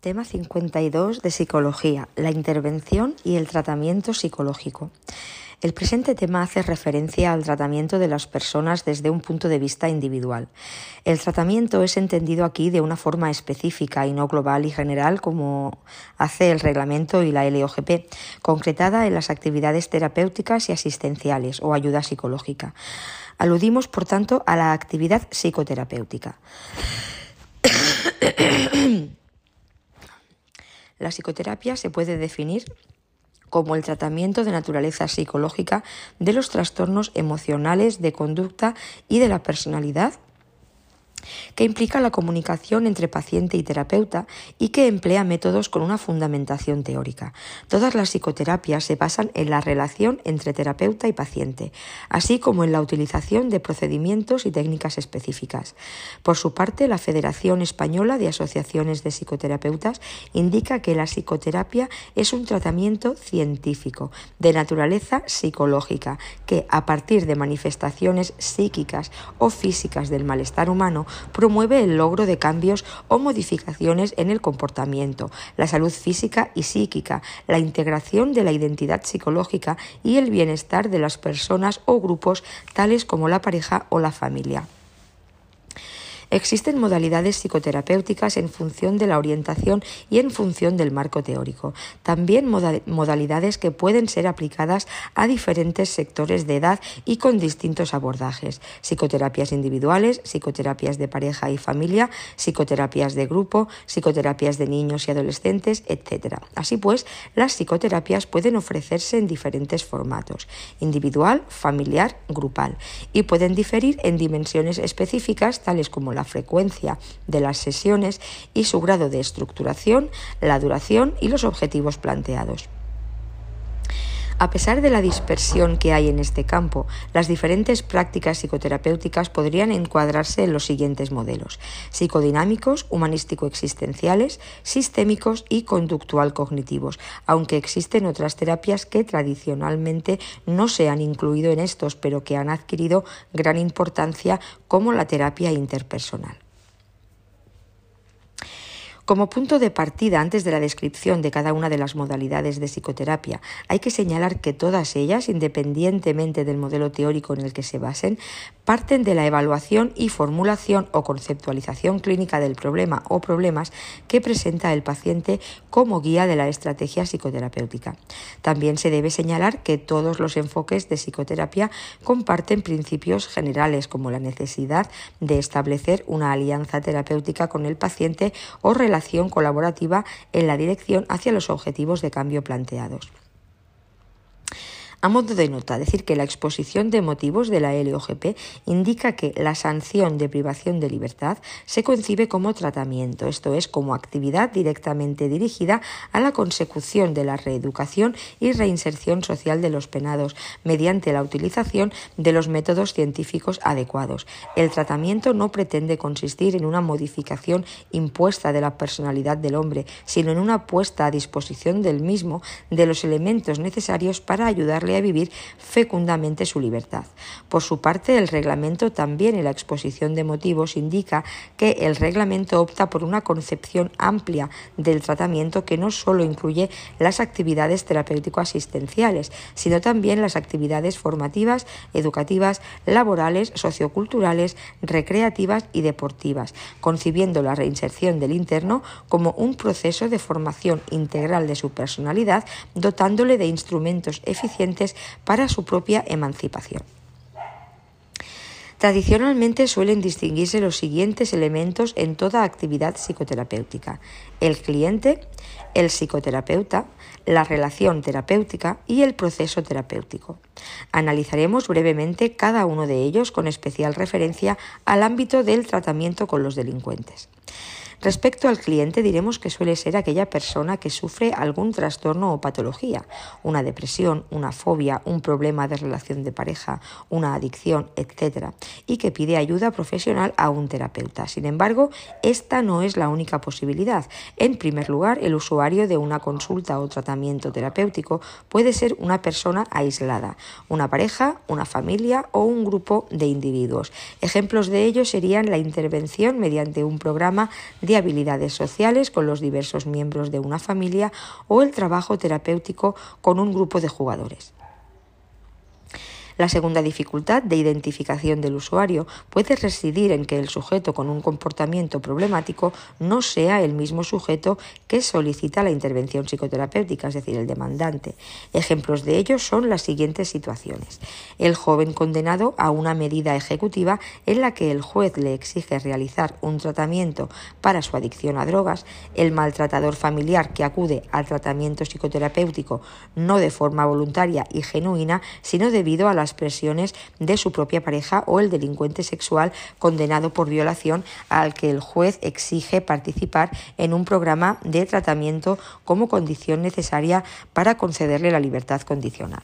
Tema 52 de Psicología, la intervención y el tratamiento psicológico. El presente tema hace referencia al tratamiento de las personas desde un punto de vista individual. El tratamiento es entendido aquí de una forma específica y no global y general como hace el reglamento y la LOGP, concretada en las actividades terapéuticas y asistenciales o ayuda psicológica. Aludimos, por tanto, a la actividad psicoterapéutica. La psicoterapia se puede definir como el tratamiento de naturaleza psicológica de los trastornos emocionales de conducta y de la personalidad que implica la comunicación entre paciente y terapeuta y que emplea métodos con una fundamentación teórica. Todas las psicoterapias se basan en la relación entre terapeuta y paciente, así como en la utilización de procedimientos y técnicas específicas. Por su parte, la Federación Española de Asociaciones de Psicoterapeutas indica que la psicoterapia es un tratamiento científico de naturaleza psicológica que, a partir de manifestaciones psíquicas o físicas del malestar humano, promueve el logro de cambios o modificaciones en el comportamiento, la salud física y psíquica, la integración de la identidad psicológica y el bienestar de las personas o grupos tales como la pareja o la familia. Existen modalidades psicoterapéuticas en función de la orientación y en función del marco teórico. También modalidades que pueden ser aplicadas a diferentes sectores de edad y con distintos abordajes. Psicoterapias individuales, psicoterapias de pareja y familia, psicoterapias de grupo, psicoterapias de niños y adolescentes, etc. Así pues, las psicoterapias pueden ofrecerse en diferentes formatos, individual, familiar, grupal, y pueden diferir en dimensiones específicas tales como la frecuencia de las sesiones y su grado de estructuración, la duración y los objetivos planteados. A pesar de la dispersión que hay en este campo, las diferentes prácticas psicoterapéuticas podrían encuadrarse en los siguientes modelos: psicodinámicos, humanístico-existenciales, sistémicos y conductual-cognitivos, aunque existen otras terapias que tradicionalmente no se han incluido en estos, pero que han adquirido gran importancia como la terapia interpersonal. Como punto de partida antes de la descripción de cada una de las modalidades de psicoterapia, hay que señalar que todas ellas, independientemente del modelo teórico en el que se basen, parten de la evaluación y formulación o conceptualización clínica del problema o problemas que presenta el paciente como guía de la estrategia psicoterapéutica. También se debe señalar que todos los enfoques de psicoterapia comparten principios generales como la necesidad de establecer una alianza terapéutica con el paciente o relación colaborativa en la dirección hacia los objetivos de cambio planteados. A modo de nota, decir que la exposición de motivos de la LOGP indica que la sanción de privación de libertad se concibe como tratamiento, esto es, como actividad directamente dirigida a la consecución de la reeducación y reinserción social de los penados mediante la utilización de los métodos científicos adecuados. El tratamiento no pretende consistir en una modificación impuesta de la personalidad del hombre, sino en una puesta a disposición del mismo de los elementos necesarios para ayudarle a vivir fecundamente su libertad. Por su parte, el reglamento también en la exposición de motivos indica que el reglamento opta por una concepción amplia del tratamiento que no solo incluye las actividades terapéutico-asistenciales, sino también las actividades formativas, educativas, laborales, socioculturales, recreativas y deportivas, concibiendo la reinserción del interno como un proceso de formación integral de su personalidad, dotándole de instrumentos eficientes para su propia emancipación. Tradicionalmente suelen distinguirse los siguientes elementos en toda actividad psicoterapéutica. El cliente, el psicoterapeuta, la relación terapéutica y el proceso terapéutico. Analizaremos brevemente cada uno de ellos con especial referencia al ámbito del tratamiento con los delincuentes. Respecto al cliente diremos que suele ser aquella persona que sufre algún trastorno o patología, una depresión, una fobia, un problema de relación de pareja, una adicción, etc., y que pide ayuda profesional a un terapeuta. Sin embargo, esta no es la única posibilidad. En primer lugar, el usuario de una consulta o tratamiento terapéutico puede ser una persona aislada, una pareja, una familia o un grupo de individuos. Ejemplos de ello serían la intervención mediante un programa habilidades sociales con los diversos miembros de una familia o el trabajo terapéutico con un grupo de jugadores. La segunda dificultad de identificación del usuario puede residir en que el sujeto con un comportamiento problemático no sea el mismo sujeto que solicita la intervención psicoterapéutica, es decir, el demandante. Ejemplos de ello son las siguientes situaciones. El joven condenado a una medida ejecutiva en la que el juez le exige realizar un tratamiento para su adicción a drogas, el maltratador familiar que acude al tratamiento psicoterapéutico no de forma voluntaria y genuina, sino debido a las presiones de su propia pareja o el delincuente sexual condenado por violación al que el juez exige participar en un programa de tratamiento como condición necesaria para concederle la libertad condicional.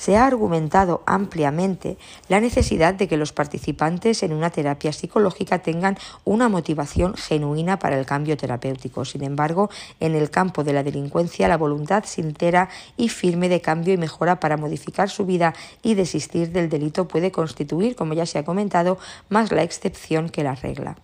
Se ha argumentado ampliamente la necesidad de que los participantes en una terapia psicológica tengan una motivación genuina para el cambio terapéutico. Sin embargo, en el campo de la delincuencia, la voluntad sincera y firme de cambio y mejora para modificar su vida y desistir del delito puede constituir, como ya se ha comentado, más la excepción que la regla.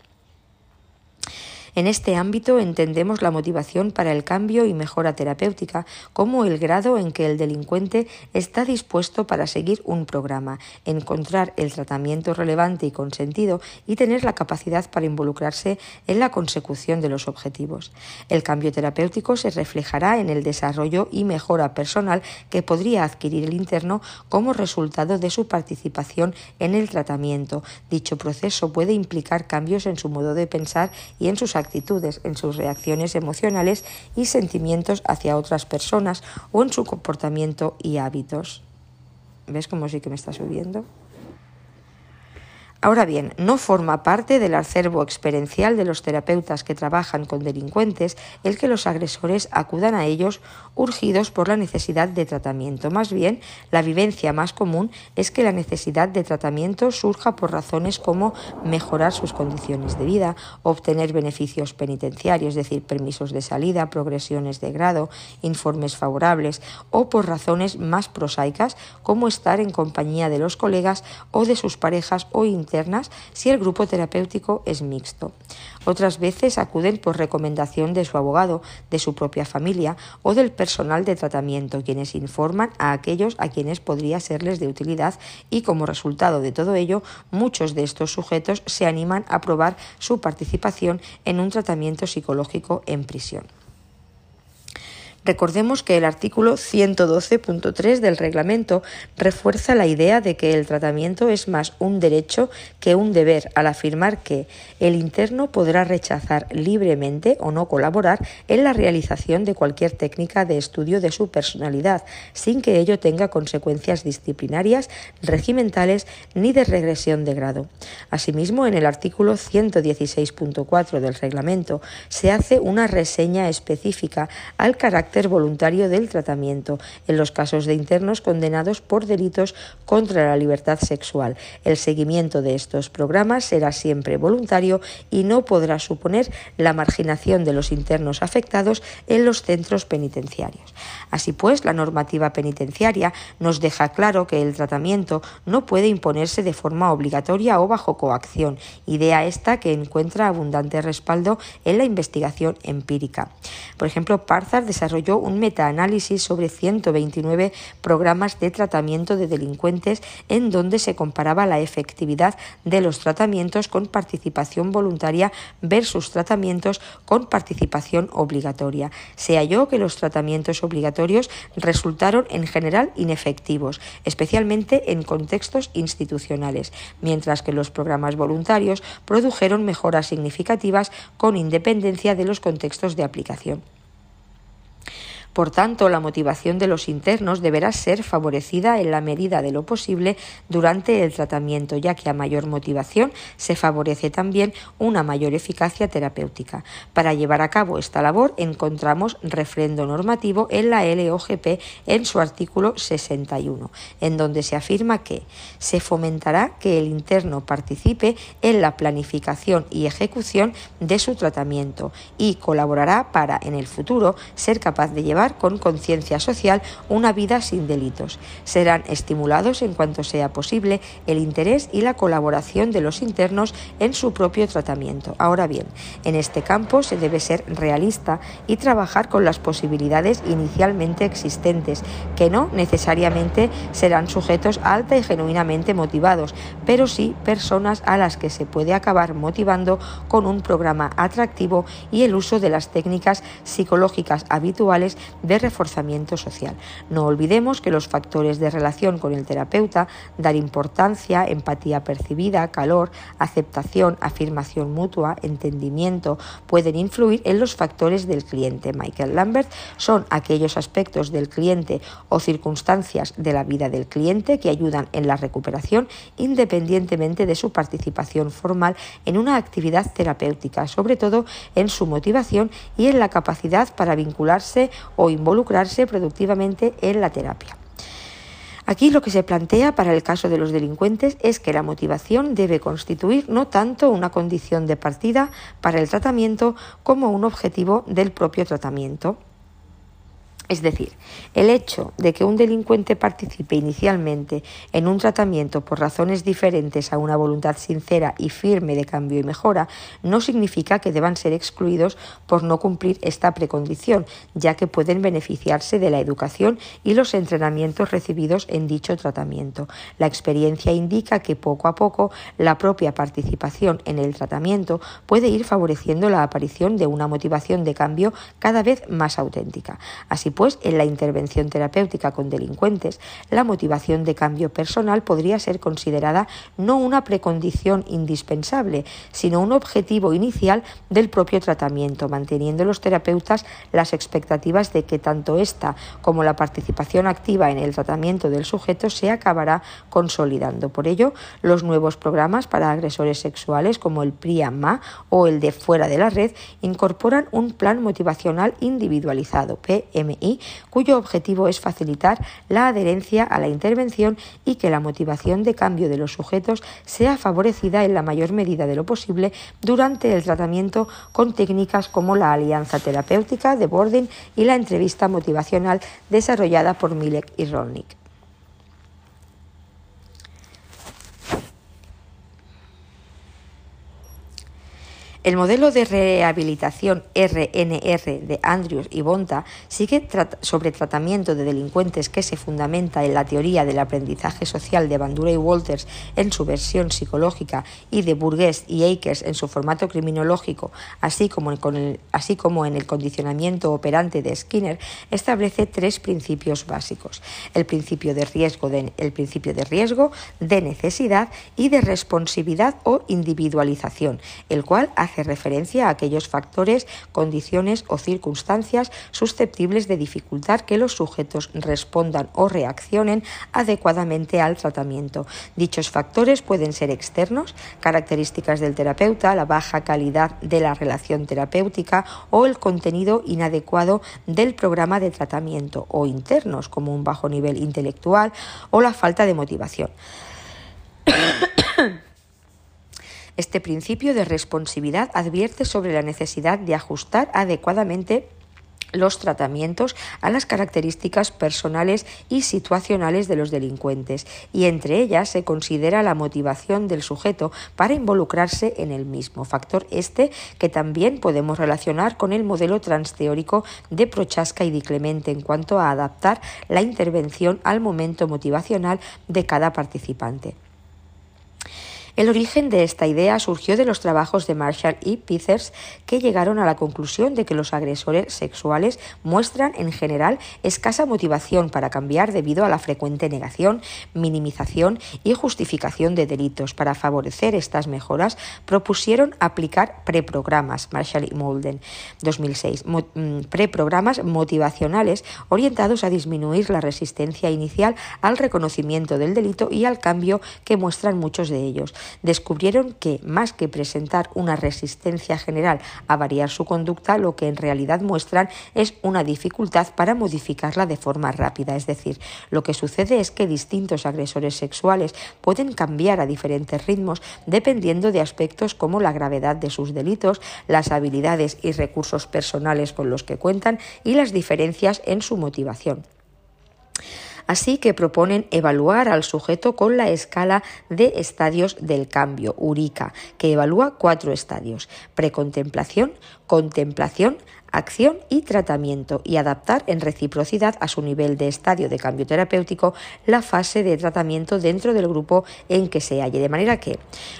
En este ámbito entendemos la motivación para el cambio y mejora terapéutica como el grado en que el delincuente está dispuesto para seguir un programa, encontrar el tratamiento relevante y consentido y tener la capacidad para involucrarse en la consecución de los objetivos. El cambio terapéutico se reflejará en el desarrollo y mejora personal que podría adquirir el interno como resultado de su participación en el tratamiento. Dicho proceso puede implicar cambios en su modo de pensar y en sus actividades actitudes, en sus reacciones emocionales y sentimientos hacia otras personas o en su comportamiento y hábitos. ¿Ves cómo sí que me está subiendo? Ahora bien, no forma parte del acervo experiencial de los terapeutas que trabajan con delincuentes el que los agresores acudan a ellos urgidos por la necesidad de tratamiento. Más bien, la vivencia más común es que la necesidad de tratamiento surja por razones como mejorar sus condiciones de vida, obtener beneficios penitenciarios, es decir, permisos de salida, progresiones de grado, informes favorables, o por razones más prosaicas como estar en compañía de los colegas o de sus parejas o si el grupo terapéutico es mixto. Otras veces acuden por recomendación de su abogado, de su propia familia o del personal de tratamiento, quienes informan a aquellos a quienes podría serles de utilidad y como resultado de todo ello, muchos de estos sujetos se animan a probar su participación en un tratamiento psicológico en prisión. Recordemos que el artículo 112.3 del reglamento refuerza la idea de que el tratamiento es más un derecho que un deber al afirmar que el interno podrá rechazar libremente o no colaborar en la realización de cualquier técnica de estudio de su personalidad, sin que ello tenga consecuencias disciplinarias, regimentales ni de regresión de grado. Asimismo, en el artículo 116.4 del reglamento se hace una reseña específica al carácter voluntario del tratamiento en los casos de internos condenados por delitos contra la libertad sexual. El seguimiento de estos programas será siempre voluntario y no podrá suponer la marginación de los internos afectados en los centros penitenciarios. Así pues, la normativa penitenciaria nos deja claro que el tratamiento no puede imponerse de forma obligatoria o bajo coacción, idea esta que encuentra abundante respaldo en la investigación empírica. Por ejemplo, Parzar desarrolló un metaanálisis sobre 129 programas de tratamiento de delincuentes en donde se comparaba la efectividad de los tratamientos con participación voluntaria versus tratamientos con participación obligatoria. Se halló que los tratamientos obligatorios resultaron en general inefectivos, especialmente en contextos institucionales, mientras que los programas voluntarios produjeron mejoras significativas con independencia de los contextos de aplicación. Por tanto, la motivación de los internos deberá ser favorecida en la medida de lo posible durante el tratamiento, ya que a mayor motivación se favorece también una mayor eficacia terapéutica. Para llevar a cabo esta labor encontramos refrendo normativo en la LOGP en su artículo 61, en donde se afirma que se fomentará que el interno participe en la planificación y ejecución de su tratamiento y colaborará para, en el futuro, ser capaz de llevar con conciencia social una vida sin delitos. Serán estimulados en cuanto sea posible el interés y la colaboración de los internos en su propio tratamiento. Ahora bien, en este campo se debe ser realista y trabajar con las posibilidades inicialmente existentes, que no necesariamente serán sujetos alta y genuinamente motivados, pero sí personas a las que se puede acabar motivando con un programa atractivo y el uso de las técnicas psicológicas habituales de reforzamiento social. No olvidemos que los factores de relación con el terapeuta, dar importancia, empatía percibida, calor, aceptación, afirmación mutua, entendimiento, pueden influir en los factores del cliente. Michael Lambert son aquellos aspectos del cliente o circunstancias de la vida del cliente que ayudan en la recuperación independientemente de su participación formal en una actividad terapéutica, sobre todo en su motivación y en la capacidad para vincularse o involucrarse productivamente en la terapia. Aquí lo que se plantea para el caso de los delincuentes es que la motivación debe constituir no tanto una condición de partida para el tratamiento como un objetivo del propio tratamiento. Es decir, el hecho de que un delincuente participe inicialmente en un tratamiento por razones diferentes a una voluntad sincera y firme de cambio y mejora no significa que deban ser excluidos por no cumplir esta precondición, ya que pueden beneficiarse de la educación y los entrenamientos recibidos en dicho tratamiento. La experiencia indica que poco a poco la propia participación en el tratamiento puede ir favoreciendo la aparición de una motivación de cambio cada vez más auténtica. Así pues, en la intervención terapéutica con delincuentes, la motivación de cambio personal podría ser considerada no una precondición indispensable, sino un objetivo inicial del propio tratamiento, manteniendo los terapeutas las expectativas de que tanto esta como la participación activa en el tratamiento del sujeto se acabará consolidando. Por ello, los nuevos programas para agresores sexuales como el PRIAMA o el de fuera de la red incorporan un plan motivacional individualizado, PMI cuyo objetivo es facilitar la adherencia a la intervención y que la motivación de cambio de los sujetos sea favorecida en la mayor medida de lo posible durante el tratamiento con técnicas como la alianza terapéutica de Bordin y la entrevista motivacional desarrollada por Milek y Rolnik. El modelo de rehabilitación RNR de Andrews y Bonta sigue sobre tratamiento de delincuentes que se fundamenta en la teoría del aprendizaje social de Bandura y Walters en su versión psicológica y de Burgess y Akers en su formato criminológico, así como, en el condicionamiento operante de Skinner, establece tres principios básicos. El principio de riesgo de, el principio de riesgo, de necesidad y de responsividad o individualización, el cual hace referencia a aquellos factores, condiciones o circunstancias susceptibles de dificultar que los sujetos respondan o reaccionen adecuadamente al tratamiento. Dichos factores pueden ser externos, características del terapeuta, la baja calidad de la relación terapéutica o el contenido inadecuado del programa de tratamiento, o internos, como un bajo nivel intelectual o la falta de motivación. Este principio de responsabilidad advierte sobre la necesidad de ajustar adecuadamente los tratamientos a las características personales y situacionales de los delincuentes y entre ellas se considera la motivación del sujeto para involucrarse en el mismo factor este que también podemos relacionar con el modelo transteórico de Prochaska y Di Clemente en cuanto a adaptar la intervención al momento motivacional de cada participante. El origen de esta idea surgió de los trabajos de Marshall y Pithers, que llegaron a la conclusión de que los agresores sexuales muestran en general escasa motivación para cambiar debido a la frecuente negación, minimización y justificación de delitos. Para favorecer estas mejoras, propusieron aplicar preprogramas, Marshall y Molden, 2006, mm, preprogramas motivacionales orientados a disminuir la resistencia inicial al reconocimiento del delito y al cambio que muestran muchos de ellos. Descubrieron que, más que presentar una resistencia general a variar su conducta, lo que en realidad muestran es una dificultad para modificarla de forma rápida. Es decir, lo que sucede es que distintos agresores sexuales pueden cambiar a diferentes ritmos dependiendo de aspectos como la gravedad de sus delitos, las habilidades y recursos personales con los que cuentan y las diferencias en su motivación. Así que proponen evaluar al sujeto con la escala de estadios del cambio, URICA, que evalúa cuatro estadios, precontemplación, contemplación, acción y tratamiento y adaptar en reciprocidad a su nivel de estadio de cambio terapéutico la fase de tratamiento dentro del grupo en que se halle. De manera que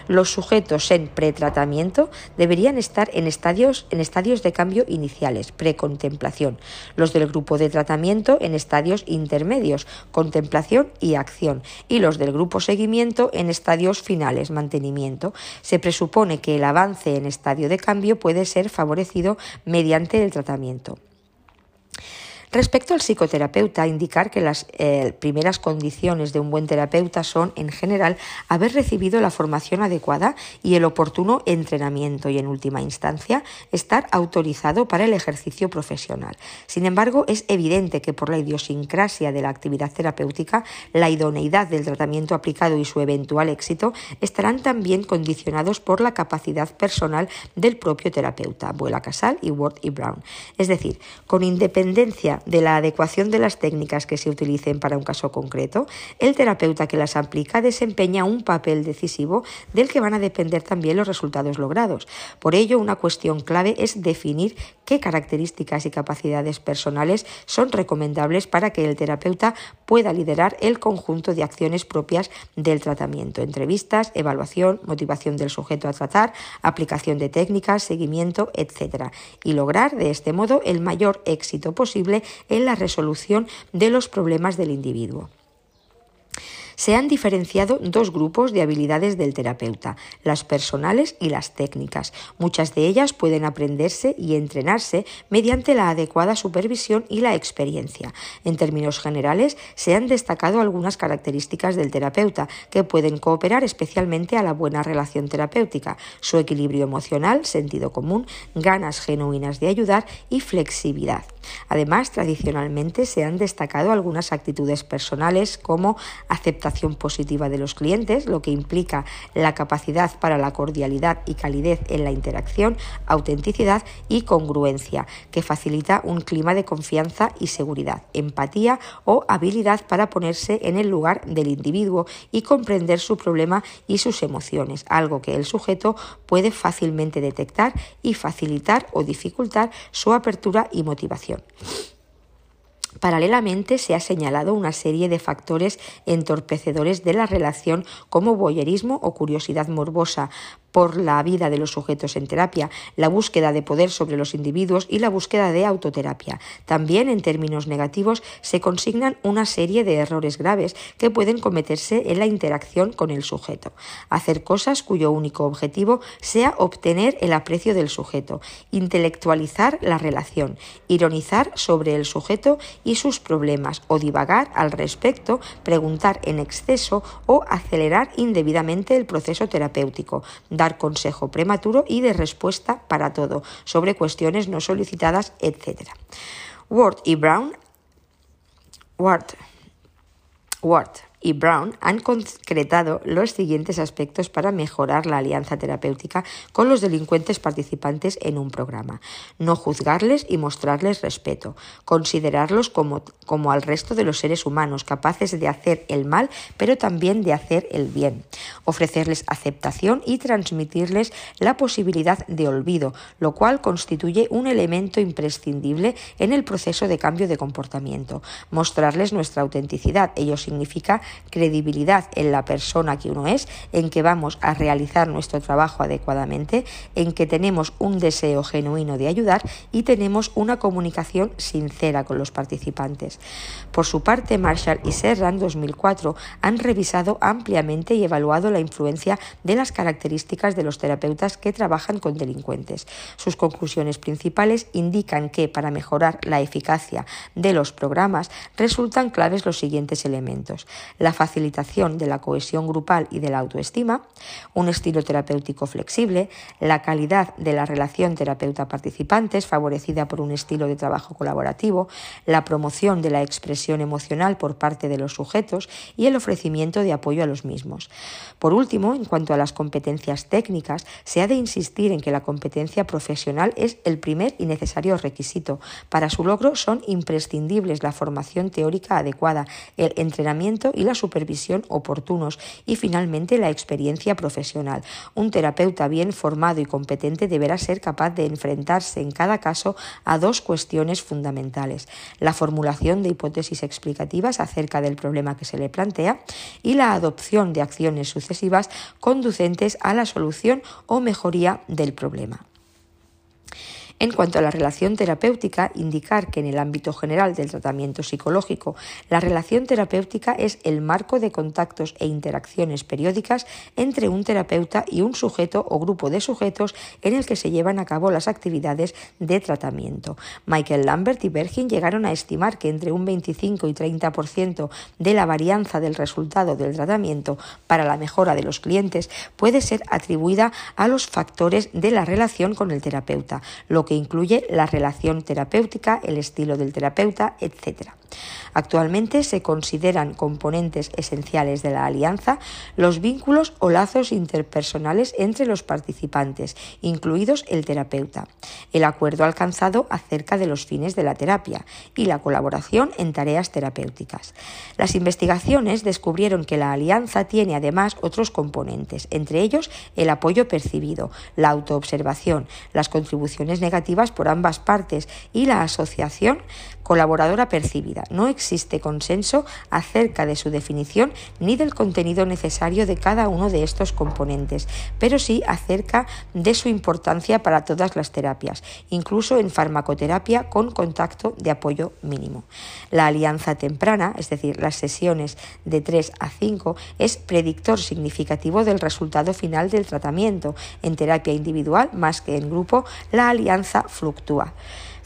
los sujetos en pretratamiento deberían estar en estadios, en estadios de cambio iniciales, precontemplación. Los del grupo de tratamiento en estadios intermedios, contemplación y acción. Y los del grupo seguimiento en estadios finales, mantenimiento. Se presupone que el avance en estadio de cambio puede ser favorecido mediante el tratamiento. Respecto al psicoterapeuta, indicar que las eh, primeras condiciones de un buen terapeuta son, en general, haber recibido la formación adecuada y el oportuno entrenamiento y, en última instancia, estar autorizado para el ejercicio profesional. Sin embargo, es evidente que por la idiosincrasia de la actividad terapéutica, la idoneidad del tratamiento aplicado y su eventual éxito estarán también condicionados por la capacidad personal del propio terapeuta, Buela Casal y Ward y Brown. Es decir, con independencia de la adecuación de las técnicas que se utilicen para un caso concreto, el terapeuta que las aplica desempeña un papel decisivo del que van a depender también los resultados logrados. Por ello, una cuestión clave es definir qué características y capacidades personales son recomendables para que el terapeuta pueda liderar el conjunto de acciones propias del tratamiento, entrevistas, evaluación, motivación del sujeto a tratar, aplicación de técnicas, seguimiento, etc. Y lograr de este modo el mayor éxito posible en la resolución de los problemas del individuo. Se han diferenciado dos grupos de habilidades del terapeuta, las personales y las técnicas. Muchas de ellas pueden aprenderse y entrenarse mediante la adecuada supervisión y la experiencia. En términos generales, se han destacado algunas características del terapeuta que pueden cooperar especialmente a la buena relación terapéutica, su equilibrio emocional, sentido común, ganas genuinas de ayudar y flexibilidad. Además, tradicionalmente se han destacado algunas actitudes personales como aceptación positiva de los clientes, lo que implica la capacidad para la cordialidad y calidez en la interacción, autenticidad y congruencia, que facilita un clima de confianza y seguridad, empatía o habilidad para ponerse en el lugar del individuo y comprender su problema y sus emociones, algo que el sujeto puede fácilmente detectar y facilitar o dificultar su apertura y motivación. Paralelamente se ha señalado una serie de factores entorpecedores de la relación como boyerismo o curiosidad morbosa, por la vida de los sujetos en terapia, la búsqueda de poder sobre los individuos y la búsqueda de autoterapia. También, en términos negativos, se consignan una serie de errores graves que pueden cometerse en la interacción con el sujeto. Hacer cosas cuyo único objetivo sea obtener el aprecio del sujeto, intelectualizar la relación, ironizar sobre el sujeto y sus problemas o divagar al respecto, preguntar en exceso o acelerar indebidamente el proceso terapéutico, consejo prematuro y de respuesta para todo, sobre cuestiones no solicitadas, etc. Ward y Brown Ward, Ward y Brown han concretado los siguientes aspectos para mejorar la alianza terapéutica con los delincuentes participantes en un programa. No juzgarles y mostrarles respeto. Considerarlos como, como al resto de los seres humanos, capaces de hacer el mal, pero también de hacer el bien. Ofrecerles aceptación y transmitirles la posibilidad de olvido, lo cual constituye un elemento imprescindible en el proceso de cambio de comportamiento. Mostrarles nuestra autenticidad. Ello significa credibilidad en la persona que uno es, en que vamos a realizar nuestro trabajo adecuadamente, en que tenemos un deseo genuino de ayudar y tenemos una comunicación sincera con los participantes. Por su parte, Marshall y Serra en 2004 han revisado ampliamente y evaluado la influencia de las características de los terapeutas que trabajan con delincuentes. Sus conclusiones principales indican que para mejorar la eficacia de los programas resultan claves los siguientes elementos la facilitación de la cohesión grupal y de la autoestima, un estilo terapéutico flexible, la calidad de la relación terapeuta-participantes favorecida por un estilo de trabajo colaborativo, la promoción de la expresión emocional por parte de los sujetos y el ofrecimiento de apoyo a los mismos. Por último, en cuanto a las competencias técnicas, se ha de insistir en que la competencia profesional es el primer y necesario requisito. Para su logro son imprescindibles la formación teórica adecuada, el entrenamiento y la supervisión oportunos y finalmente la experiencia profesional. Un terapeuta bien formado y competente deberá ser capaz de enfrentarse en cada caso a dos cuestiones fundamentales, la formulación de hipótesis explicativas acerca del problema que se le plantea y la adopción de acciones sucesivas conducentes a la solución o mejoría del problema. En cuanto a la relación terapéutica, indicar que en el ámbito general del tratamiento psicológico, la relación terapéutica es el marco de contactos e interacciones periódicas entre un terapeuta y un sujeto o grupo de sujetos en el que se llevan a cabo las actividades de tratamiento. Michael Lambert y Bergin llegaron a estimar que entre un 25 y 30% de la varianza del resultado del tratamiento para la mejora de los clientes puede ser atribuida a los factores de la relación con el terapeuta, lo que incluye la relación terapéutica, el estilo del terapeuta, etc. Actualmente se consideran componentes esenciales de la alianza los vínculos o lazos interpersonales entre los participantes, incluidos el terapeuta, el acuerdo alcanzado acerca de los fines de la terapia y la colaboración en tareas terapéuticas. Las investigaciones descubrieron que la alianza tiene además otros componentes, entre ellos el apoyo percibido, la autoobservación, las contribuciones negativas por ambas partes y la asociación colaboradora percibida. No consenso acerca de su definición ni del contenido necesario de cada uno de estos componentes, pero sí acerca de su importancia para todas las terapias, incluso en farmacoterapia con contacto de apoyo mínimo. La alianza temprana, es decir, las sesiones de 3 a 5, es predictor significativo del resultado final del tratamiento. En terapia individual, más que en grupo, la alianza fluctúa.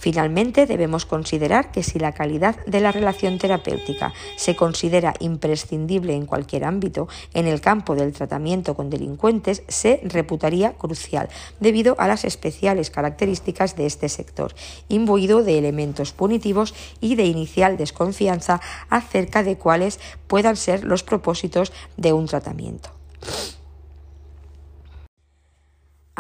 Finalmente, debemos considerar que si la calidad de la relación terapéutica se considera imprescindible en cualquier ámbito, en el campo del tratamiento con delincuentes se reputaría crucial, debido a las especiales características de este sector, imbuido de elementos punitivos y de inicial desconfianza acerca de cuáles puedan ser los propósitos de un tratamiento.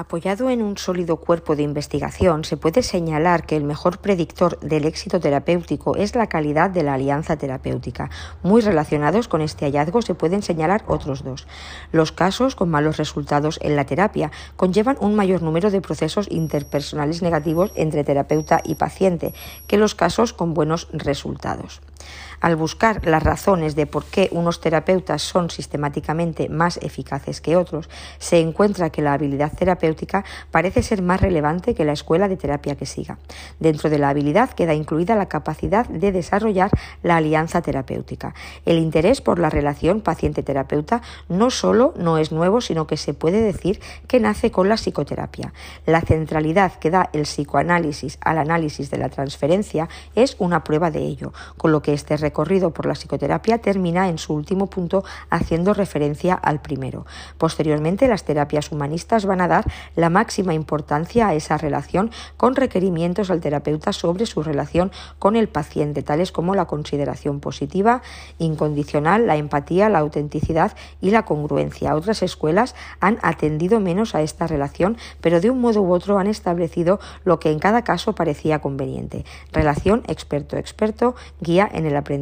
Apoyado en un sólido cuerpo de investigación, se puede señalar que el mejor predictor del éxito terapéutico es la calidad de la alianza terapéutica. Muy relacionados con este hallazgo se pueden señalar otros dos. Los casos con malos resultados en la terapia conllevan un mayor número de procesos interpersonales negativos entre terapeuta y paciente que los casos con buenos resultados. Al buscar las razones de por qué unos terapeutas son sistemáticamente más eficaces que otros, se encuentra que la habilidad terapéutica parece ser más relevante que la escuela de terapia que siga. Dentro de la habilidad queda incluida la capacidad de desarrollar la alianza terapéutica. El interés por la relación paciente-terapeuta no solo no es nuevo, sino que se puede decir que nace con la psicoterapia. La centralidad que da el psicoanálisis al análisis de la transferencia es una prueba de ello, con lo que este recorrido por la psicoterapia termina en su último punto haciendo referencia al primero. Posteriormente, las terapias humanistas van a dar la máxima importancia a esa relación con requerimientos al terapeuta sobre su relación con el paciente, tales como la consideración positiva, incondicional, la empatía, la autenticidad y la congruencia. Otras escuelas han atendido menos a esta relación, pero de un modo u otro han establecido lo que en cada caso parecía conveniente. Relación experto-experto, guía en el aprendizaje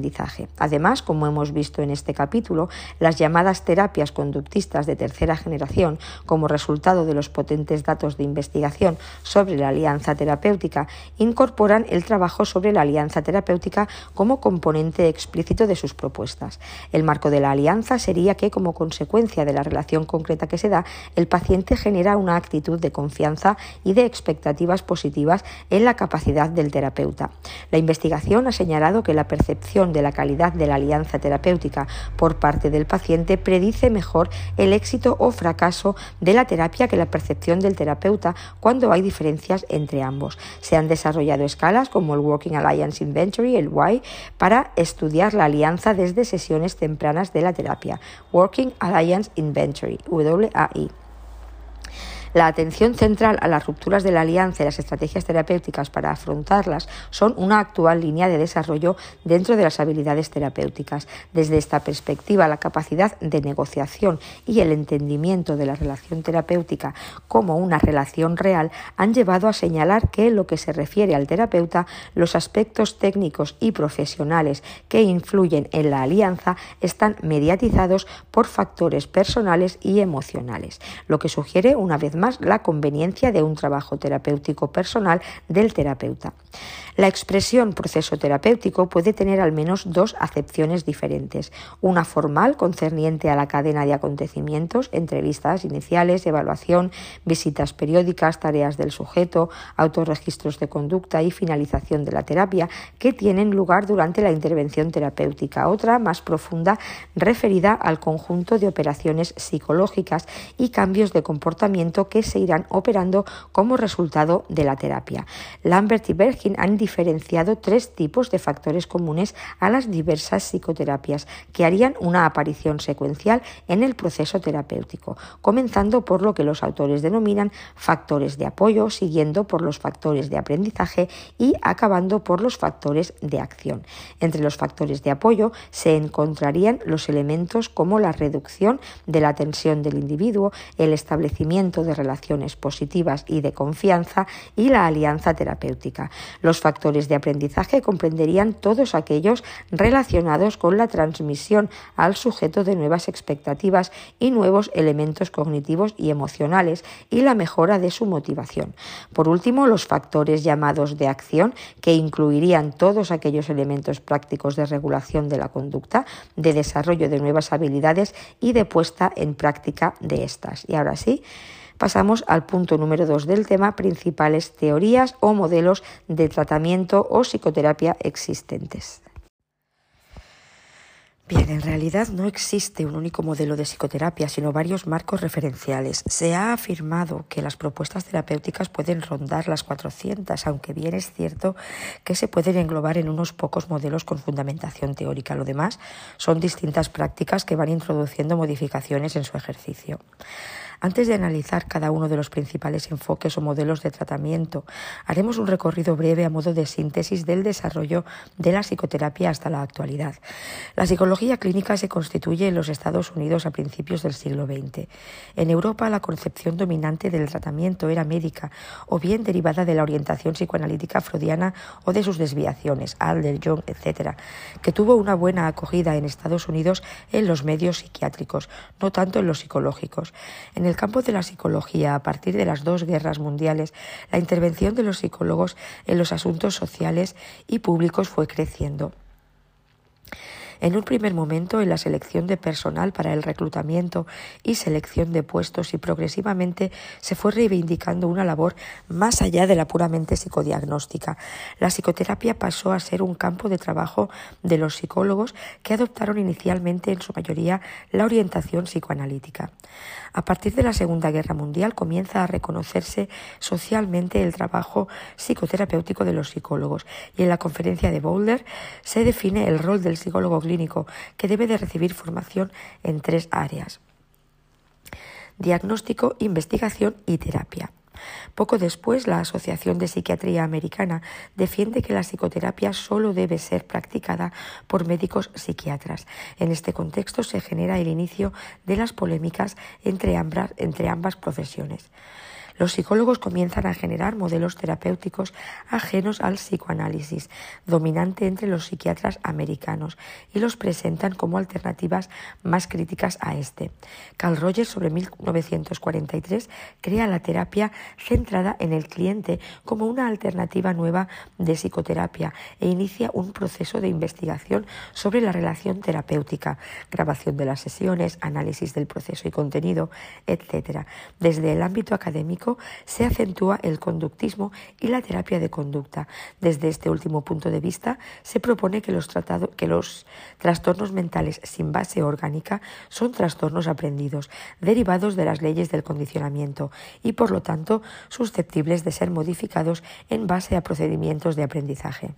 Además, como hemos visto en este capítulo, las llamadas terapias conductistas de tercera generación, como resultado de los potentes datos de investigación sobre la alianza terapéutica, incorporan el trabajo sobre la alianza terapéutica como componente explícito de sus propuestas. El marco de la alianza sería que, como consecuencia de la relación concreta que se da, el paciente genera una actitud de confianza y de expectativas positivas en la capacidad del terapeuta. La investigación ha señalado que la percepción de la calidad de la alianza terapéutica por parte del paciente predice mejor el éxito o fracaso de la terapia que la percepción del terapeuta cuando hay diferencias entre ambos. Se han desarrollado escalas como el Working Alliance Inventory, el Y, para estudiar la alianza desde sesiones tempranas de la terapia. Working Alliance Inventory, WAI. La atención central a las rupturas de la alianza y las estrategias terapéuticas para afrontarlas son una actual línea de desarrollo dentro de las habilidades terapéuticas. Desde esta perspectiva, la capacidad de negociación y el entendimiento de la relación terapéutica como una relación real han llevado a señalar que en lo que se refiere al terapeuta, los aspectos técnicos y profesionales que influyen en la alianza están mediatizados por factores personales y emocionales, lo que sugiere una vez más la conveniencia de un trabajo terapéutico personal del terapeuta. La expresión proceso terapéutico puede tener al menos dos acepciones diferentes. Una formal, concerniente a la cadena de acontecimientos, entrevistas iniciales, evaluación, visitas periódicas, tareas del sujeto, autorregistros de conducta y finalización de la terapia, que tienen lugar durante la intervención terapéutica. Otra, más profunda, referida al conjunto de operaciones psicológicas y cambios de comportamiento que se irán operando como resultado de la terapia. Lambert y Bergin han diferenciado tres tipos de factores comunes a las diversas psicoterapias que harían una aparición secuencial en el proceso terapéutico, comenzando por lo que los autores denominan factores de apoyo, siguiendo por los factores de aprendizaje y acabando por los factores de acción. Entre los factores de apoyo se encontrarían los elementos como la reducción de la tensión del individuo, el establecimiento de relaciones positivas y de confianza y la alianza terapéutica. Los factores de aprendizaje comprenderían todos aquellos relacionados con la transmisión al sujeto de nuevas expectativas y nuevos elementos cognitivos y emocionales y la mejora de su motivación. Por último, los factores llamados de acción, que incluirían todos aquellos elementos prácticos de regulación de la conducta, de desarrollo de nuevas habilidades y de puesta en práctica de estas. Y ahora sí, pasamos al punto número dos del tema, principales teorías o modelos de tratamiento o psicoterapia existentes. Bien, en realidad no existe un único modelo de psicoterapia, sino varios marcos referenciales. Se ha afirmado que las propuestas terapéuticas pueden rondar las 400, aunque bien es cierto que se pueden englobar en unos pocos modelos con fundamentación teórica. Lo demás son distintas prácticas que van introduciendo modificaciones en su ejercicio. Antes de analizar cada uno de los principales enfoques o modelos de tratamiento, haremos un recorrido breve a modo de síntesis del desarrollo de la psicoterapia hasta la actualidad. La psicología clínica se constituye en los Estados Unidos a principios del siglo XX. En Europa la concepción dominante del tratamiento era médica o bien derivada de la orientación psicoanalítica freudiana o de sus desviaciones, Adler, Jung, etc., que tuvo una buena acogida en Estados Unidos en los medios psiquiátricos, no tanto en los psicológicos. En el campo de la psicología, a partir de las dos guerras mundiales, la intervención de los psicólogos en los asuntos sociales y públicos fue creciendo. En un primer momento en la selección de personal para el reclutamiento y selección de puestos y progresivamente se fue reivindicando una labor más allá de la puramente psicodiagnóstica. La psicoterapia pasó a ser un campo de trabajo de los psicólogos que adoptaron inicialmente en su mayoría la orientación psicoanalítica. A partir de la Segunda Guerra Mundial comienza a reconocerse socialmente el trabajo psicoterapéutico de los psicólogos y en la conferencia de Boulder se define el rol del psicólogo clínico que debe de recibir formación en tres áreas. Diagnóstico, investigación y terapia. Poco después, la Asociación de Psiquiatría Americana defiende que la psicoterapia solo debe ser practicada por médicos psiquiatras. En este contexto se genera el inicio de las polémicas entre ambas, entre ambas profesiones los psicólogos comienzan a generar modelos terapéuticos ajenos al psicoanálisis, dominante entre los psiquiatras americanos, y los presentan como alternativas más críticas a este. Carl Rogers, sobre 1943, crea la terapia centrada en el cliente como una alternativa nueva de psicoterapia e inicia un proceso de investigación sobre la relación terapéutica, grabación de las sesiones, análisis del proceso y contenido, etc. Desde el ámbito académico, se acentúa el conductismo y la terapia de conducta. Desde este último punto de vista, se propone que los, que los trastornos mentales sin base orgánica son trastornos aprendidos, derivados de las leyes del condicionamiento y, por lo tanto, susceptibles de ser modificados en base a procedimientos de aprendizaje.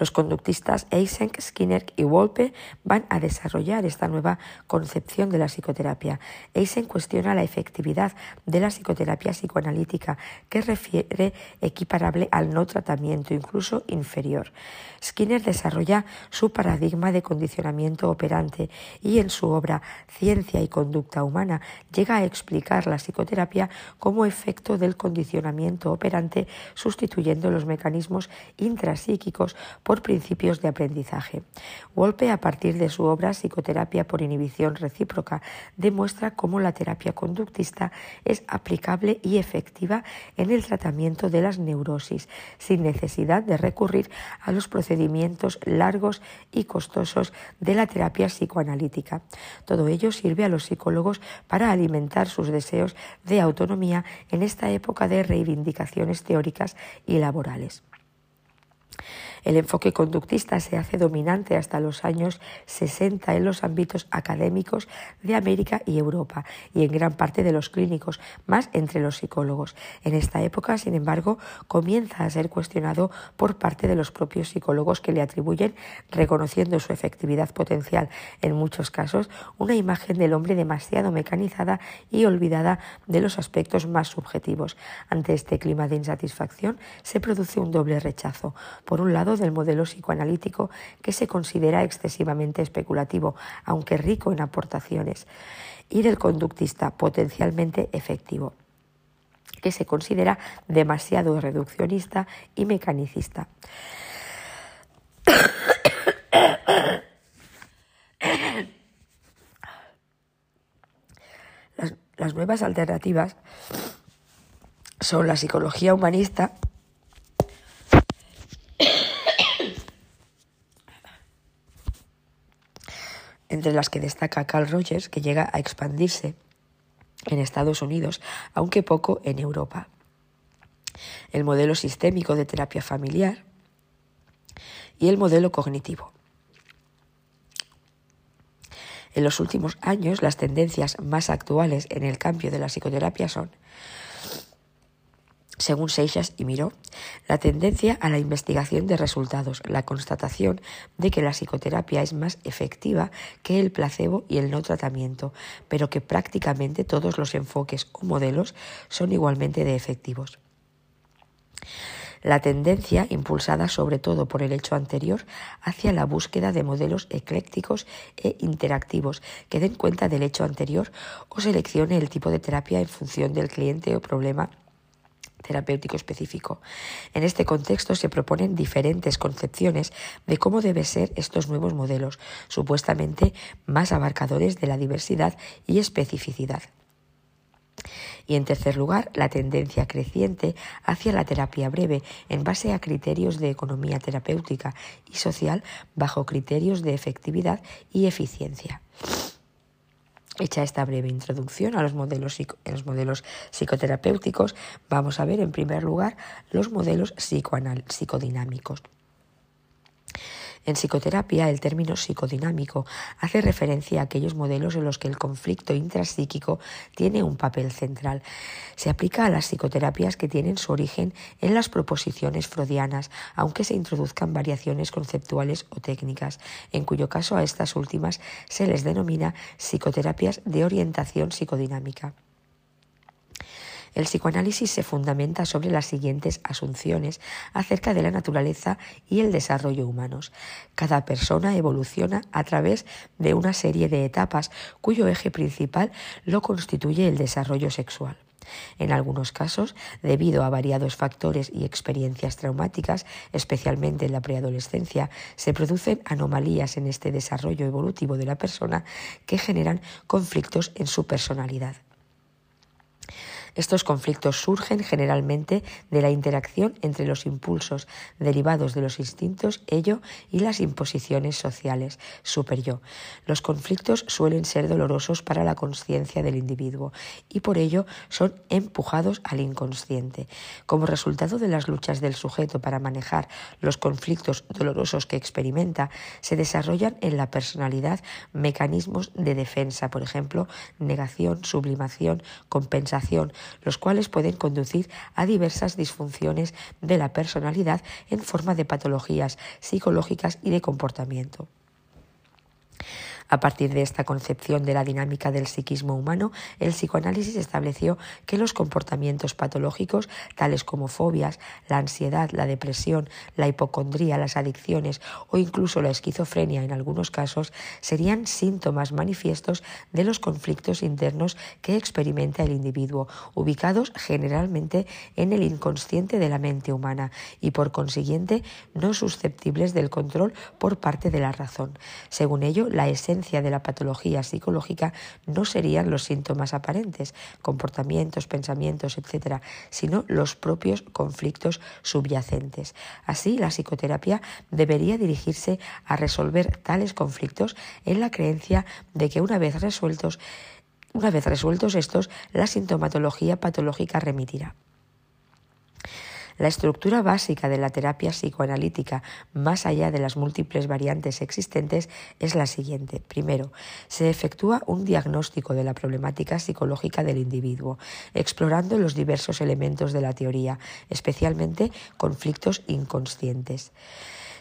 Los conductistas Eysenck, Skinner y Wolpe van a desarrollar esta nueva concepción de la psicoterapia. Eysenck cuestiona la efectividad de la psicoterapia psicoanalítica, que refiere equiparable al no tratamiento, incluso inferior. Skinner desarrolla su paradigma de condicionamiento operante y en su obra Ciencia y Conducta Humana llega a explicar la psicoterapia como efecto del condicionamiento operante sustituyendo los mecanismos intrapsíquicos por principios de aprendizaje. Wolpe, a partir de su obra Psicoterapia por inhibición recíproca, demuestra cómo la terapia conductista es aplicable y efectiva en el tratamiento de las neurosis, sin necesidad de recurrir a los procedimientos largos y costosos de la terapia psicoanalítica. Todo ello sirve a los psicólogos para alimentar sus deseos de autonomía en esta época de reivindicaciones teóricas y laborales. El enfoque conductista se hace dominante hasta los años 60 en los ámbitos académicos de América y Europa y en gran parte de los clínicos, más entre los psicólogos. En esta época, sin embargo, comienza a ser cuestionado por parte de los propios psicólogos que le atribuyen, reconociendo su efectividad potencial en muchos casos, una imagen del hombre demasiado mecanizada y olvidada de los aspectos más subjetivos. Ante este clima de insatisfacción se produce un doble rechazo. Por un lado, del modelo psicoanalítico que se considera excesivamente especulativo, aunque rico en aportaciones, y del conductista potencialmente efectivo que se considera demasiado reduccionista y mecanicista. Las, nuevas alternativas son la psicología humanista entre las que destaca Carl Rogers, que llega a expandirse en Estados Unidos, aunque poco en Europa. El modelo sistémico de terapia familiar y el modelo cognitivo. En los últimos años, las tendencias más actuales en el cambio de la psicoterapia son según Seixas y Miró, la tendencia a la investigación de resultados, la constatación de que la psicoterapia es más efectiva que el placebo y el no tratamiento, pero que prácticamente todos los enfoques o modelos son igualmente de efectivos. La tendencia, impulsada sobre todo por el hecho anterior, hacia la búsqueda de modelos eclécticos e interactivos que den cuenta del hecho anterior o seleccione el tipo de terapia en función del cliente o problema terapéutico específico. En este contexto se proponen diferentes concepciones de cómo deben ser estos nuevos modelos, supuestamente más abarcadores de la diversidad y especificidad. Y en tercer lugar, la tendencia creciente hacia la terapia breve en base a criterios de economía terapéutica y social bajo criterios de efectividad y eficiencia. Hecha esta breve introducción a los modelos, los modelos psicoterapéuticos, vamos a ver en primer lugar los modelos psicodinámicos. En psicoterapia, el término psicodinámico hace referencia a aquellos modelos en los que el conflicto intrapsíquico tiene un papel central. Se aplica a las psicoterapias que tienen su origen en las proposiciones freudianas, aunque se introduzcan variaciones conceptuales o técnicas, en cuyo caso a estas últimas se les denomina psicoterapias de orientación psicodinámica. El psicoanálisis se fundamenta sobre las siguientes asunciones acerca de la naturaleza y el desarrollo humanos. Cada persona evoluciona a través de una serie de etapas cuyo eje principal lo constituye el desarrollo sexual. En algunos casos, debido a variados factores y experiencias traumáticas, especialmente en la preadolescencia, se producen anomalías en este desarrollo evolutivo de la persona que generan conflictos en su personalidad. Estos conflictos surgen generalmente de la interacción entre los impulsos derivados de los instintos, ello, y las imposiciones sociales, super yo. Los conflictos suelen ser dolorosos para la conciencia del individuo y por ello son empujados al inconsciente. Como resultado de las luchas del sujeto para manejar los conflictos dolorosos que experimenta, se desarrollan en la personalidad mecanismos de defensa, por ejemplo, negación, sublimación, compensación, los cuales pueden conducir a diversas disfunciones de la personalidad en forma de patologías psicológicas y de comportamiento. A partir de esta concepción de la dinámica del psiquismo humano, el psicoanálisis estableció que los comportamientos patológicos, tales como fobias, la ansiedad, la depresión, la hipocondría, las adicciones o incluso la esquizofrenia en algunos casos, serían síntomas manifiestos de los conflictos internos que experimenta el individuo, ubicados generalmente en el inconsciente de la mente humana y por consiguiente no susceptibles del control por parte de la razón. Según ello, la esencia de la patología psicológica no serían los síntomas aparentes, comportamientos, pensamientos, etc., sino los propios conflictos subyacentes. Así, la psicoterapia debería dirigirse a resolver tales conflictos en la creencia de que una vez resueltos, una vez resueltos estos, la sintomatología patológica remitirá. La estructura básica de la terapia psicoanalítica, más allá de las múltiples variantes existentes, es la siguiente. Primero, se efectúa un diagnóstico de la problemática psicológica del individuo, explorando los diversos elementos de la teoría, especialmente conflictos inconscientes.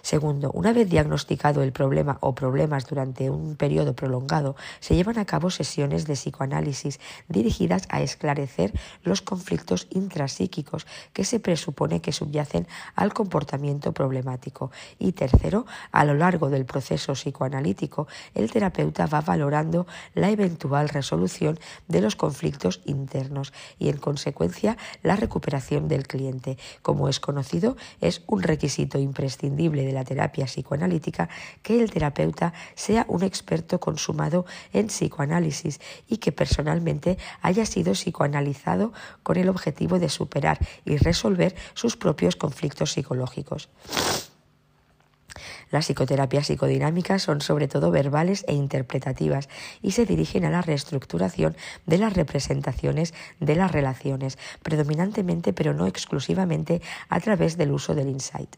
Segundo, una vez diagnosticado el problema o problemas durante un periodo prolongado, se llevan a cabo sesiones de psicoanálisis dirigidas a esclarecer los conflictos intrapsíquicos que se presupone que subyacen al comportamiento problemático. Y tercero, a lo largo del proceso psicoanalítico, el terapeuta va valorando la eventual resolución de los conflictos internos y, en consecuencia, la recuperación del cliente. Como es conocido, es un requisito imprescindible de la terapia psicoanalítica que el terapeuta sea un experto consumado en psicoanálisis y que personalmente haya sido psicoanalizado con el objetivo de superar y resolver sus propios conflictos psicológicos. Las psicoterapias psicodinámicas son sobre todo verbales e interpretativas y se dirigen a la reestructuración de las representaciones de las relaciones, predominantemente pero no exclusivamente a través del uso del insight.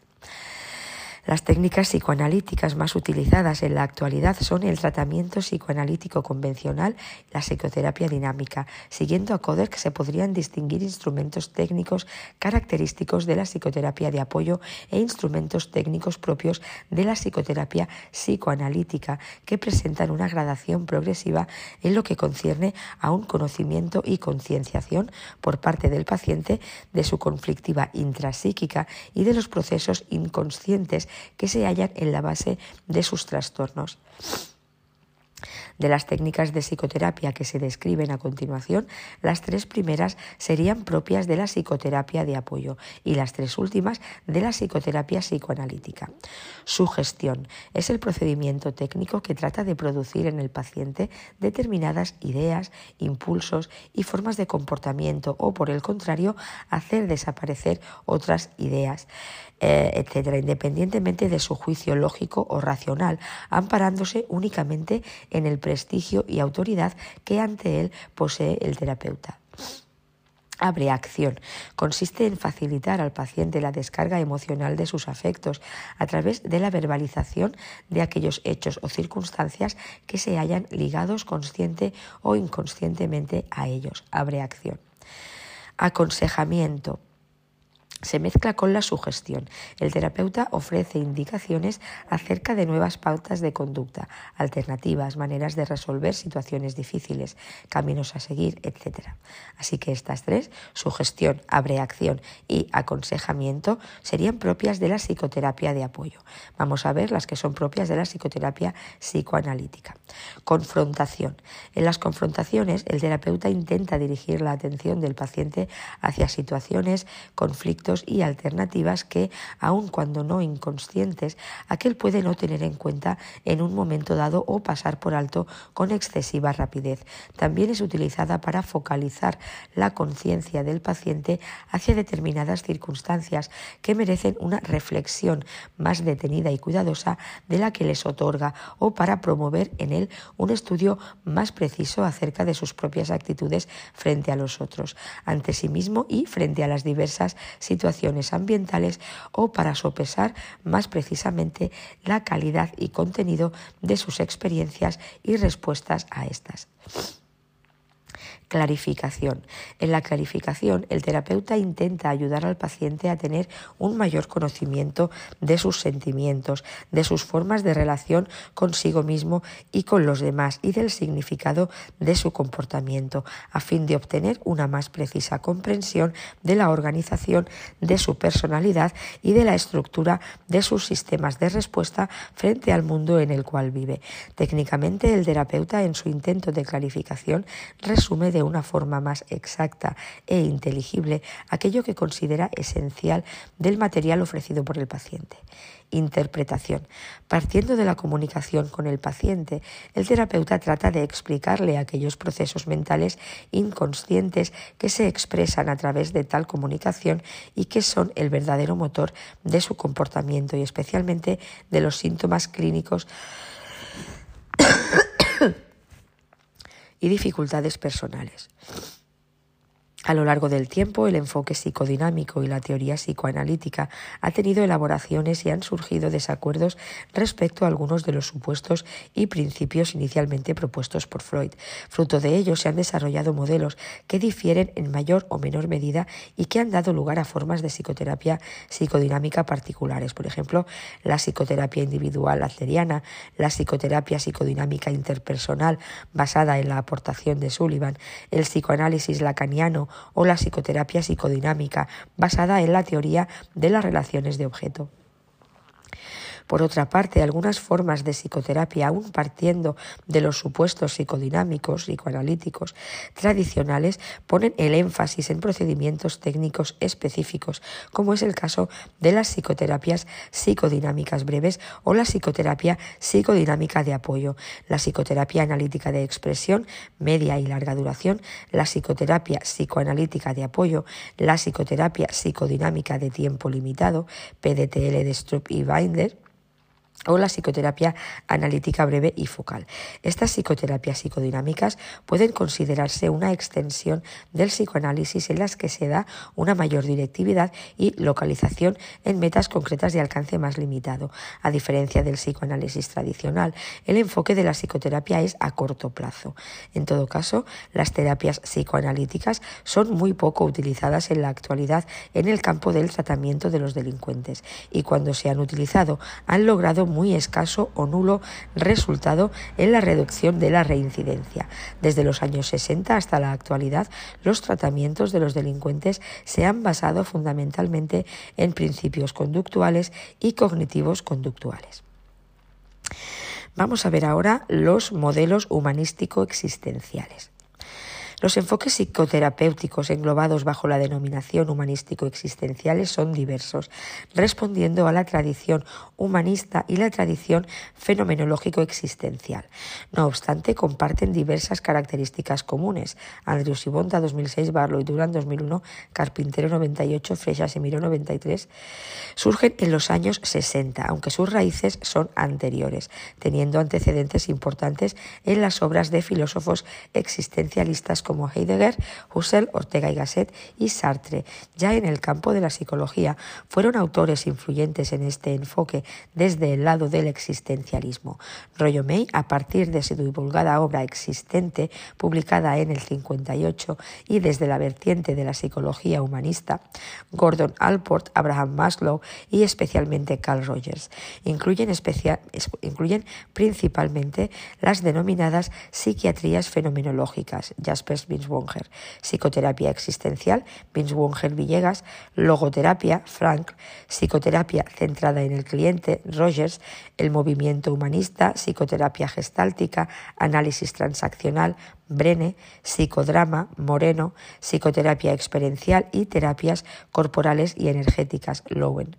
Las técnicas psicoanalíticas más utilizadas en la actualidad son el tratamiento psicoanalítico convencional y la psicoterapia dinámica. Siguiendo a Coder se podrían distinguir instrumentos técnicos característicos de la psicoterapia de apoyo e instrumentos técnicos propios de la psicoterapia psicoanalítica que presentan una gradación progresiva en lo que concierne a un conocimiento y concienciación por parte del paciente de su conflictiva intrapsíquica y de los procesos inconscientes que se hallan en la base de sus trastornos. De las técnicas de psicoterapia que se describen a continuación, las tres primeras serían propias de la psicoterapia de apoyo y las tres últimas de la psicoterapia psicoanalítica. Sugestión es el procedimiento técnico que trata de producir en el paciente determinadas ideas, impulsos y formas de comportamiento o, por el contrario, hacer desaparecer otras ideas. Eh, etcétera, independientemente de su juicio lógico o racional, amparándose únicamente en el prestigio y autoridad que ante él posee el terapeuta. Abre acción. Consiste en facilitar al paciente la descarga emocional de sus afectos a través de la verbalización de aquellos hechos o circunstancias que se hayan ligados consciente o inconscientemente a ellos. Abre acción. Aconsejamiento se mezcla con la sugestión. El terapeuta ofrece indicaciones acerca de nuevas pautas de conducta, alternativas, maneras de resolver situaciones difíciles, caminos a seguir, etc. Así que estas tres, sugestión, abreacción y aconsejamiento, serían propias de la psicoterapia de apoyo. Vamos a ver las que son propias de la psicoterapia psicoanalítica. Confrontación. En las confrontaciones, el terapeuta intenta dirigir la atención del paciente hacia situaciones, conflictos, y alternativas que, aun cuando no inconscientes, aquel puede no tener en cuenta en un momento dado o pasar por alto con excesiva rapidez. También es utilizada para focalizar la conciencia del paciente hacia determinadas circunstancias que merecen una reflexión más detenida y cuidadosa de la que les otorga o para promover en él un estudio más preciso acerca de sus propias actitudes frente a los otros, ante sí mismo y frente a las diversas situaciones ambientales o para sopesar más precisamente la calidad y contenido de sus experiencias y respuestas a estas. Clarificación. En la clarificación, el terapeuta intenta ayudar al paciente a tener un mayor conocimiento de sus sentimientos, de sus formas de relación consigo mismo y con los demás y del significado de su comportamiento, a fin de obtener una más precisa comprensión de la organización de su personalidad y de la estructura de sus sistemas de respuesta frente al mundo en el cual vive. Técnicamente, el terapeuta en su intento de clarificación resume de una forma más exacta e inteligible aquello que considera esencial del material ofrecido por el paciente. Interpretación. Partiendo de la comunicación con el paciente, el terapeuta trata de explicarle aquellos procesos mentales inconscientes que se expresan a través de tal comunicación y que son el verdadero motor de su comportamiento y especialmente de los síntomas clínicos y dificultades personales. A lo largo del tiempo, el enfoque psicodinámico y la teoría psicoanalítica ha tenido elaboraciones y han surgido desacuerdos respecto a algunos de los supuestos y principios inicialmente propuestos por Freud. Fruto de ello se han desarrollado modelos que difieren en mayor o menor medida y que han dado lugar a formas de psicoterapia psicodinámica particulares. Por ejemplo, la psicoterapia individual adleriana, la psicoterapia psicodinámica interpersonal basada en la aportación de Sullivan, el psicoanálisis lacaniano o la psicoterapia psicodinámica, basada en la teoría de las relaciones de objeto. Por otra parte, algunas formas de psicoterapia, aún partiendo de los supuestos psicodinámicos, psicoanalíticos tradicionales, ponen el énfasis en procedimientos técnicos específicos, como es el caso de las psicoterapias psicodinámicas breves o la psicoterapia psicodinámica de apoyo, la psicoterapia analítica de expresión media y larga duración, la psicoterapia psicoanalítica de apoyo, la psicoterapia psicodinámica de tiempo limitado, PDTL de Strupp y Binder, o la psicoterapia analítica breve y focal. Estas psicoterapias psicodinámicas pueden considerarse una extensión del psicoanálisis en las que se da una mayor directividad y localización en metas concretas de alcance más limitado. A diferencia del psicoanálisis tradicional, el enfoque de la psicoterapia es a corto plazo. En todo caso, las terapias psicoanalíticas son muy poco utilizadas en la actualidad en el campo del tratamiento de los delincuentes y cuando se han utilizado han logrado muy escaso o nulo resultado en la reducción de la reincidencia. Desde los años 60 hasta la actualidad, los tratamientos de los delincuentes se han basado fundamentalmente en principios conductuales y cognitivos conductuales. Vamos a ver ahora los modelos humanístico-existenciales. Los enfoques psicoterapéuticos englobados bajo la denominación humanístico-existenciales son diversos, respondiendo a la tradición humanista y la tradición fenomenológico-existencial. No obstante, comparten diversas características comunes. Andrews y Bonta 2006, Barlow y Duran 2001, Carpintero 98, Freixas y Miró 93, surgen en los años 60, aunque sus raíces son anteriores, teniendo antecedentes importantes en las obras de filósofos existencialistas como Heidegger, Husserl, Ortega y Gasset y Sartre. Ya en el campo de la psicología fueron autores influyentes en este enfoque desde el lado del existencialismo. Rollo May, a partir de su divulgada obra existente, publicada en el 58, y desde la vertiente de la psicología humanista, Gordon Alport, Abraham Maslow y especialmente Carl Rogers. Incluyen, incluyen principalmente las denominadas psiquiatrías fenomenológicas, Jasper Rogers Binswanger, psicoterapia existencial Binswanger Villegas, logoterapia Frank, psicoterapia centrada en el cliente Rogers, el movimiento humanista, psicoterapia gestáltica, análisis transaccional Brene, psicodrama Moreno, psicoterapia experiencial y terapias corporales y energéticas Lowen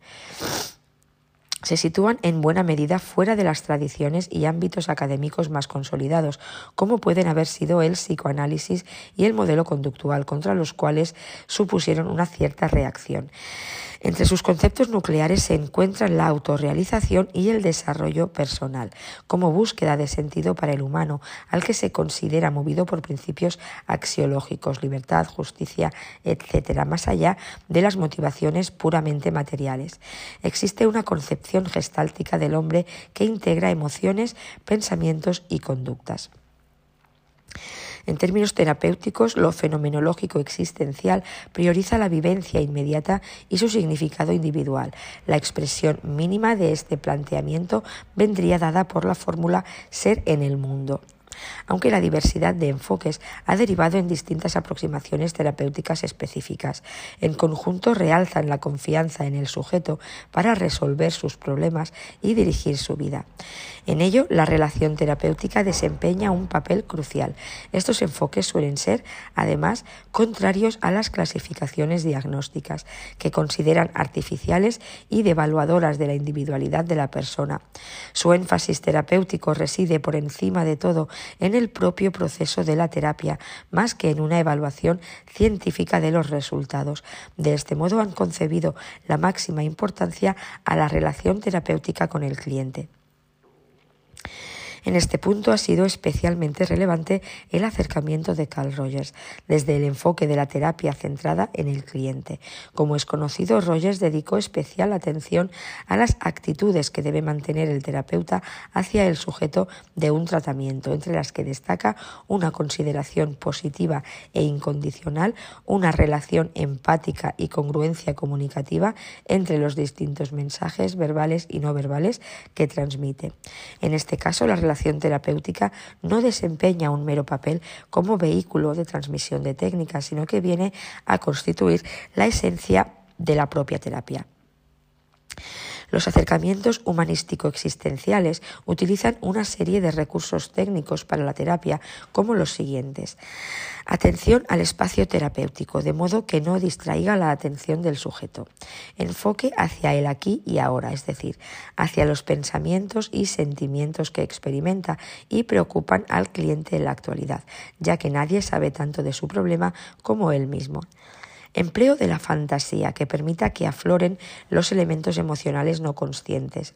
se sitúan en buena medida fuera de las tradiciones y ámbitos académicos más consolidados, como pueden haber sido el psicoanálisis y el modelo conductual, contra los cuales supusieron una cierta reacción. Entre sus conceptos nucleares se encuentran la autorrealización y el desarrollo personal, como búsqueda de sentido para el humano, al que se considera movido por principios axiológicos, libertad, justicia, etc., más allá de las motivaciones puramente materiales. Existe una concepción gestáltica del hombre que integra emociones, pensamientos y conductas. En términos terapéuticos, lo fenomenológico existencial prioriza la vivencia inmediata y su significado individual. La expresión mínima de este planteamiento vendría dada por la fórmula ser en el mundo aunque la diversidad de enfoques ha derivado en distintas aproximaciones terapéuticas específicas. En conjunto realzan la confianza en el sujeto para resolver sus problemas y dirigir su vida. En ello, la relación terapéutica desempeña un papel crucial. Estos enfoques suelen ser, además, contrarios a las clasificaciones diagnósticas, que consideran artificiales y devaluadoras de la individualidad de la persona. Su énfasis terapéutico reside por encima de todo en el propio proceso de la terapia, más que en una evaluación científica de los resultados. De este modo han concebido la máxima importancia a la relación terapéutica con el cliente. En este punto ha sido especialmente relevante el acercamiento de Carl Rogers desde el enfoque de la terapia centrada en el cliente. Como es conocido, Rogers dedicó especial atención a las actitudes que debe mantener el terapeuta hacia el sujeto de un tratamiento, entre las que destaca una consideración positiva e incondicional, una relación empática y congruencia comunicativa entre los distintos mensajes verbales y no verbales que transmite. En este caso, la relación relación terapéutica no desempeña un mero papel como vehículo de transmisión de técnicas, sino que viene a constituir la esencia de la propia terapia. Los acercamientos humanístico-existenciales utilizan una serie de recursos técnicos para la terapia, como los siguientes. Atención al espacio terapéutico, de modo que no distraiga la atención del sujeto. Enfoque hacia el aquí y ahora, es decir, hacia los pensamientos y sentimientos que experimenta y preocupan al cliente en la actualidad, ya que nadie sabe tanto de su problema como él mismo. Empleo de la fantasía que permita que afloren los elementos emocionales no conscientes.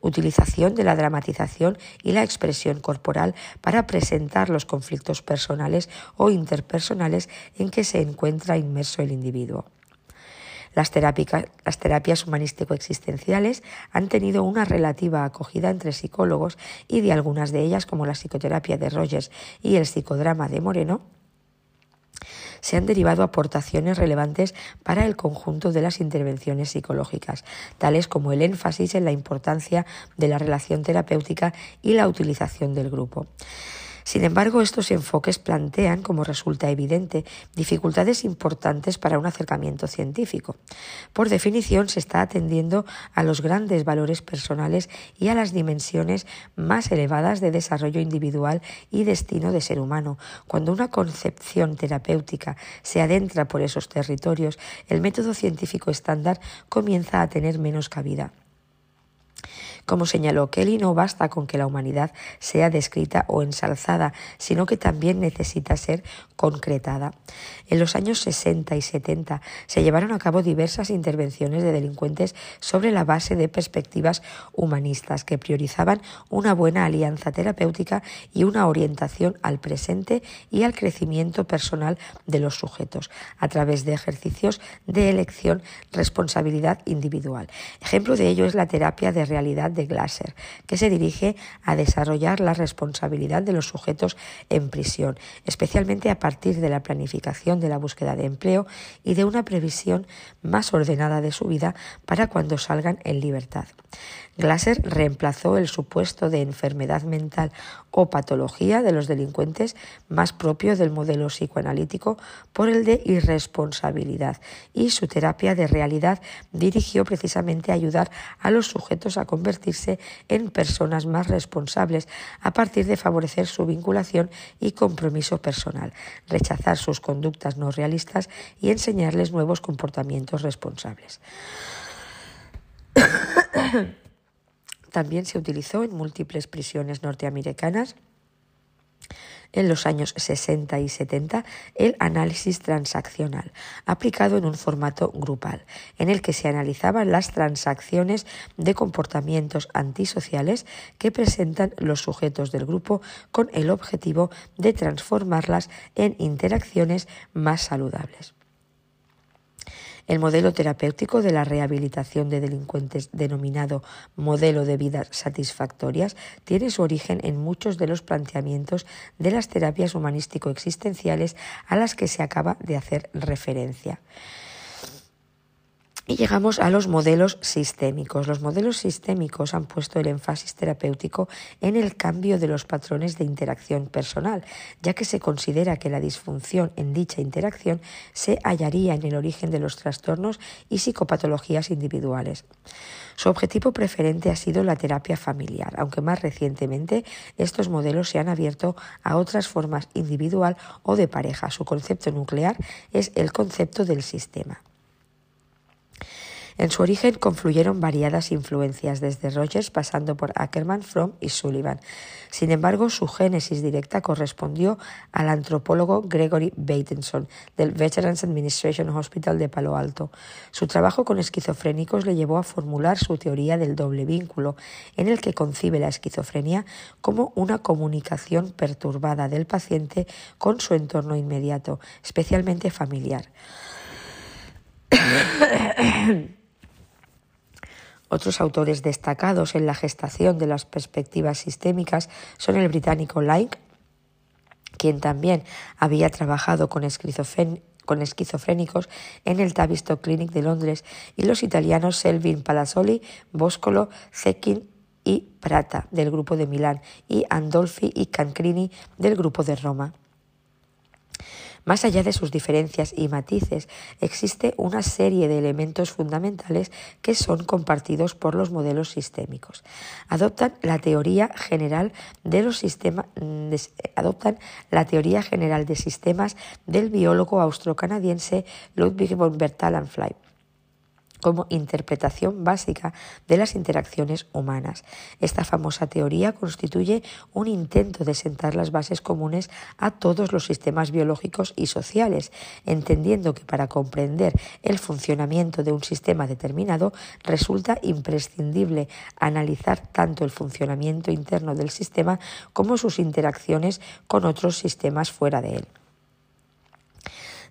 Utilización de la dramatización y la expresión corporal para presentar los conflictos personales o interpersonales en que se encuentra inmerso el individuo. Las, terapias humanístico-existenciales han tenido una relativa acogida entre psicólogos y de algunas de ellas, como la psicoterapia de Rogers y el psicodrama de Moreno, se han derivado aportaciones relevantes para el conjunto de las intervenciones psicológicas, tales como el énfasis en la importancia de la relación terapéutica y la utilización del grupo. Sin embargo, estos enfoques plantean, como resulta evidente, dificultades importantes para un acercamiento científico. Por definición, se está atendiendo a los grandes valores personales y a las dimensiones más elevadas de desarrollo individual y destino de ser humano. Cuando una concepción terapéutica se adentra por esos territorios, el método científico estándar comienza a tener menos cabida. Como señaló Kelly, no basta con que la humanidad sea descrita o ensalzada, sino que también necesita ser concretada. En los años 60 y 70 se llevaron a cabo diversas intervenciones de delincuentes sobre la base de perspectivas humanistas que priorizaban una buena alianza terapéutica y una orientación al presente y al crecimiento personal de los sujetos a través de ejercicios de elección, responsabilidad individual. Ejemplo de ello es la terapia de realidad de Glasser, que se dirige a desarrollar la responsabilidad de los sujetos en prisión, especialmente a partir de la planificación de la búsqueda de empleo y de una previsión más ordenada de su vida para cuando salgan en libertad. Glasser reemplazó el supuesto de enfermedad mental o patología de los delincuentes más propio del modelo psicoanalítico por el de irresponsabilidad y su terapia de realidad dirigió precisamente a ayudar a los sujetos a convertirse en personas más responsables a partir de favorecer su vinculación y compromiso personal, rechazar sus conductas no realistas y enseñarles nuevos comportamientos responsables. También se utilizó en múltiples prisiones norteamericanas en los años 60 y 70 el análisis transaccional, aplicado en un formato grupal, en el que se analizaban las transacciones de comportamientos antisociales que presentan los sujetos del grupo con el objetivo de transformarlas en interacciones más saludables. El modelo terapéutico de la rehabilitación de delincuentes denominado modelo de vidas satisfactorias tiene su origen en muchos de los planteamientos de las terapias humanístico-existenciales a las que se acaba de hacer referencia. Y llegamos a los modelos sistémicos. Los modelos sistémicos han puesto el énfasis terapéutico en el cambio de los patrones de interacción personal, ya que se considera que la disfunción en dicha interacción se hallaría en el origen de los trastornos y psicopatologías individuales. Su objetivo preferente ha sido la terapia familiar, aunque más recientemente estos modelos se han abierto a otras formas individual o de pareja. Su concepto nuclear es el concepto del sistema. En su origen confluyeron variadas influencias, desde Rogers pasando por Ackerman, Fromm y Sullivan. Sin embargo, su génesis directa correspondió al antropólogo Gregory Bateson del Veterans Administration Hospital de Palo Alto. Su trabajo con esquizofrénicos le llevó a formular su teoría del doble vínculo, en el que concibe la esquizofrenia como una comunicación perturbada del paciente con su entorno inmediato, especialmente familiar. Otros autores destacados en la gestación de las perspectivas sistémicas son el británico Lyne, quien también había trabajado con, esquizofrénicos en el Tavistock Clinic de Londres, y los italianos Selvin Palazzoli, Boscolo, Zecchin y Prata del grupo de Milán y Andolfi y Cancrini del grupo de Roma. Más allá de sus diferencias y matices, existe una serie de elementos fundamentales que son compartidos por los modelos sistémicos. Adoptan la teoría general de los sistemas adoptan la teoría general de sistemas del biólogo austrocanadiense Ludwig von Bertalanffy como interpretación básica de las interacciones humanas. Esta famosa teoría constituye un intento de sentar las bases comunes a todos los sistemas biológicos y sociales, entendiendo que para comprender el funcionamiento de un sistema determinado resulta imprescindible analizar tanto el funcionamiento interno del sistema como sus interacciones con otros sistemas fuera de él.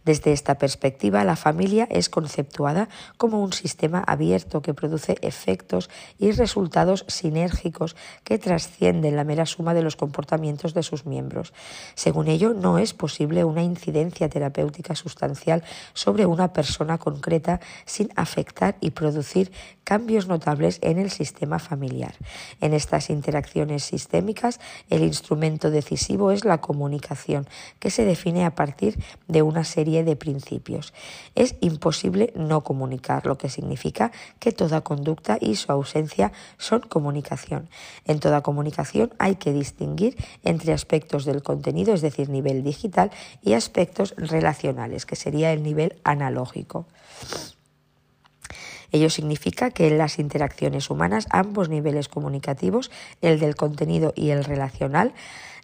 Desde esta perspectiva, la familia es conceptuada como un sistema abierto que produce efectos y resultados sinérgicos que trascienden la mera suma de los comportamientos de sus miembros. Según ello, no es posible una incidencia terapéutica sustancial sobre una persona concreta sin afectar y producir cambios notables en el sistema familiar. En estas interacciones sistémicas, el instrumento decisivo es la comunicación, que se define a partir de una serie de principios. Es imposible no comunicar, lo que significa que toda conducta y su ausencia son comunicación. En toda comunicación hay que distinguir entre aspectos del contenido, es decir, nivel digital, y aspectos relacionales, que sería el nivel analógico. Ello significa que en las interacciones humanas ambos niveles comunicativos, el del contenido y el relacional,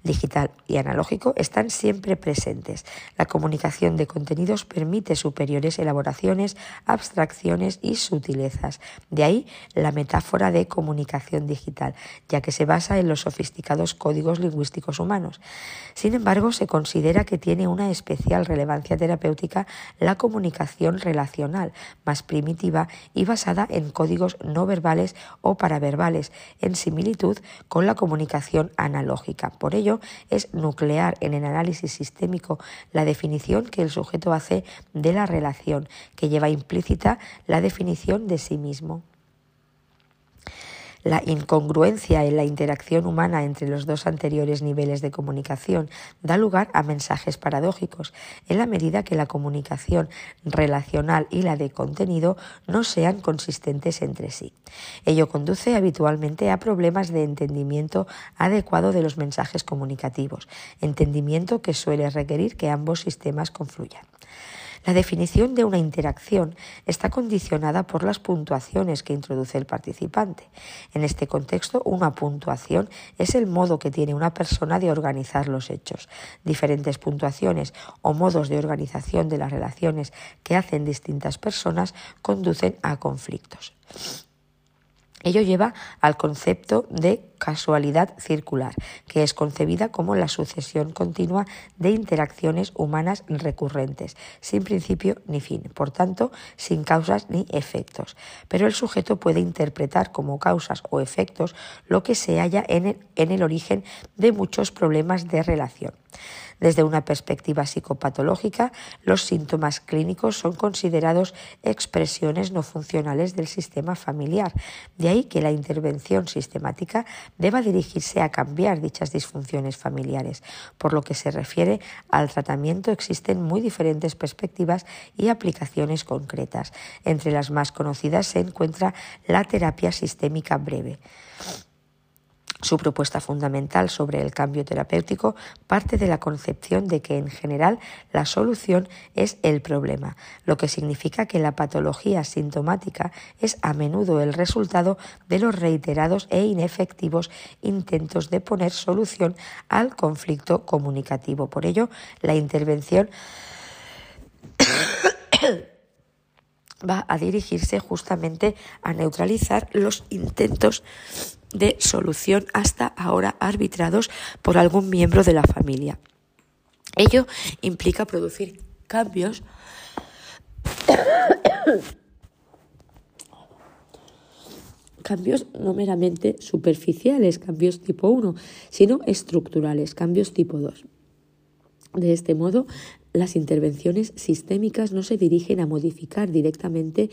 digital y analógico están siempre presentes. La comunicación de contenidos permite superiores elaboraciones, abstracciones y sutilezas. De ahí la metáfora de comunicación digital, ya que se basa en los sofisticados códigos lingüísticos humanos. Sin embargo, se considera que tiene una especial relevancia terapéutica la comunicación relacional, más primitiva y basada en códigos no verbales o paraverbales, en similitud con la comunicación analógica. Por ello, es nuclear en el análisis sistémico la definición que el sujeto hace de la relación, que lleva implícita la definición de sí mismo. La incongruencia en la interacción humana entre los dos anteriores niveles de comunicación da lugar a mensajes paradójicos, en la medida que la comunicación relacional y la de contenido no sean consistentes entre sí. Ello conduce habitualmente a problemas de entendimiento adecuado de los mensajes comunicativos, entendimiento que suele requerir que ambos sistemas confluyan. La definición de una interacción está condicionada por las puntuaciones que introduce el participante. En este contexto, una puntuación es el modo que tiene una persona de organizar los hechos. Diferentes puntuaciones o modos de organización de las relaciones que hacen distintas personas conducen a conflictos. Ello lleva al concepto de casualidad circular, que es concebida como la sucesión continua de interacciones humanas recurrentes, sin principio ni fin, por tanto, sin causas ni efectos. Pero el sujeto puede interpretar como causas o efectos lo que se halla en el, en el origen de muchos problemas de relación. Desde una perspectiva psicopatológica, los síntomas clínicos son considerados expresiones no funcionales del sistema familiar. De ahí que la intervención sistemática deba dirigirse a cambiar dichas disfunciones familiares. Por lo que se refiere al tratamiento existen muy diferentes perspectivas y aplicaciones concretas. Entre las más conocidas se encuentra la terapia sistémica breve. Su propuesta fundamental sobre el cambio terapéutico parte de la concepción de que en general la solución es el problema, lo que significa que la patología sintomática es a menudo el resultado de los reiterados e inefectivos intentos de poner solución al conflicto comunicativo. Por ello, la intervención va a dirigirse justamente a neutralizar los intentos de solución hasta ahora arbitrados por algún miembro de la familia. Ello implica producir cambios cambios no meramente superficiales, cambios tipo 1, sino estructurales, cambios tipo 2. De este modo, las intervenciones sistémicas no se dirigen a modificar directamente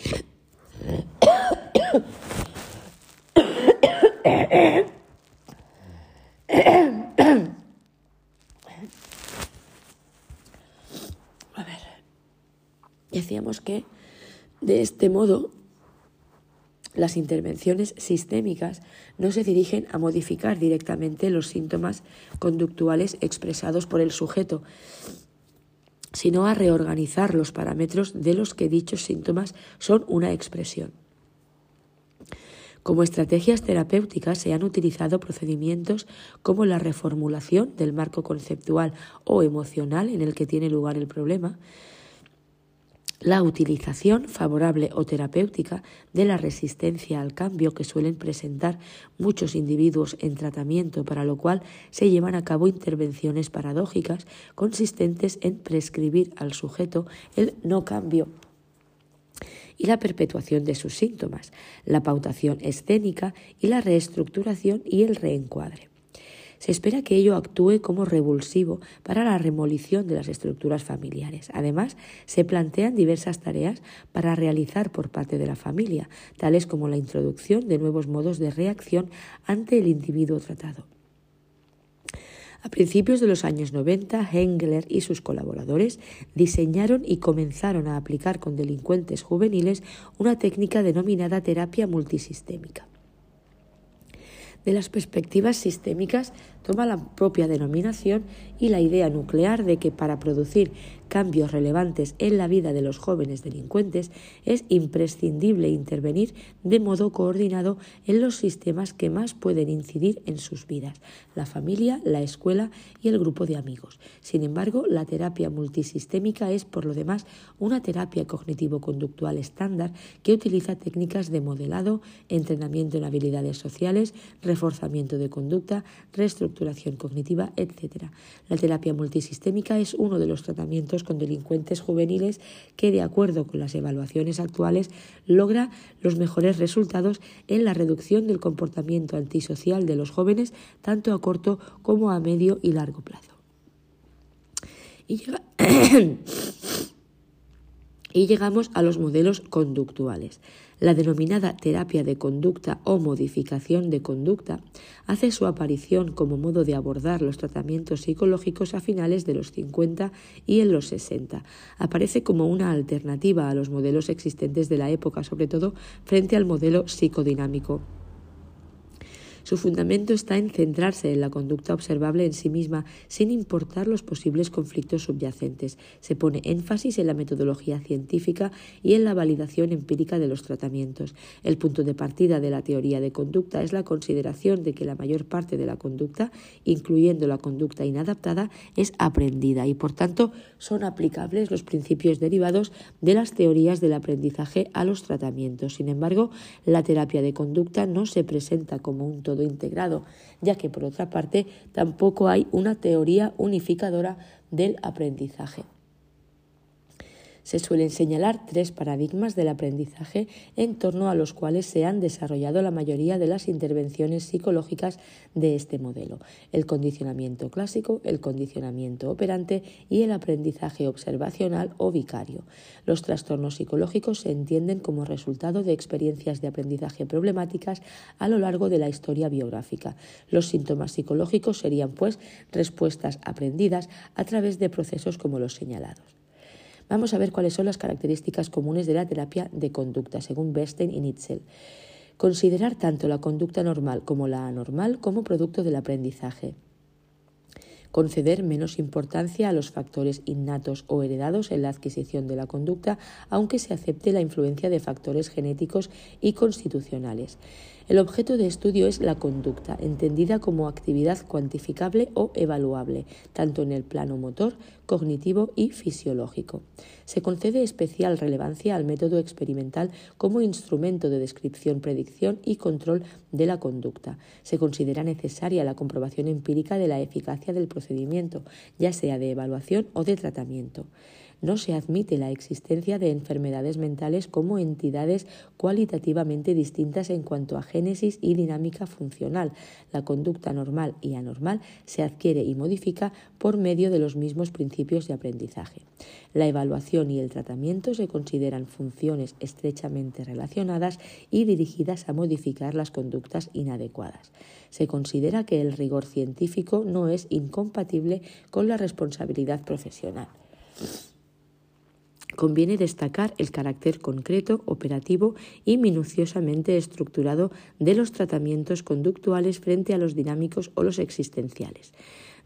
a ver, decíamos que de este modo las intervenciones sistémicas no se dirigen a modificar directamente los síntomas conductuales expresados por el sujeto, sino a reorganizar los parámetros de los que dichos síntomas son una expresión. Como estrategias terapéuticas se han utilizado procedimientos como la reformulación del marco conceptual o emocional en el que tiene lugar el problema, la utilización favorable o terapéutica de la resistencia al cambio que suelen presentar muchos individuos en tratamiento, para lo cual se llevan a cabo intervenciones paradójicas consistentes en prescribir al sujeto el no cambio y la perpetuación de sus síntomas, la pautación escénica y la reestructuración y el reencuadre. Se espera que ello actúe como revulsivo para la remolición de las estructuras familiares. Además, se plantean diversas tareas para realizar por parte de la familia, tales como la introducción de nuevos modos de reacción ante el individuo tratado. A principios de los años 90, Hengler y sus colaboradores diseñaron y comenzaron a aplicar con delincuentes juveniles una técnica denominada terapia multisistémica. De las perspectivas sistémicas toma la propia denominación y la idea nuclear de que para producir cambios relevantes en la vida de los jóvenes delincuentes es imprescindible intervenir de modo coordinado en los sistemas que más pueden incidir en sus vidas, la familia, la escuela y el grupo de amigos. Sin embargo, la terapia multisistémica es, por lo demás, una terapia cognitivo-conductual estándar que utiliza técnicas de modelado, entrenamiento en habilidades sociales, reforzamiento de conducta, reestructuración estructuración cognitiva, etc. La terapia multisistémica es uno de los tratamientos con delincuentes juveniles que, de acuerdo con las evaluaciones actuales, logra los mejores resultados en la reducción del comportamiento antisocial de los jóvenes, tanto a corto como a medio y largo plazo. Y, llegamos a los modelos conductuales. La denominada terapia de conducta o modificación de conducta hace su aparición como modo de abordar los tratamientos psicológicos a finales de los 50 y en los 60. Aparece como una alternativa a los modelos existentes de la época, sobre todo frente al modelo psicodinámico su fundamento está en centrarse en la conducta observable en sí misma, sin importar los posibles conflictos subyacentes. Se pone énfasis en la metodología científica y en la validación empírica de los tratamientos. El punto de partida de la teoría de conducta es la consideración de que la mayor parte de la conducta, incluyendo la conducta inadaptada, es aprendida y, por tanto, son aplicables los principios derivados de las teorías del aprendizaje a los tratamientos. Sin embargo, la terapia de conducta no se presenta como un todo integrado, ya que por otra parte tampoco hay una teoría unificadora del aprendizaje. Se suelen señalar tres paradigmas del aprendizaje en torno a los cuales se han desarrollado la mayoría de las intervenciones psicológicas de este modelo. El condicionamiento clásico, el condicionamiento operante y el aprendizaje observacional o vicario. Los trastornos psicológicos se entienden como resultado de experiencias de aprendizaje problemáticas a lo largo de la historia biográfica. Los síntomas psicológicos serían, pues, respuestas aprendidas a través de procesos como los señalados. Vamos a ver cuáles son las características comunes de la terapia de conducta, según Bernstein y Nitzel. Considerar tanto la conducta normal como la anormal como producto del aprendizaje. Conceder menos importancia a los factores innatos o heredados en la adquisición de la conducta, aunque se acepte la influencia de factores genéticos y constitucionales. El objeto de estudio es la conducta, entendida como actividad cuantificable o evaluable, tanto en el plano motor, cognitivo y fisiológico. Se concede especial relevancia al método experimental como instrumento de descripción, predicción y control de la conducta. Se considera necesaria la comprobación empírica de la eficacia del procedimiento, ya sea de evaluación o de tratamiento no se admite la existencia de enfermedades mentales como entidades cualitativamente distintas en cuanto a génesis y dinámica funcional. La conducta normal y anormal se adquiere y modifica por medio de los mismos principios de aprendizaje. La evaluación y el tratamiento se consideran funciones estrechamente relacionadas y dirigidas a modificar las conductas inadecuadas. Se considera que el rigor científico no es incompatible con la responsabilidad profesional. Conviene destacar el carácter concreto, operativo y minuciosamente estructurado de los tratamientos conductuales frente a los dinámicos o los existenciales.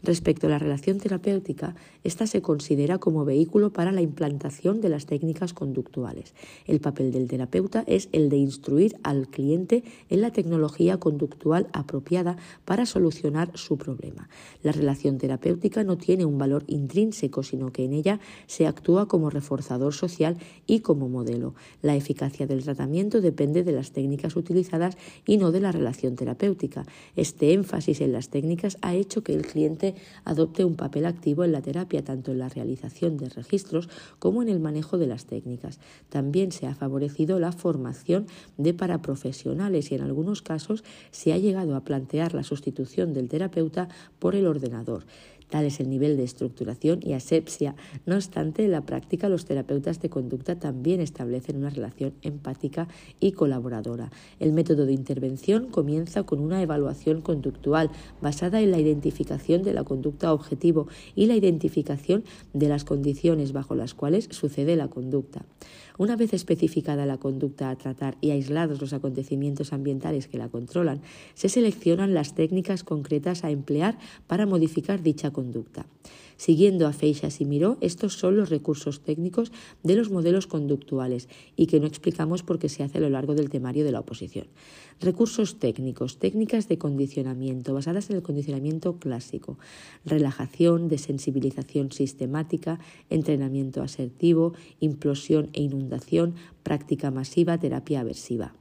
Respecto a la relación terapéutica, esta se considera como vehículo para la implantación de las técnicas conductuales. El papel del terapeuta es el de instruir al cliente en la tecnología conductual apropiada para solucionar su problema. La relación terapéutica no tiene un valor intrínseco, sino que en ella se actúa como reforzador social y como modelo. La eficacia del tratamiento depende de las técnicas utilizadas y no de la relación terapéutica. Este énfasis en las técnicas ha hecho que el cliente adopte un papel activo en la terapia, tanto en la realización de registros como en el manejo de las técnicas. También se ha favorecido la formación de paraprofesionales y en algunos casos se ha llegado a plantear la sustitución del terapeuta por el ordenador. Tal es el nivel de estructuración y asepsia. No obstante, en la práctica los terapeutas de conducta también establecen una relación empática y colaboradora. El método de intervención comienza con una evaluación conductual basada en la identificación de la conducta objetivo y la identificación de las condiciones bajo las cuales sucede la conducta. Una vez especificada la conducta a tratar y aislados los acontecimientos ambientales que la controlan, se seleccionan las técnicas concretas a emplear para modificar dicha conducta. Siguiendo a Feixas y Miró, estos son los recursos técnicos de los modelos conductuales y que no explicamos porque se hace a lo largo del temario de la oposición. Recursos técnicos, técnicas de condicionamiento basadas en el condicionamiento clásico, relajación, desensibilización sistemática, entrenamiento asertivo, implosión e inundación, práctica masiva, terapia aversiva.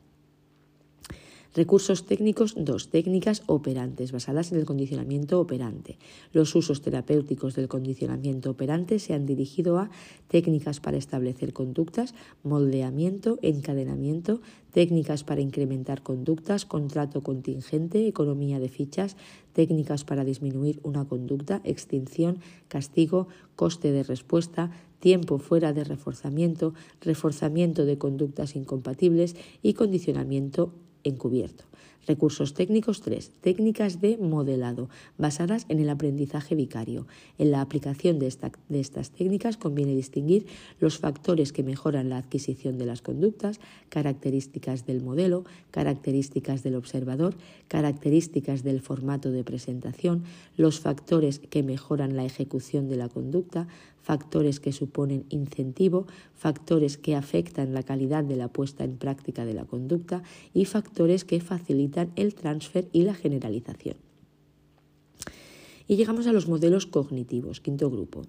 Recursos técnicos 2. Técnicas operantes basadas en el condicionamiento operante. Los usos terapéuticos del condicionamiento operante se han dirigido a técnicas para establecer conductas, moldeamiento, encadenamiento, técnicas para incrementar conductas, contrato contingente, economía de fichas, técnicas para disminuir una conducta, extinción, castigo, coste de respuesta, tiempo fuera de reforzamiento, reforzamiento de conductas incompatibles y condicionamiento encubierto. Recursos técnicos 3. Técnicas de modelado, basadas en el aprendizaje vicario. En la aplicación de, de, estas técnicas conviene distinguir los factores que mejoran la adquisición de las conductas, características del modelo, características del observador, características del formato de presentación, los factores que mejoran la ejecución de la conducta, factores que suponen incentivo, factores que afectan la calidad de la puesta en práctica de la conducta y factores que facilitan el transfer y la generalización. Y llegamos a los modelos cognitivos, quinto grupo.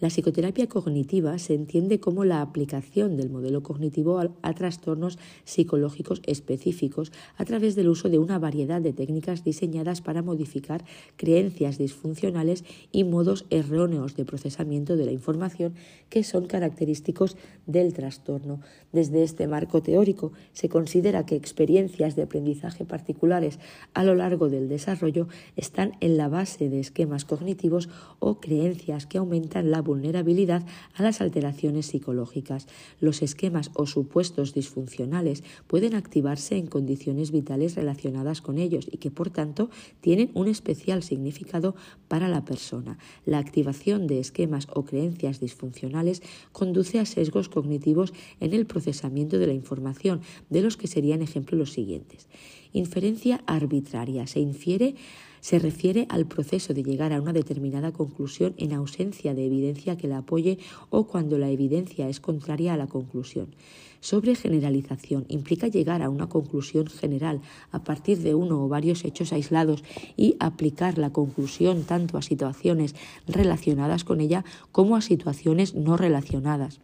La psicoterapia cognitiva se entiende como la aplicación del modelo cognitivo a, trastornos psicológicos específicos a través del uso de una variedad de técnicas diseñadas para modificar creencias disfuncionales y modos erróneos de procesamiento de la información que son característicos del trastorno. Desde este marco teórico se considera que experiencias de aprendizaje particulares a lo largo del desarrollo están en la base de esquemas cognitivos o creencias que aumentan la vulnerabilidad a las alteraciones psicológicas. Los esquemas o supuestos disfuncionales pueden activarse en condiciones vitales relacionadas con ellos y que por tanto tienen un especial significado para la persona. La activación de esquemas o creencias disfuncionales conduce a sesgos cognitivos en el procesamiento de la información, de los que serían ejemplo los siguientes. Inferencia arbitraria. Se infiere se refiere al proceso de llegar a una determinada conclusión en ausencia de evidencia que la apoye o cuando la evidencia es contraria a la conclusión. Sobre generalización implica llegar a una conclusión general a partir de uno o varios hechos aislados y aplicar la conclusión tanto a situaciones relacionadas con ella como a situaciones no relacionadas.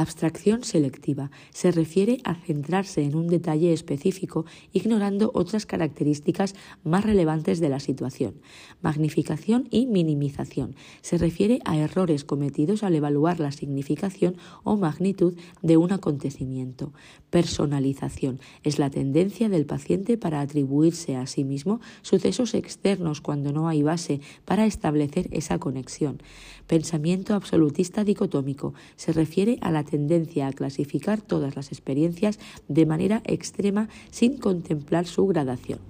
Abstracción selectiva se refiere a centrarse en un detalle específico, ignorando otras características más relevantes de la situación. Magnificación y minimización se refiere a errores cometidos al evaluar la significación o magnitud de un acontecimiento. Personalización es la tendencia del paciente para atribuirse a sí mismo sucesos externos cuando no hay base para establecer esa conexión. Pensamiento absolutista dicotómico se refiere a la tendencia a clasificar todas las experiencias de manera extrema sin contemplar su gradación.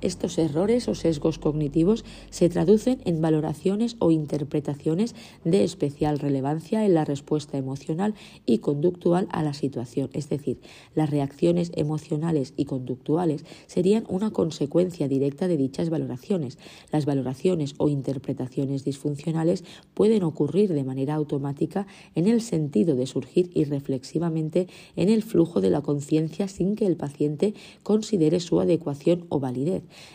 Estos errores o sesgos cognitivos se traducen en valoraciones o interpretaciones de especial relevancia en la respuesta emocional y conductual a la situación, es decir, las reacciones emocionales y conductuales serían una consecuencia directa de dichas valoraciones. Las valoraciones o interpretaciones disfuncionales pueden ocurrir de manera automática en el sentido de surgir irreflexivamente en el flujo de la conciencia sin que el paciente considere su adecuación o validez.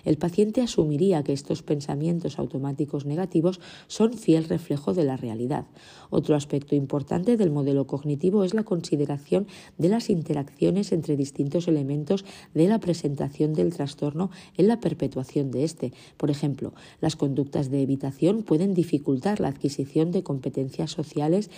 El paciente asumiría que estos pensamientos automáticos negativos son fiel reflejo de la realidad. Otro aspecto importante del modelo cognitivo es la consideración de las interacciones entre distintos elementos de la presentación del trastorno en la perpetuación de este. Por ejemplo, las conductas de evitación pueden dificultar la adquisición de competencias sociales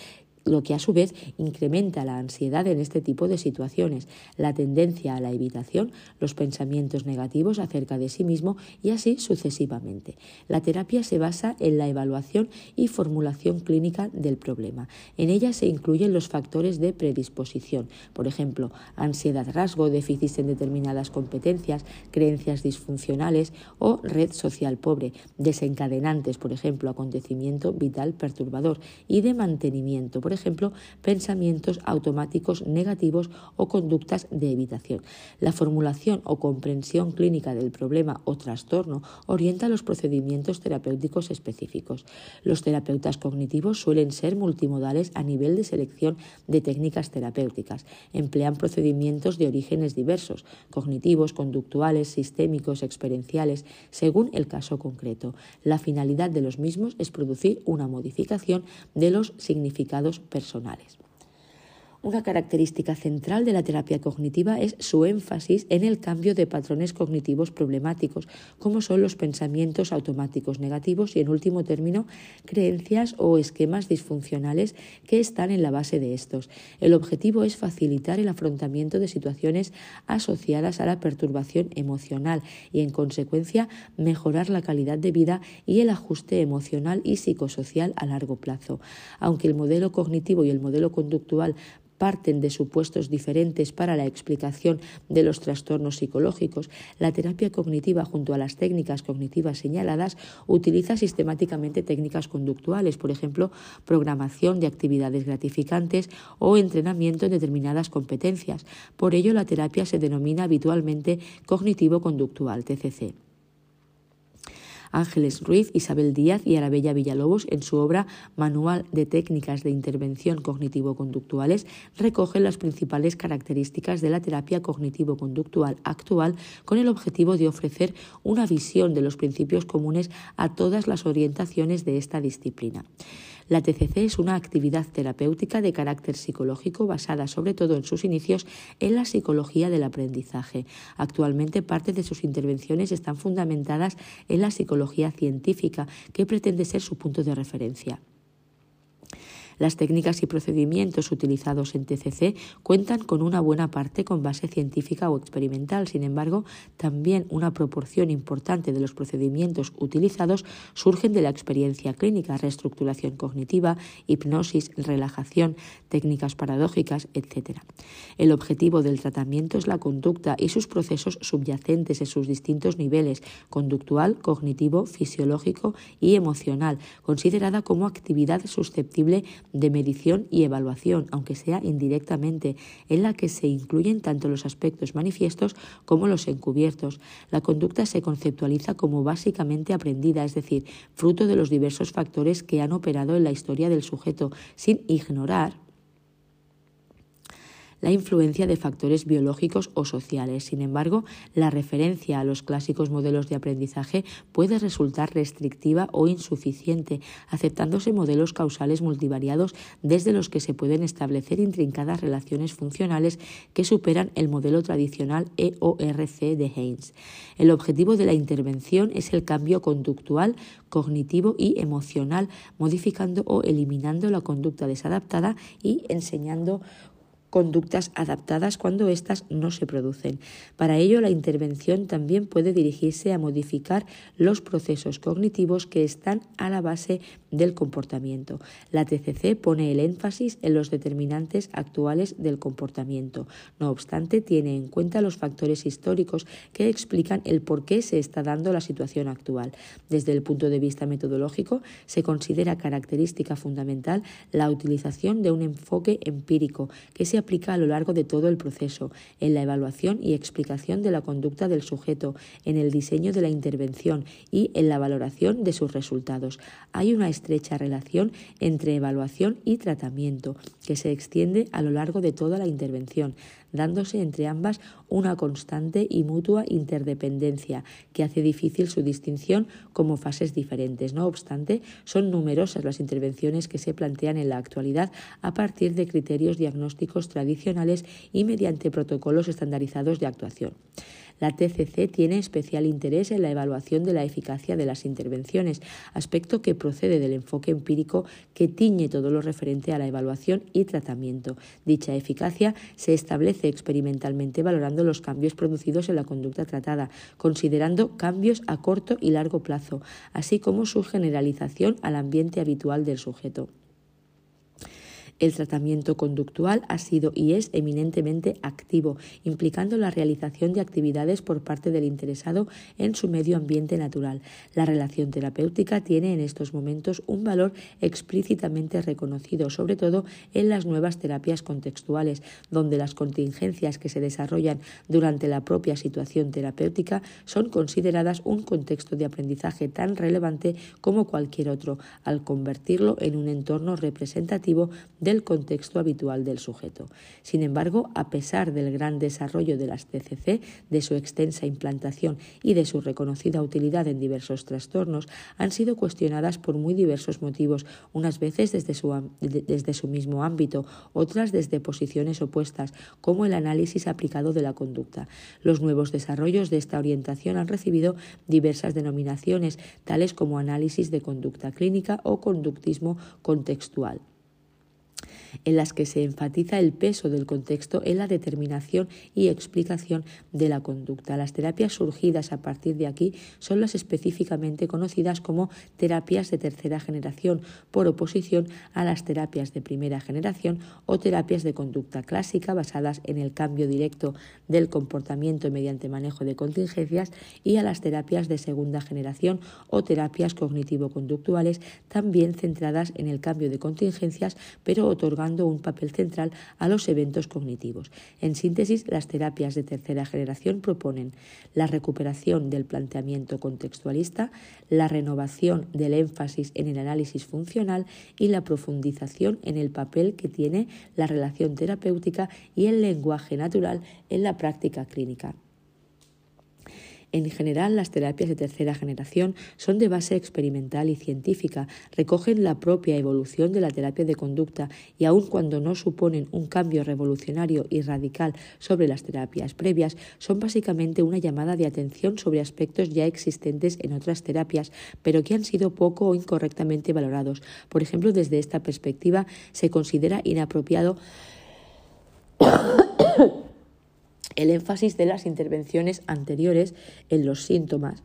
lo que a su vez incrementa la ansiedad en este tipo de situaciones, la tendencia a la evitación, los pensamientos negativos acerca de sí mismo y así sucesivamente. La terapia se basa en la evaluación y formulación clínica del problema. En ella se incluyen los factores de predisposición, por ejemplo, ansiedad rasgo, déficits en determinadas competencias, creencias disfuncionales o red social pobre, desencadenantes, por ejemplo, acontecimiento vital perturbador y de mantenimiento, por ejemplo, pensamientos automáticos negativos o conductas de evitación. La formulación o comprensión clínica del problema o trastorno orienta los procedimientos terapéuticos específicos. Los terapeutas cognitivos suelen ser multimodales a nivel de selección de técnicas terapéuticas. Emplean procedimientos de orígenes diversos, cognitivos, conductuales, sistémicos, experienciales, según el caso concreto. La finalidad de los mismos es producir una modificación de los significados personales. Una característica central de la terapia cognitiva es su énfasis en el cambio de patrones cognitivos problemáticos, como son los pensamientos automáticos negativos y, en último término, creencias o esquemas disfuncionales que están en la base de estos. El objetivo es facilitar el afrontamiento de situaciones asociadas a la perturbación emocional y, en consecuencia, mejorar la calidad de vida y el ajuste emocional y psicosocial a largo plazo. Aunque el modelo cognitivo y el modelo conductual parten de supuestos diferentes para la explicación de los trastornos psicológicos, la terapia cognitiva junto a las técnicas cognitivas señaladas utiliza sistemáticamente técnicas conductuales, por ejemplo, programación de actividades gratificantes o entrenamiento en determinadas competencias. Por ello, la terapia se denomina habitualmente cognitivo-conductual, TCC. Ángeles Ruiz, Isabel Díaz y Arabella Villalobos, en su obra Manual de Técnicas de Intervención Cognitivo-Conductuales, recogen las principales características de la terapia cognitivo-conductual actual con el objetivo de ofrecer una visión de los principios comunes a todas las orientaciones de esta disciplina. La TCC es una actividad terapéutica de carácter psicológico basada sobre todo en sus inicios en la psicología del aprendizaje. Actualmente parte de sus intervenciones están fundamentadas en la psicología científica, que pretende ser su punto de referencia. Las técnicas y procedimientos utilizados en TCC cuentan con una buena parte con base científica o experimental. Sin embargo, también una proporción importante de los procedimientos utilizados surgen de la experiencia clínica, reestructuración cognitiva, hipnosis, relajación, técnicas paradójicas, etc. El objetivo del tratamiento es la conducta y sus procesos subyacentes en sus distintos niveles, conductual, cognitivo, fisiológico y emocional, considerada como actividad susceptible de medición y evaluación, aunque sea indirectamente, en la que se incluyen tanto los aspectos manifiestos como los encubiertos. La conducta se conceptualiza como básicamente aprendida, es decir, fruto de los diversos factores que han operado en la historia del sujeto, sin ignorar la influencia de factores biológicos o sociales. Sin embargo, la referencia a los clásicos modelos de aprendizaje puede resultar restrictiva o insuficiente, aceptándose modelos causales multivariados desde los que se pueden establecer intrincadas relaciones funcionales que superan el modelo tradicional EORC de Haynes. El objetivo de la intervención es el cambio conductual, cognitivo y emocional, modificando o eliminando la conducta desadaptada y enseñando conductas adaptadas cuando éstas no se producen. Para ello, la intervención también puede dirigirse a modificar los procesos cognitivos que están a la base del comportamiento. La TCC pone el énfasis en los determinantes actuales del comportamiento. No obstante, tiene en cuenta los factores históricos que explican el por qué se está dando la situación actual. Desde el punto de vista metodológico, se considera característica fundamental la utilización de un enfoque empírico que se aplica a lo largo de todo el proceso, en la evaluación y explicación de la conducta del sujeto, en el diseño de la intervención y en la valoración de sus resultados. Hay una estrecha relación entre evaluación y tratamiento, que se extiende a lo largo de toda la intervención, dándose entre ambas una constante y mutua interdependencia que hace difícil su distinción como fases diferentes. No obstante, son numerosas las intervenciones que se plantean en la actualidad a partir de criterios diagnósticos tradicionales y mediante protocolos estandarizados de actuación. La TCC tiene especial interés en la evaluación de la eficacia de las intervenciones, aspecto que procede del enfoque empírico que tiñe todo lo referente a la evaluación y tratamiento. Dicha eficacia se establece experimentalmente valorando los cambios producidos en la conducta tratada, considerando cambios a corto y largo plazo, así como su generalización al ambiente habitual del sujeto. El tratamiento conductual ha sido y es eminentemente activo, implicando la realización de actividades por parte del interesado en su medio ambiente natural. La relación terapéutica tiene en estos momentos un valor explícitamente reconocido, sobre todo en las nuevas terapias contextuales, donde las contingencias que se desarrollan durante la propia situación terapéutica son consideradas un contexto de aprendizaje tan relevante como cualquier otro, al convertirlo en un entorno representativo de del contexto habitual del sujeto. Sin embargo, a pesar del gran desarrollo de las TCC, de su extensa implantación y de su reconocida utilidad en diversos trastornos, han sido cuestionadas por muy diversos motivos, unas veces desde su, desde su mismo ámbito, otras desde posiciones opuestas, como el análisis aplicado de la conducta. Los nuevos desarrollos de esta orientación han recibido diversas denominaciones, tales como análisis de conducta clínica o conductismo contextual en las que se enfatiza el peso del contexto en la determinación y explicación de la conducta. Las terapias surgidas a partir de aquí son las específicamente conocidas como terapias de tercera generación, por oposición a las terapias de primera generación o terapias de conducta clásica basadas en el cambio directo del comportamiento mediante manejo de contingencias y a las terapias de segunda generación o terapias cognitivo-conductuales también centradas en el cambio de contingencias pero un papel central a los eventos cognitivos. En síntesis, las terapias de tercera generación proponen la recuperación del planteamiento contextualista, la renovación del énfasis en el análisis funcional y la profundización en el papel que tiene la relación terapéutica y el lenguaje natural en la práctica clínica. En general, las terapias de tercera generación son de base experimental y científica, recogen la propia evolución de la terapia de conducta y aun cuando no suponen un cambio revolucionario y radical sobre las terapias previas, son básicamente una llamada de atención sobre aspectos ya existentes en otras terapias, pero que han sido poco o incorrectamente valorados. Por ejemplo, desde esta perspectiva se considera inapropiado el énfasis de las intervenciones anteriores en los síntomas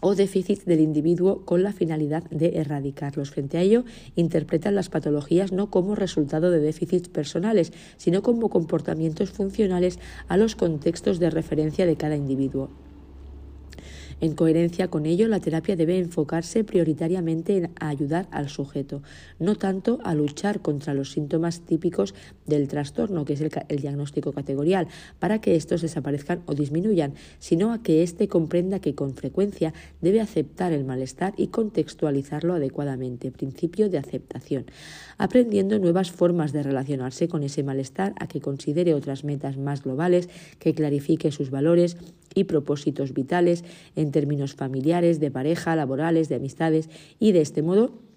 o déficits del individuo con la finalidad de erradicarlos. Frente a ello, interpretan las patologías no como resultado de déficits personales, sino como comportamientos funcionales a los contextos de referencia de cada individuo. En coherencia con ello, la terapia debe enfocarse prioritariamente en ayudar al sujeto, no tanto a luchar contra los síntomas típicos del trastorno, que es el, diagnóstico categorial, para que estos desaparezcan o disminuyan, sino a que éste comprenda que con frecuencia debe aceptar el malestar y contextualizarlo adecuadamente, principio de aceptación, aprendiendo nuevas formas de relacionarse con ese malestar, a que considere otras metas más globales, que clarifique sus valores y propósitos vitales en términos familiares, de pareja, laborales, de amistades y de este modo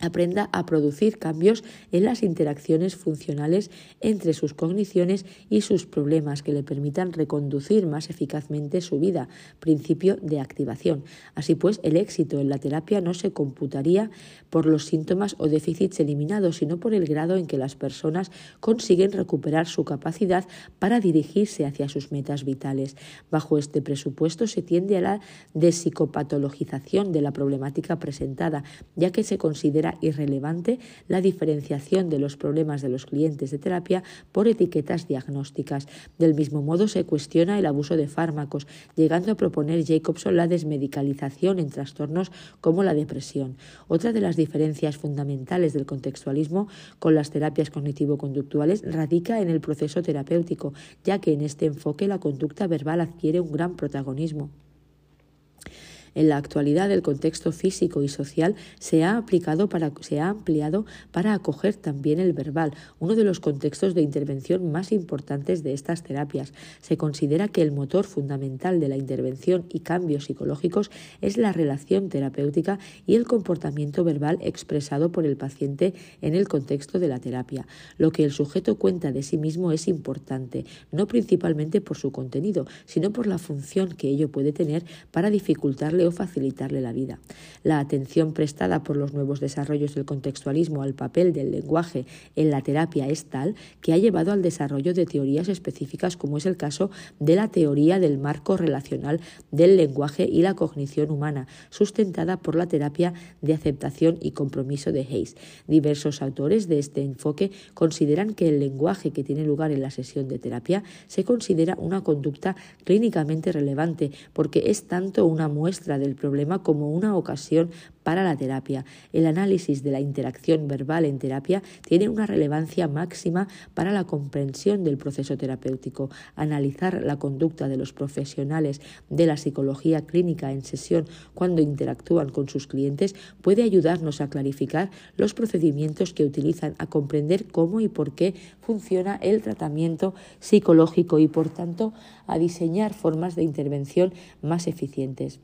aprenda a producir cambios en las interacciones funcionales entre sus cogniciones y sus problemas que le permitan reconducir más eficazmente su vida, principio de activación. Así pues, el éxito en la terapia no se computaría por los síntomas o déficits eliminados, sino por el grado en que las personas consiguen recuperar su capacidad para dirigirse hacia sus metas vitales. Bajo este presupuesto se tiende a la desipsicopatologización de la problemática presentada, ya que se considera irrelevante la diferenciación de los problemas de los clientes de terapia por etiquetas diagnósticas. Del mismo modo, se cuestiona el abuso de fármacos, llegando a proponer Jacobson la desmedicalización en trastornos como la depresión. Otra de las diferencias fundamentales del contextualismo con las terapias cognitivo-conductuales radica en el proceso terapéutico, ya que en este enfoque la conducta verbal adquiere un gran protagonismo. En la actualidad, el contexto físico y social se ha, aplicado para, se ha ampliado para acoger también el verbal, uno de los contextos de intervención más importantes de estas terapias. Se considera que el motor fundamental de la intervención y cambios psicológicos es la relación terapéutica y el comportamiento verbal expresado por el paciente en el contexto de la terapia. Lo que el sujeto cuenta de sí mismo es importante, no principalmente por su contenido, sino por la función que ello puede tener para dificultarle facilitarle la vida. La atención prestada por los nuevos desarrollos del contextualismo al papel del lenguaje en la terapia es tal que ha llevado al desarrollo de teorías específicas como es el caso de la teoría del marco relacional del lenguaje y la cognición humana, sustentada por la terapia de aceptación y compromiso de Hayes. Diversos autores de este enfoque consideran que el lenguaje que tiene lugar en la sesión de terapia se considera una conducta clínicamente relevante porque es tanto una muestra muestra del problema como una ocasión para la terapia. El análisis de la interacción verbal en terapia tiene una relevancia máxima para la comprensión del proceso terapéutico. Analizar la conducta de los profesionales de la psicología clínica en sesión cuando interactúan con sus clientes puede ayudarnos a clarificar los procedimientos que utilizan, a comprender cómo y por qué funciona el tratamiento psicológico y, por tanto, a diseñar formas de intervención más eficientes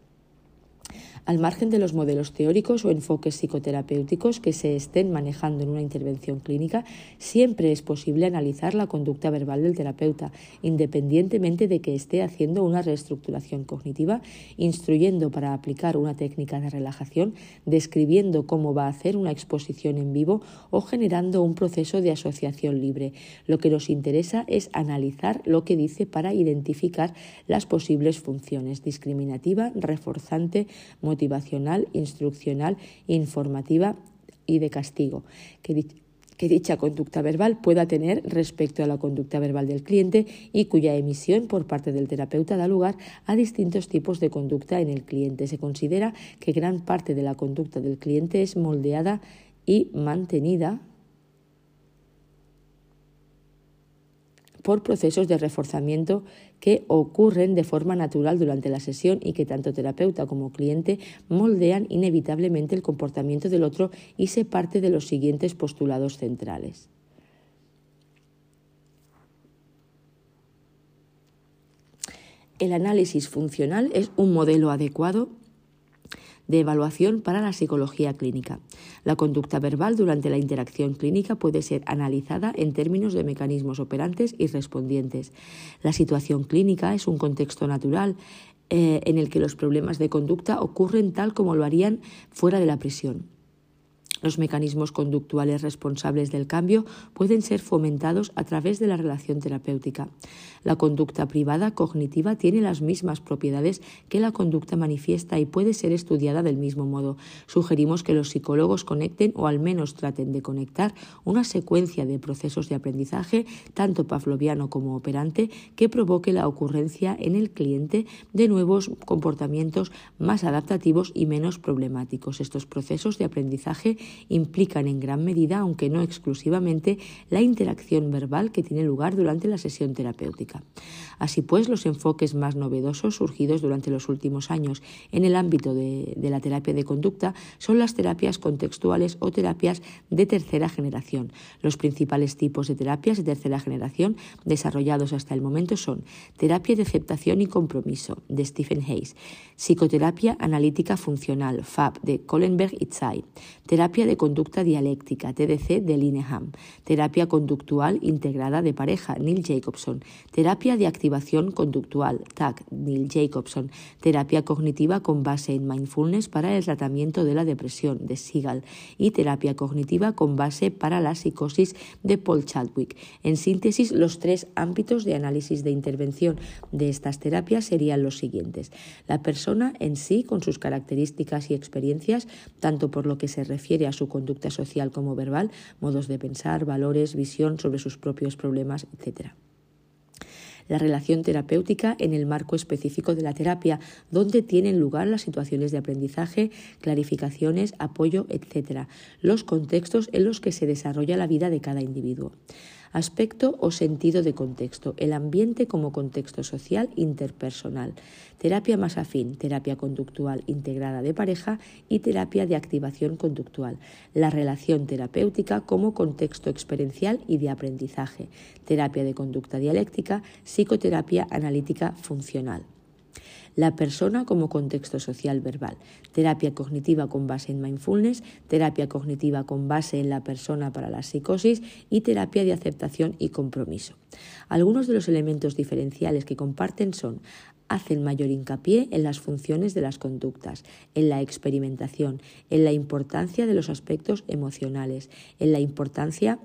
al margen de los modelos teóricos o enfoques psicoterapéuticos que se estén manejando en una intervención clínica, siempre es posible analizar la conducta verbal del terapeuta, independientemente de que esté haciendo una reestructuración cognitiva, instruyendo para aplicar una técnica de relajación, describiendo cómo va a hacer una exposición en vivo o generando un proceso de asociación libre. Lo que nos interesa es analizar lo que dice para identificar las posibles funciones discriminativa, reforzante, motivacional, instruccional, informativa y de castigo, que, dicha conducta verbal pueda tener respecto a la conducta verbal del cliente y cuya emisión por parte del terapeuta da lugar a distintos tipos de conducta en el cliente. Se considera que gran parte de la conducta del cliente es moldeada y mantenida por procesos de reforzamiento que ocurren de forma natural durante la sesión y que tanto terapeuta como cliente moldean inevitablemente el comportamiento del otro y se parte de los siguientes postulados centrales. El análisis funcional es un modelo adecuado de evaluación para la psicología clínica. La conducta verbal durante la interacción clínica puede ser analizada en términos de mecanismos operantes y respondientes. La situación clínica es un contexto natural eh, en el que los problemas de conducta ocurren tal como lo harían fuera de la prisión. Los mecanismos conductuales responsables del cambio pueden ser fomentados a través de la relación terapéutica. La conducta privada cognitiva tiene las mismas propiedades que la conducta manifiesta y puede ser estudiada del mismo modo. Sugerimos que los psicólogos conecten o al menos traten de conectar una secuencia de procesos de aprendizaje, tanto pavloviano como operante, que provoque la ocurrencia en el cliente de nuevos comportamientos más adaptativos y menos problemáticos. Estos procesos de aprendizaje implican en gran medida, aunque no exclusivamente, la interacción verbal que tiene lugar durante la sesión terapéutica. Así pues, los enfoques más novedosos surgidos durante los últimos años en el ámbito de, la terapia de conducta son las terapias contextuales o terapias de tercera generación. Los principales tipos de terapias de tercera generación desarrollados hasta el momento son terapia de aceptación y compromiso de Stephen Hayes, psicoterapia analítica funcional FAB de Kohlenberg y Tsai, terapia de conducta dialéctica, TDC de Linehan, terapia conductual integrada de pareja, Neil Jacobson, terapia de activación conductual, TAC, Neil Jacobson, terapia cognitiva con base en mindfulness para el tratamiento de la depresión, de Sigal, y terapia cognitiva con base para la psicosis de Paul Chadwick. En síntesis, los tres ámbitos de análisis de intervención de estas terapias serían los siguientes. La persona en sí, con sus características y experiencias, tanto por lo que se refiere a su conducta social como verbal, modos de pensar, valores, visión sobre sus propios problemas, etc la relación terapéutica en el marco específico de la terapia, donde tienen lugar las situaciones de aprendizaje, clarificaciones, apoyo, etc., los contextos en los que se desarrolla la vida de cada individuo. Aspecto o sentido de contexto. El ambiente como contexto social interpersonal. Terapia más afín, terapia conductual integrada de pareja y terapia de activación conductual. La relación terapéutica como contexto experiencial y de aprendizaje. Terapia de conducta dialéctica, psicoterapia analítica funcional la persona como contexto social verbal, terapia cognitiva con base en mindfulness, terapia cognitiva con base en la persona para la psicosis y terapia de aceptación y compromiso. Algunos de los elementos diferenciales que comparten son hacen mayor hincapié en las funciones de las conductas, en la experimentación, en la importancia de los aspectos emocionales, en la importancia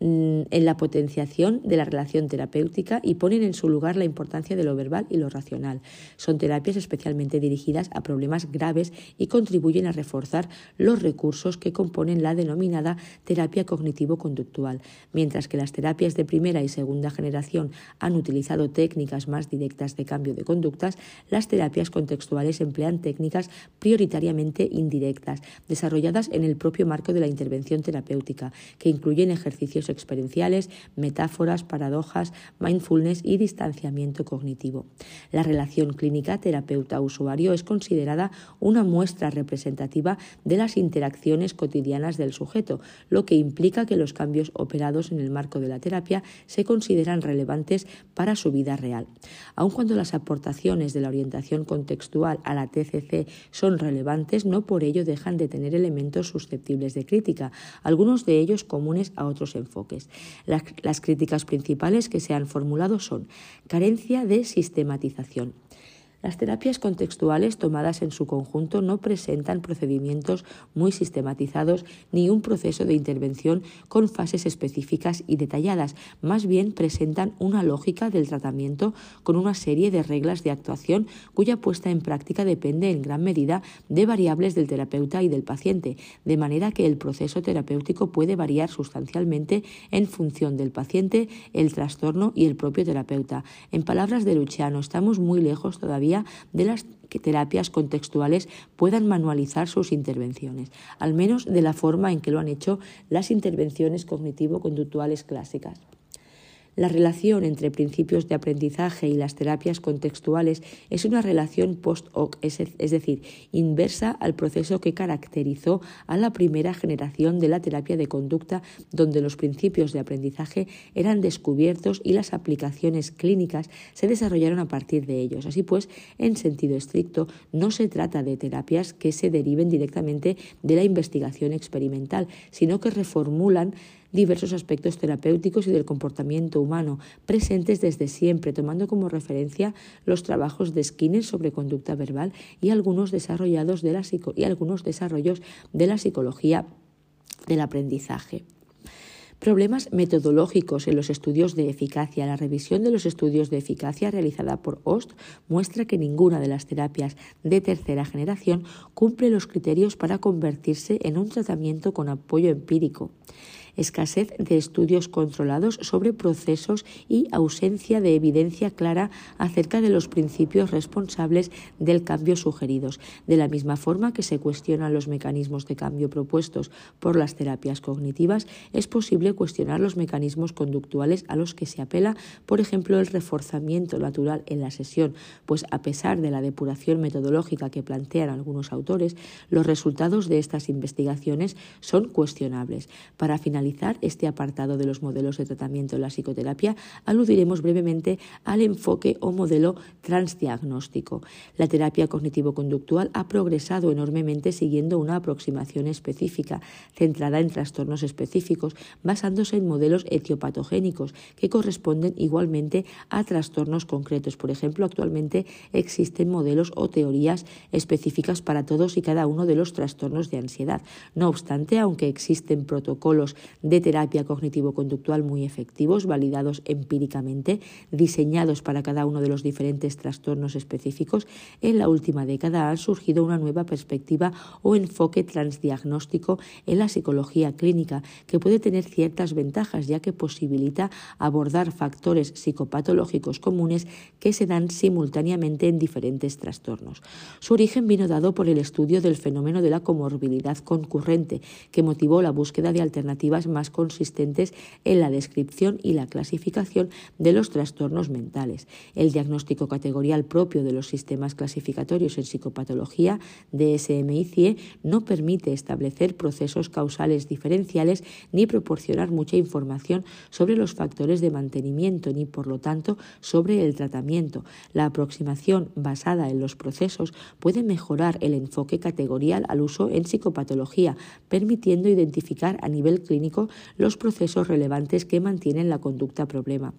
en la potenciación de la relación terapéutica y ponen en su lugar la importancia de lo verbal y lo racional. Son terapias especialmente dirigidas a problemas graves y contribuyen a reforzar los recursos que componen la denominada terapia cognitivo-conductual, mientras que las terapias de primera y segunda generación han utilizado técnicas más directas de cambio de conductas, las terapias contextuales emplean técnicas prioritariamente indirectas, desarrolladas en el propio marco de la intervención terapéutica, que incluyen ejercicios experienciales, metáforas, paradojas, mindfulness y distanciamiento cognitivo. La relación clínica terapeuta-usuario es considerada una muestra representativa de las interacciones cotidianas del sujeto, lo que implica que los cambios operados en el marco de la terapia se consideran relevantes para su vida real. Aun cuando las aportaciones de la orientación contextual a la TCC son relevantes, no por ello dejan de tener elementos susceptibles de crítica, algunos de ellos comunes a otros enfoques. Las, críticas principales que se han formulado son carencia de sistematización, las terapias contextuales tomadas en su conjunto no presentan procedimientos muy sistematizados ni un proceso de intervención con fases específicas y detalladas, más bien presentan una lógica del tratamiento con una serie de reglas de actuación cuya puesta en práctica depende en gran medida de variables del terapeuta y del paciente, de manera que el proceso terapéutico puede variar sustancialmente en función del paciente, el trastorno y el propio terapeuta. En palabras de Luciano, estamos muy lejos todavía de las terapias contextuales puedan manualizar sus intervenciones, al menos de la forma en que lo han hecho las intervenciones cognitivo-conductuales clásicas. La relación entre principios de aprendizaje y las terapias contextuales es una relación post-hoc, es, decir, inversa al proceso que caracterizó a la primera generación de la terapia de conducta, donde los principios de aprendizaje eran descubiertos y las aplicaciones clínicas se desarrollaron a partir de ellos. Así pues, en sentido estricto, no se trata de terapias que se deriven directamente de la investigación experimental, sino que reformulan diversos aspectos terapéuticos y del comportamiento humano presentes desde siempre, tomando como referencia los trabajos de Skinner sobre conducta verbal y algunos desarrollados de la y algunos desarrollos de la psicología del aprendizaje. Problemas metodológicos en los estudios de eficacia. La revisión de los estudios de eficacia realizada por OST muestra que ninguna de las terapias de tercera generación cumple los criterios para convertirse en un tratamiento con apoyo empírico escasez de estudios controlados sobre procesos y ausencia de evidencia clara acerca de los principios responsables del cambio sugeridos, de la misma forma que se cuestionan los mecanismos de cambio propuestos por las terapias cognitivas, es posible cuestionar los mecanismos conductuales a los que se apela, por ejemplo, el reforzamiento natural en la sesión, pues a pesar de la depuración metodológica que plantean algunos autores, los resultados de estas investigaciones son cuestionables. Para finalizar, este apartado de los modelos de tratamiento en la psicoterapia, aludiremos brevemente al enfoque o modelo transdiagnóstico. La terapia cognitivo-conductual ha progresado enormemente siguiendo una aproximación específica, centrada en trastornos específicos, basándose en modelos etiopatogénicos que corresponden igualmente a trastornos concretos. Por ejemplo, actualmente existen modelos o teorías específicas para todos y cada uno de los trastornos de ansiedad. No obstante, aunque existen protocolos de terapia cognitivo-conductual muy efectivos, validados empíricamente, diseñados para cada uno de los diferentes trastornos específicos, en la última década ha surgido una nueva perspectiva o enfoque transdiagnóstico en la psicología clínica que puede tener ciertas ventajas ya que posibilita abordar factores psicopatológicos comunes que se dan simultáneamente en diferentes trastornos. Su origen vino dado por el estudio del fenómeno de la comorbilidad concurrente que motivó la búsqueda de alternativas más consistentes en la descripción y la clasificación de los trastornos mentales. El diagnóstico categorial propio de los sistemas clasificatorios en psicopatología, DSM y CIE, no permite establecer procesos causales diferenciales ni proporcionar mucha información sobre los factores de mantenimiento ni, por lo tanto, sobre el tratamiento. La aproximación basada en los procesos puede mejorar el enfoque categorial al uso en psicopatología, permitiendo identificar a nivel clínico los procesos relevantes que mantienen la conducta problema.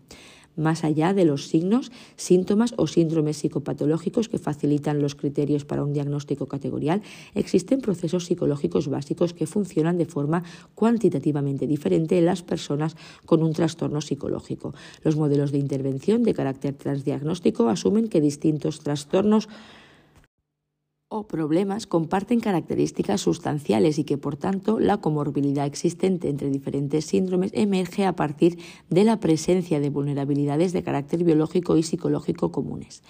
Más allá de los signos, síntomas o síndromes psicopatológicos que facilitan los criterios para un diagnóstico categorial, existen procesos psicológicos básicos que funcionan de forma cuantitativamente diferente en las personas con un trastorno psicológico. Los modelos de intervención de carácter transdiagnóstico asumen que distintos trastornos o problemas comparten características sustanciales y que, por tanto, la comorbilidad existente entre diferentes síndromes emerge a partir de la presencia de vulnerabilidades de carácter biológico y psicológico comunes.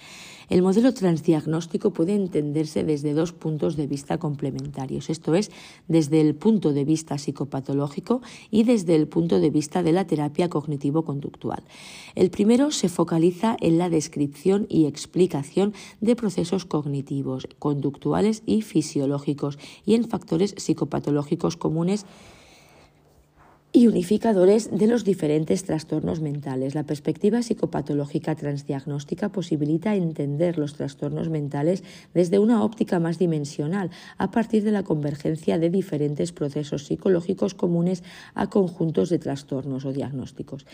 El modelo transdiagnóstico puede entenderse desde dos puntos de vista complementarios, esto es, desde el punto de vista psicopatológico y desde el punto de vista de la terapia cognitivo-conductual. El primero se focaliza en la descripción y explicación de procesos cognitivos, conductuales y fisiológicos y en factores psicopatológicos comunes y unificadores de los diferentes trastornos mentales. La perspectiva psicopatológica transdiagnóstica posibilita entender los trastornos mentales desde una óptica más dimensional, a partir de la convergencia de diferentes procesos psicológicos comunes a conjuntos de trastornos o diagnósticos.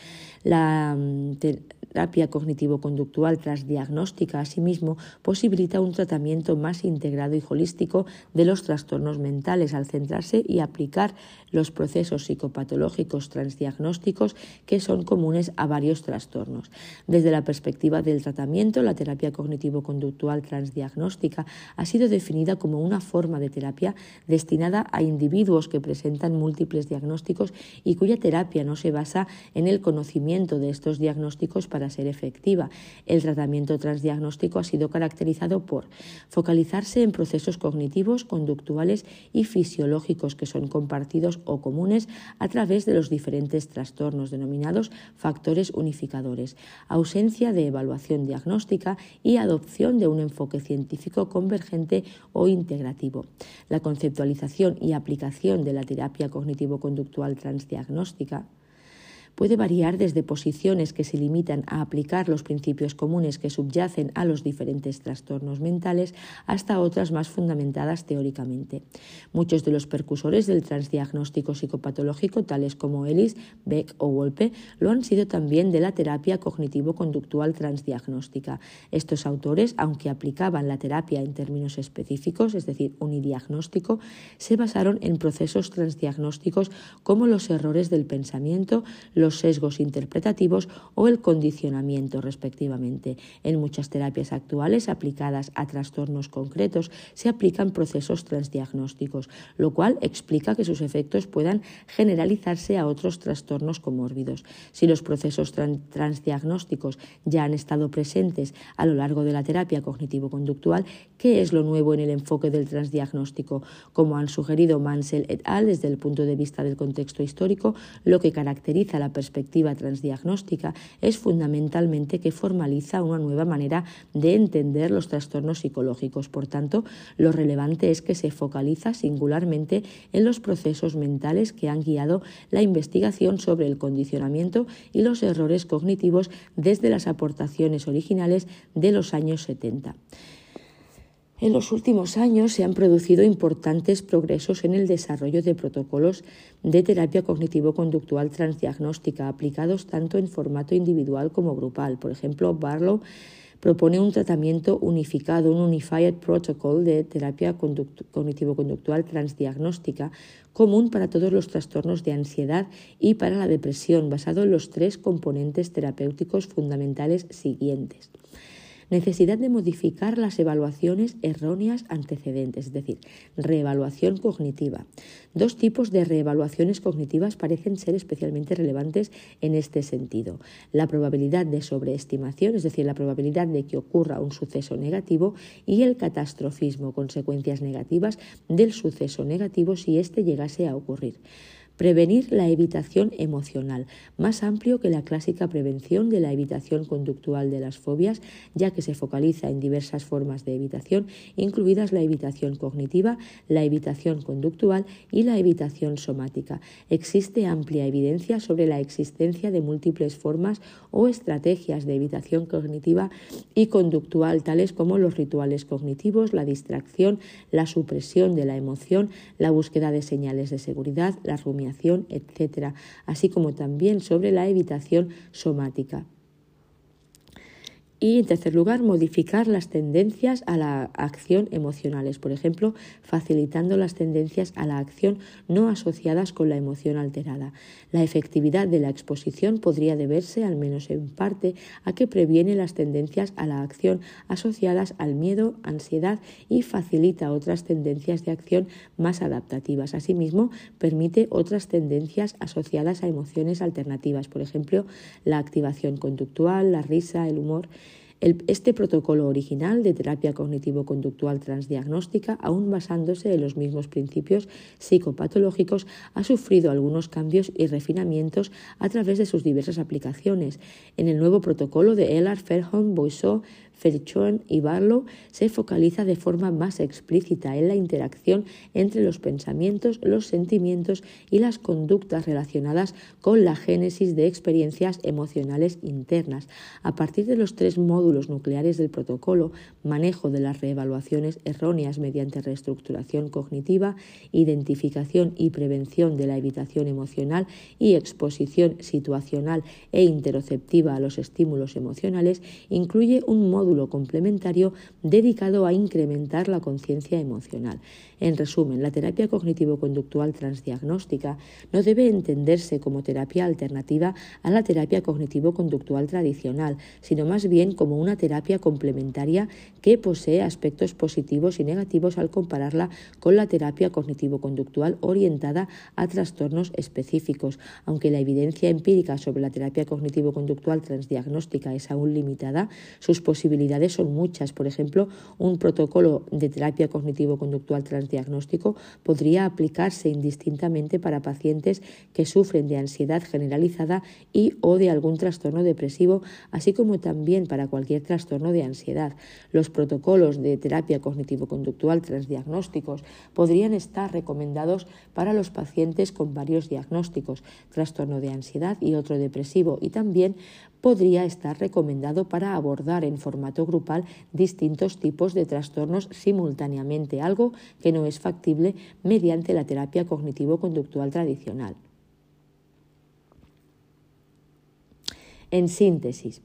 La mm, terapia cognitivo-conductual transdiagnóstica, asimismo, posibilita un tratamiento más integrado y holístico de los trastornos mentales al centrarse y aplicar los procesos psicopatológicos transdiagnósticos que son comunes a varios trastornos. Desde la perspectiva del tratamiento, la terapia cognitivo-conductual transdiagnóstica ha sido definida como una forma de terapia destinada a individuos que presentan múltiples diagnósticos y cuya terapia no se basa en el conocimiento de estos diagnósticos para ser efectiva. El tratamiento transdiagnóstico ha sido caracterizado por focalizarse en procesos cognitivos, conductuales y fisiológicos que son compartidos o comunes a través de los diferentes trastornos denominados factores unificadores, ausencia de evaluación diagnóstica y adopción de un enfoque científico convergente o integrativo. La conceptualización y aplicación de la terapia cognitivo-conductual transdiagnóstica puede variar desde posiciones que se limitan a aplicar los principios comunes que subyacen a los diferentes trastornos mentales hasta otras más fundamentadas teóricamente. Muchos de los percusores del transdiagnóstico psicopatológico, tales como Ellis, Beck o Wolpe, lo han sido también de la terapia cognitivo-conductual transdiagnóstica. Estos autores, aunque aplicaban la terapia en términos específicos, es decir, unidiagnóstico, se basaron en procesos transdiagnósticos como los errores del pensamiento, los sesgos interpretativos o el condicionamiento, respectivamente. En muchas terapias actuales aplicadas a trastornos concretos se aplican procesos transdiagnósticos, lo cual explica que sus efectos puedan generalizarse a otros trastornos comórbidos. Si los procesos transdiagnósticos ya han estado presentes a lo largo de la terapia cognitivo-conductual, ¿qué es lo nuevo en el enfoque del transdiagnóstico? Como han sugerido Mansell et al. desde el punto de vista del contexto histórico, lo que caracteriza la perspectiva transdiagnóstica es fundamentalmente que formaliza una nueva manera de entender los trastornos psicológicos. Por tanto, lo relevante es que se focaliza singularmente en los procesos mentales que han guiado la investigación sobre el condicionamiento y los errores cognitivos desde las aportaciones originales de los años 70. En los últimos años se han producido importantes progresos en el desarrollo de protocolos de terapia cognitivo-conductual transdiagnóstica aplicados tanto en formato individual como grupal. Por ejemplo, Barlow propone un tratamiento unificado, un Unified Protocol de terapia cognitivo-conductual transdiagnóstica común para todos los trastornos de ansiedad y para la depresión, basado en los tres componentes terapéuticos fundamentales siguientes necesidad de modificar las evaluaciones erróneas antecedentes, es decir, reevaluación cognitiva. Dos tipos de reevaluaciones cognitivas parecen ser especialmente relevantes en este sentido. La probabilidad de sobreestimación, es decir, la probabilidad de que ocurra un suceso negativo, y el catastrofismo, consecuencias negativas del suceso negativo si éste llegase a ocurrir. Prevenir la evitación emocional, más amplio que la clásica prevención de la evitación conductual de las fobias, ya que se focaliza en diversas formas de evitación, incluidas la evitación cognitiva, la evitación conductual y la evitación somática. Existe amplia evidencia sobre la existencia de múltiples formas o estrategias de evitación cognitiva y conductual, tales como los rituales cognitivos, la distracción, la supresión de la emoción, la búsqueda de señales de seguridad, la rumiación, etc., así como también sobre la evitación somática. Y en tercer lugar, modificar las tendencias a la acción emocionales, por ejemplo, facilitando las tendencias a la acción no asociadas con la emoción alterada. La efectividad de la exposición podría deberse, al menos en parte, a que previene las tendencias a la acción asociadas al miedo, ansiedad y facilita otras tendencias de acción más adaptativas. Asimismo, permite otras tendencias asociadas a emociones alternativas, por ejemplo, la activación conductual, la risa, el humor este protocolo original de terapia cognitivo-conductual transdiagnóstica, aún basándose en los mismos principios psicopatológicos, ha sufrido algunos cambios y refinamientos a través de sus diversas aplicaciones. En el nuevo protocolo de Ellar, Fairholm, Boisseau, Ferchuan y Barlow se focaliza de forma más explícita en la interacción entre los pensamientos, los sentimientos y las conductas relacionadas con la génesis de experiencias emocionales internas. A partir de los tres módulos nucleares del protocolo, manejo de las reevaluaciones erróneas mediante reestructuración cognitiva, identificación y prevención de la evitación emocional y exposición situacional e interoceptiva a los estímulos emocionales, incluye un módulo complementario dedicado a incrementar la conciencia emocional. En resumen, la terapia cognitivo-conductual transdiagnóstica no debe entenderse como terapia alternativa a la terapia cognitivo-conductual tradicional, sino más bien como una terapia complementaria que posee aspectos positivos y negativos al compararla con la terapia cognitivo-conductual orientada a trastornos específicos. Aunque la evidencia empírica sobre la terapia cognitivo-conductual transdiagnóstica es aún limitada, sus posibilidades son muchas. Por ejemplo, un protocolo de terapia cognitivo-conductual transdiagnóstica diagnóstico podría aplicarse indistintamente para pacientes que sufren de ansiedad generalizada y o de algún trastorno depresivo, así como también para cualquier trastorno de ansiedad. Los protocolos de terapia cognitivo-conductual transdiagnósticos podrían estar recomendados para los pacientes con varios diagnósticos, trastorno de ansiedad y otro depresivo, y también podría estar recomendado para abordar en formato grupal distintos tipos de trastornos simultáneamente, algo que no es factible mediante la terapia cognitivo-conductual tradicional. En síntesis,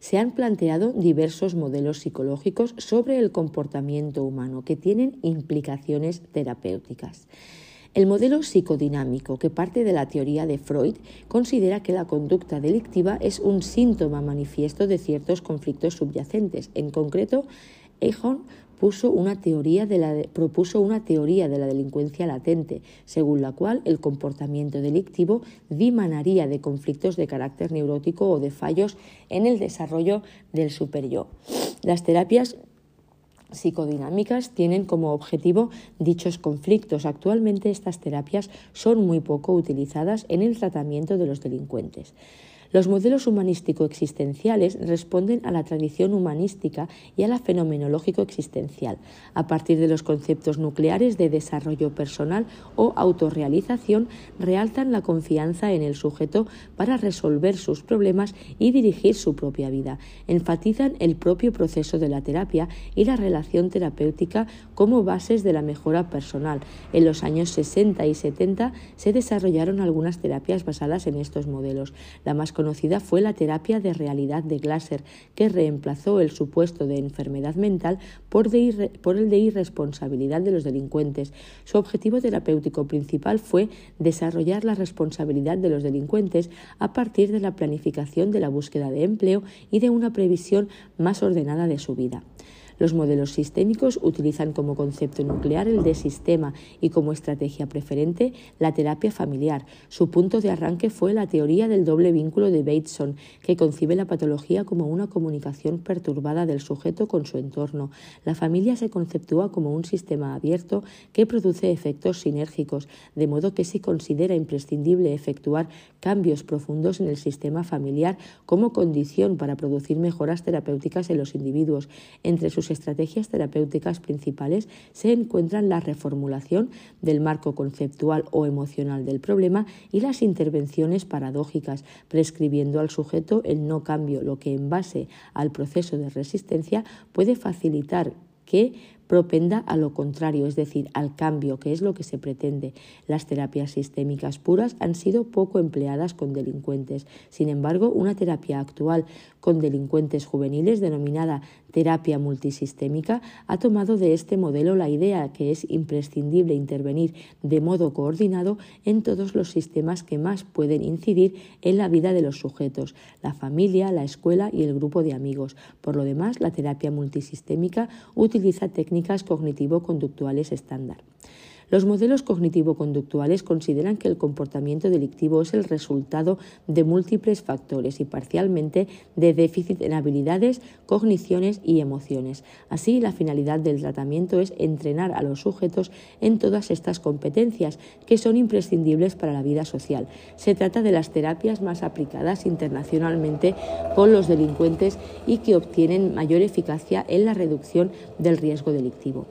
se han planteado diversos modelos psicológicos sobre el comportamiento humano que tienen implicaciones terapéuticas. El modelo psicodinámico, que parte de la teoría de Freud, considera que la conducta delictiva es un síntoma manifiesto de ciertos conflictos subyacentes. En concreto, Eichhorn propuso una teoría de la delincuencia latente, según la cual el comportamiento delictivo dimanaría de conflictos de carácter neurótico o de fallos en el desarrollo del superyo. Las terapias psicodinámicas tienen como objetivo dichos conflictos. Actualmente estas terapias son muy poco utilizadas en el tratamiento de los delincuentes. Los modelos humanístico-existenciales responden a la tradición humanística y a la fenomenológico-existencial, a partir de los conceptos nucleares de desarrollo personal o autorrealización, realzan la confianza en el sujeto para resolver sus problemas y dirigir su propia vida. Enfatizan el propio proceso de la terapia y la relación terapéutica como bases de la mejora personal. En los años 60 y 70 se desarrollaron algunas terapias basadas en estos modelos. La más conocida fue la terapia de realidad de Glasser, que reemplazó el supuesto de enfermedad mental por, por el de irresponsabilidad de los delincuentes. Su objetivo terapéutico principal fue desarrollar la responsabilidad de los delincuentes a partir de la planificación de la búsqueda de empleo y de una previsión más ordenada de su vida. Los modelos sistémicos utilizan como concepto nuclear el de sistema y como estrategia preferente la terapia familiar. Su punto de arranque fue la teoría del doble vínculo de Bateson, que concibe la patología como una comunicación perturbada del sujeto con su entorno. La familia se conceptúa como un sistema abierto que produce efectos sinérgicos, de modo que se considera imprescindible efectuar cambios profundos en el sistema familiar como condición para producir mejoras terapéuticas en los individuos. Entre sus estrategias terapéuticas principales se encuentran la reformulación del marco conceptual o emocional del problema y las intervenciones paradójicas, prescribiendo al sujeto el no cambio, lo que en base al proceso de resistencia puede facilitar que propenda a lo contrario, es decir, al cambio, que es lo que se pretende. Las terapias sistémicas puras han sido poco empleadas con delincuentes. Sin embargo, una terapia actual con delincuentes juveniles denominada terapia multisistémica ha tomado de este modelo la idea que es imprescindible intervenir de modo coordinado en todos los sistemas que más pueden incidir en la vida de los sujetos, la familia, la escuela y el grupo de amigos. Por lo demás, la terapia multisistémica utiliza técnicas cognitivo-conductuales estándar. Los modelos cognitivo-conductuales consideran que el comportamiento delictivo es el resultado de múltiples factores y parcialmente de déficit en habilidades, cogniciones y emociones. Así, la finalidad del tratamiento es entrenar a los sujetos en todas estas competencias que son imprescindibles para la vida social. Se trata de las terapias más aplicadas internacionalmente con los delincuentes y que obtienen mayor eficacia en la reducción del riesgo delictivo.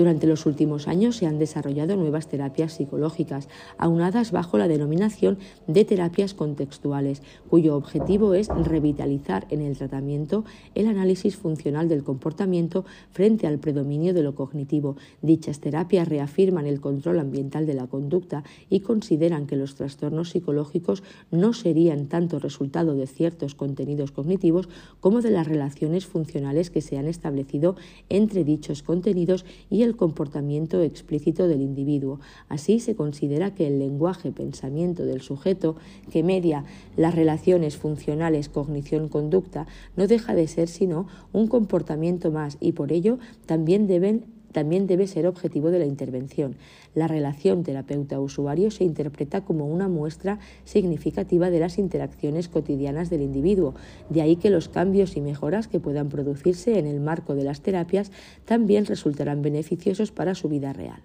Durante los últimos años se han desarrollado nuevas terapias psicológicas, aunadas bajo la denominación de terapias contextuales, cuyo objetivo es revitalizar en el tratamiento el análisis funcional del comportamiento frente al predominio de lo cognitivo. Dichas terapias reafirman el control ambiental de la conducta y consideran que los trastornos psicológicos no serían tanto resultado de ciertos contenidos cognitivos como de las relaciones funcionales que se han establecido entre dichos contenidos y el comportamiento explícito del individuo. Así se considera que el lenguaje-pensamiento del sujeto, que media las relaciones funcionales cognición-conducta, no deja de ser sino un comportamiento más y por ello también deben también debe ser objetivo de la intervención. La relación terapeuta-usuario se interpreta como una muestra significativa de las interacciones cotidianas del individuo. De ahí que los cambios y mejoras que puedan producirse en el marco de las terapias también resultarán beneficiosos para su vida real.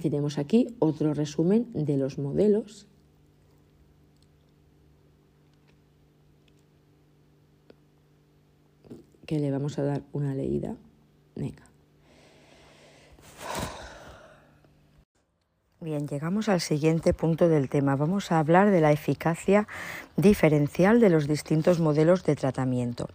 Tenemos aquí otro resumen de los modelos que le vamos a dar una leída. Venga. Bien, llegamos al siguiente punto del tema. Vamos a hablar de la eficacia diferencial de los distintos modelos de tratamiento.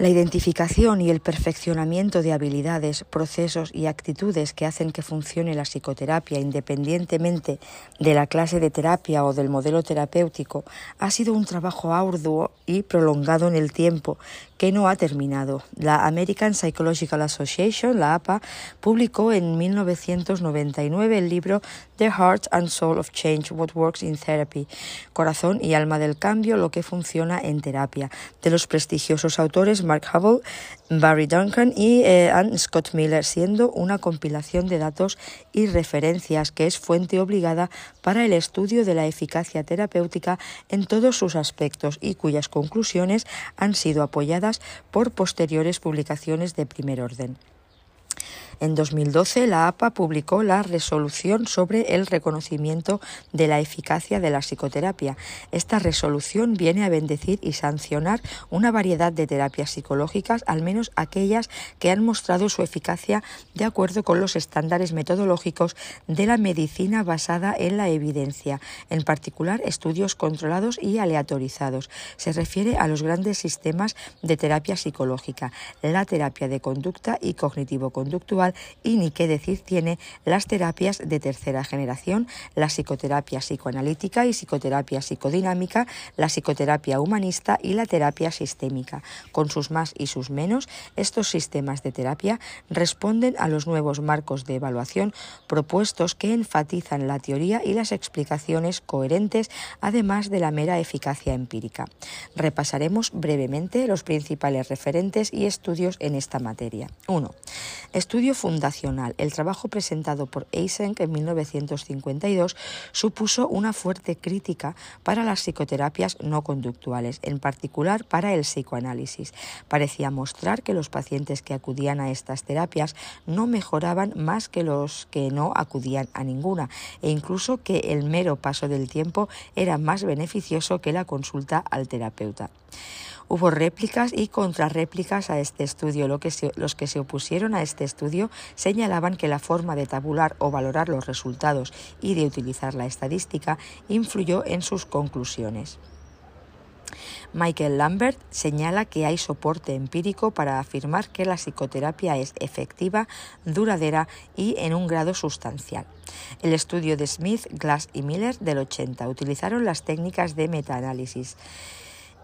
La identificación y el perfeccionamiento de habilidades, procesos y actitudes que hacen que funcione la psicoterapia independientemente de la clase de terapia o del modelo terapéutico ha sido un trabajo arduo y prolongado en el tiempo que no ha terminado. La American Psychological Association, la APA, publicó en 1999 el libro The Heart and Soul of Change, What Works in Therapy, Corazón y Alma del Cambio, lo que funciona en terapia, de los prestigiosos autores Mark Hubble, Barry Duncan y eh, Scott Miller, siendo una compilación de datos y referencias que es fuente obligada para el estudio de la eficacia terapéutica en todos sus aspectos y cuyas conclusiones han sido apoyadas por posteriores publicaciones de primer orden. En 2012, la APA publicó la resolución sobre el reconocimiento de la eficacia de la psicoterapia. Esta resolución viene a bendecir y sancionar una variedad de terapias psicológicas, al menos aquellas que han mostrado su eficacia de acuerdo con los estándares metodológicos de la medicina basada en la evidencia, en particular estudios controlados y aleatorizados. Se refiere a los grandes sistemas de terapia psicológica, la terapia de conducta y cognitivo-conductual, y ni qué decir tiene las terapias de tercera generación, la psicoterapia psicoanalítica y psicoterapia psicodinámica, la psicoterapia humanista y la terapia sistémica. Con sus más y sus menos, estos sistemas de terapia responden a los nuevos marcos de evaluación propuestos que enfatizan la teoría y las explicaciones coherentes, además de la mera eficacia empírica. Repasaremos brevemente los principales referentes y estudios en esta materia. 1. Estudio fundacional. El trabajo presentado por Eysenck en 1952 supuso una fuerte crítica para las psicoterapias no conductuales, en particular para el psicoanálisis. Parecía mostrar que los pacientes que acudían a estas terapias no mejoraban más que los que no acudían a ninguna e incluso que el mero paso del tiempo era más beneficioso que la consulta al terapeuta. Hubo réplicas y contrarréplicas a este estudio. los que se opusieron a este estudio señalaban que la forma de tabular o valorar los resultados y de utilizar la estadística influyó en sus conclusiones. Michael Lambert señala que hay soporte empírico para afirmar que la psicoterapia es efectiva, duradera y en un grado sustancial. El estudio de Smith, Glass y Miller del 80 utilizaron las técnicas de metaanálisis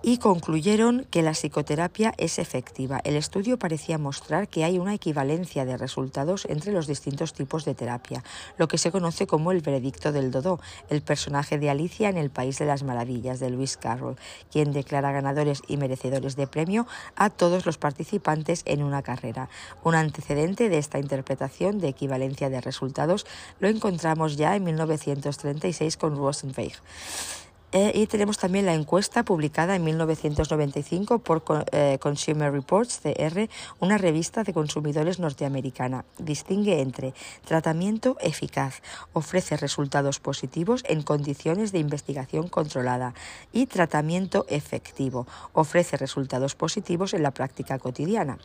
y concluyeron que la psicoterapia es efectiva. El estudio parecía mostrar que hay una equivalencia de resultados entre los distintos tipos de terapia, lo que se conoce como el veredicto del Dodo, el personaje de Alicia en el País de las Maravillas de Lewis Carroll, quien declara ganadores y merecedores de premio a todos los participantes en una carrera. Un antecedente de esta interpretación de equivalencia de resultados lo encontramos ya en 1936 con Rosenweig. Eh, y tenemos también la encuesta publicada en 1995 por eh, Consumer Reports CR, una revista de consumidores norteamericana. Distingue entre tratamiento eficaz, ofrece resultados positivos en condiciones de investigación controlada, y tratamiento efectivo, ofrece resultados positivos en la práctica cotidiana.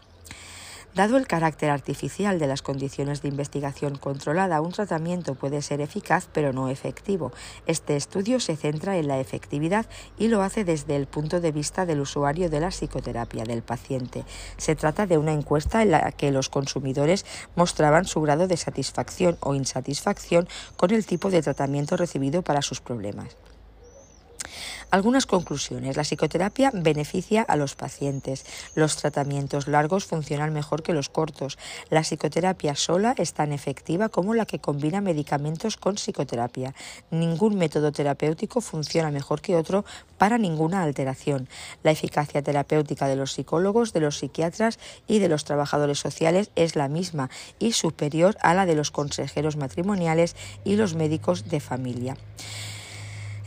Dado el carácter artificial de las condiciones de investigación controlada, un tratamiento puede ser eficaz pero no efectivo. Este estudio se centra en la efectividad y lo hace desde el punto de vista del usuario de la psicoterapia, del paciente. Se trata de una encuesta en la que los consumidores mostraban su grado de satisfacción o insatisfacción con el tipo de tratamiento recibido para sus problemas. Algunas conclusiones. La psicoterapia beneficia a los pacientes. Los tratamientos largos funcionan mejor que los cortos. La psicoterapia sola es tan efectiva como la que combina medicamentos con psicoterapia. Ningún método terapéutico funciona mejor que otro para ninguna alteración. La eficacia terapéutica de los psicólogos, de los psiquiatras y de los trabajadores sociales es la misma y superior a la de los consejeros matrimoniales y los médicos de familia.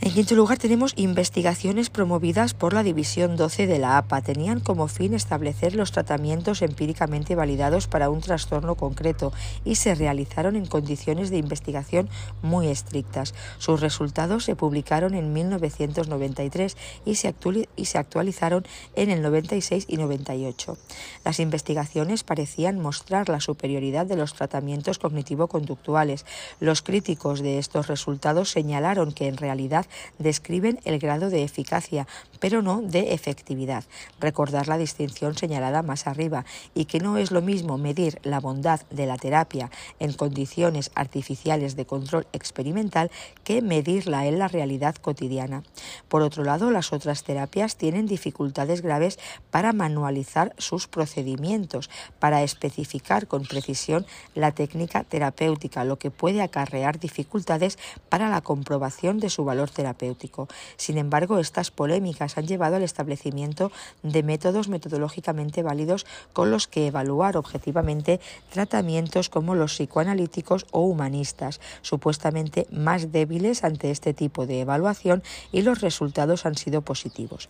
En quinto lugar tenemos investigaciones promovidas por la División 12 de la APA. Tenían como fin establecer los tratamientos empíricamente validados para un trastorno concreto y se realizaron en condiciones de investigación muy estrictas. Sus resultados se publicaron en 1993 y se, actualizaron en el 96 y 98. Las investigaciones parecían mostrar la superioridad de los tratamientos cognitivo-conductuales. Los críticos de estos resultados señalaron que en realidad describen el grado de eficacia, pero no de efectividad. Recordar la distinción señalada más arriba y que no es lo mismo medir la bondad de la terapia en condiciones artificiales de control experimental que medirla en la realidad cotidiana. Por otro lado, las otras terapias tienen dificultades graves para manualizar sus procedimientos, para especificar con precisión la técnica terapéutica, lo que puede acarrear dificultades para la comprobación de su valor terapéutico. Sin embargo, estas polémicas han llevado al establecimiento de métodos metodológicamente válidos con los que evaluar objetivamente tratamientos como los psicoanalíticos o humanistas, supuestamente más débiles ante este tipo de evaluación y los resultados han sido positivos.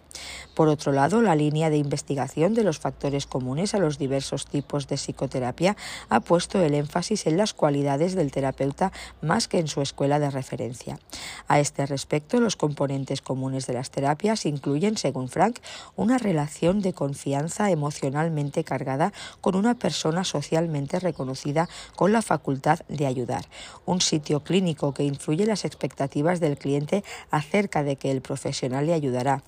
Por otro lado, la línea de investigación de los factores comunes a los diversos tipos de psicoterapia ha puesto el énfasis en las cualidades del terapeuta más que en su escuela de referencia. A este respecto, los componentes comunes de las terapias incluyen, según Frank, una relación de confianza emocionalmente cargada con una persona socialmente reconocida con la facultad de ayudar, un sitio clínico que influye las expectativas del cliente acerca de que el profesional le ayudará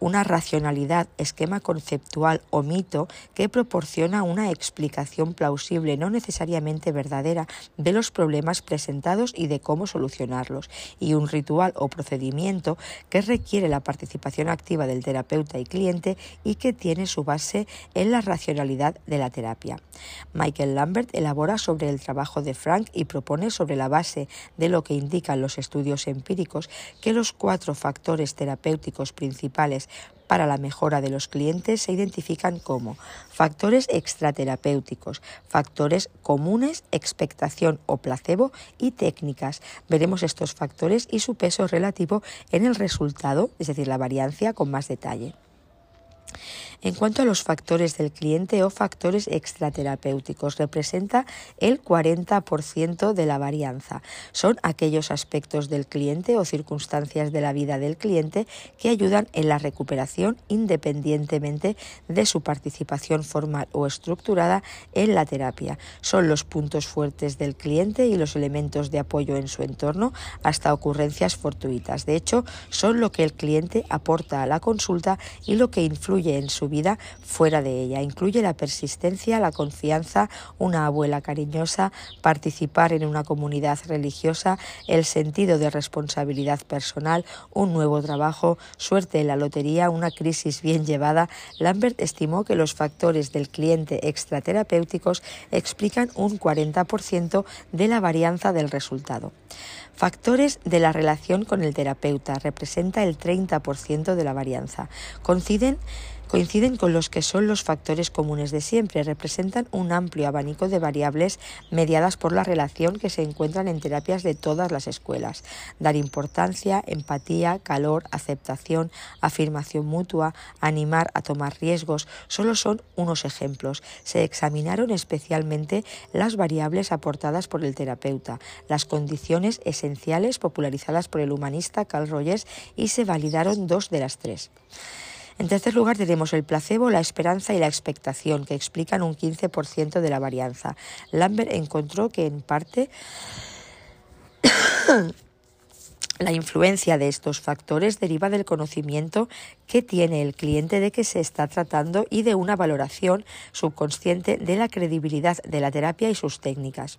una racionalidad, esquema conceptual o mito que proporciona una explicación plausible, no necesariamente verdadera, de los problemas presentados y de cómo solucionarlos, y un ritual o procedimiento que requiere la participación activa del terapeuta y cliente y que tiene su base en la racionalidad de la terapia. Michael Lambert elabora sobre el trabajo de Frank y propone sobre la base de lo que indican los estudios empíricos que los cuatro factores terapéuticos principales para la mejora de los clientes se identifican como factores extraterapéuticos, factores comunes, expectación o placebo y técnicas. Veremos estos factores y su peso relativo en el resultado, es decir, la variancia con más detalle. En cuanto a los factores del cliente o factores extraterapéuticos, representa el 40% de la varianza. Son aquellos aspectos del cliente o circunstancias de la vida del cliente que ayudan en la recuperación independientemente de su participación formal o estructurada en la terapia. Son los puntos fuertes del cliente y los elementos de apoyo en su entorno hasta ocurrencias fortuitas. De hecho, son lo que el cliente aporta a la consulta y lo que influye en su vida fuera de ella. Incluye la persistencia, la confianza, una abuela cariñosa, participar en una comunidad religiosa, el sentido de responsabilidad personal, un nuevo trabajo, suerte en la lotería, una crisis bien llevada. Lambert estimó que los factores del cliente extraterapéuticos explican un 40% de la varianza del resultado. Factores de la relación con el terapeuta representa el 30% de la varianza. Coinciden coinciden con los que son los factores comunes de siempre, representan un amplio abanico de variables mediadas por la relación que se encuentran en terapias de todas las escuelas. Dar importancia, empatía, calor, aceptación, afirmación mutua, animar a tomar riesgos, solo son unos ejemplos. Se examinaron especialmente las variables aportadas por el terapeuta, las condiciones esenciales popularizadas por el humanista Carl Rogers y se validaron dos de las tres. En tercer lugar tenemos el placebo, la esperanza y la expectación, que explican un 15% de la varianza. Lambert encontró que en parte la influencia de estos factores deriva del conocimiento que tiene el cliente de que se está tratando y de una valoración subconsciente de la credibilidad de la terapia y sus técnicas.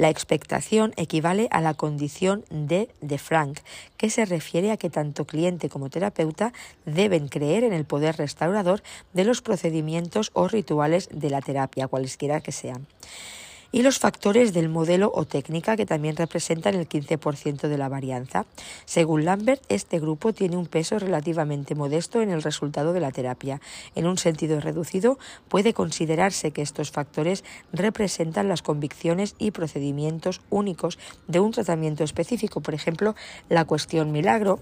La expectación equivale a la condición de de Frank, que se refiere a que tanto cliente como terapeuta deben creer en el poder restaurador de los procedimientos o rituales de la terapia, cualesquiera que sean y los factores del modelo o técnica que también representan el 15% de la varianza. Según Lambert, este grupo tiene un peso relativamente modesto en el resultado de la terapia. En un sentido reducido, puede considerarse que estos factores representan las convicciones y procedimientos únicos de un tratamiento específico, por ejemplo, la cuestión milagro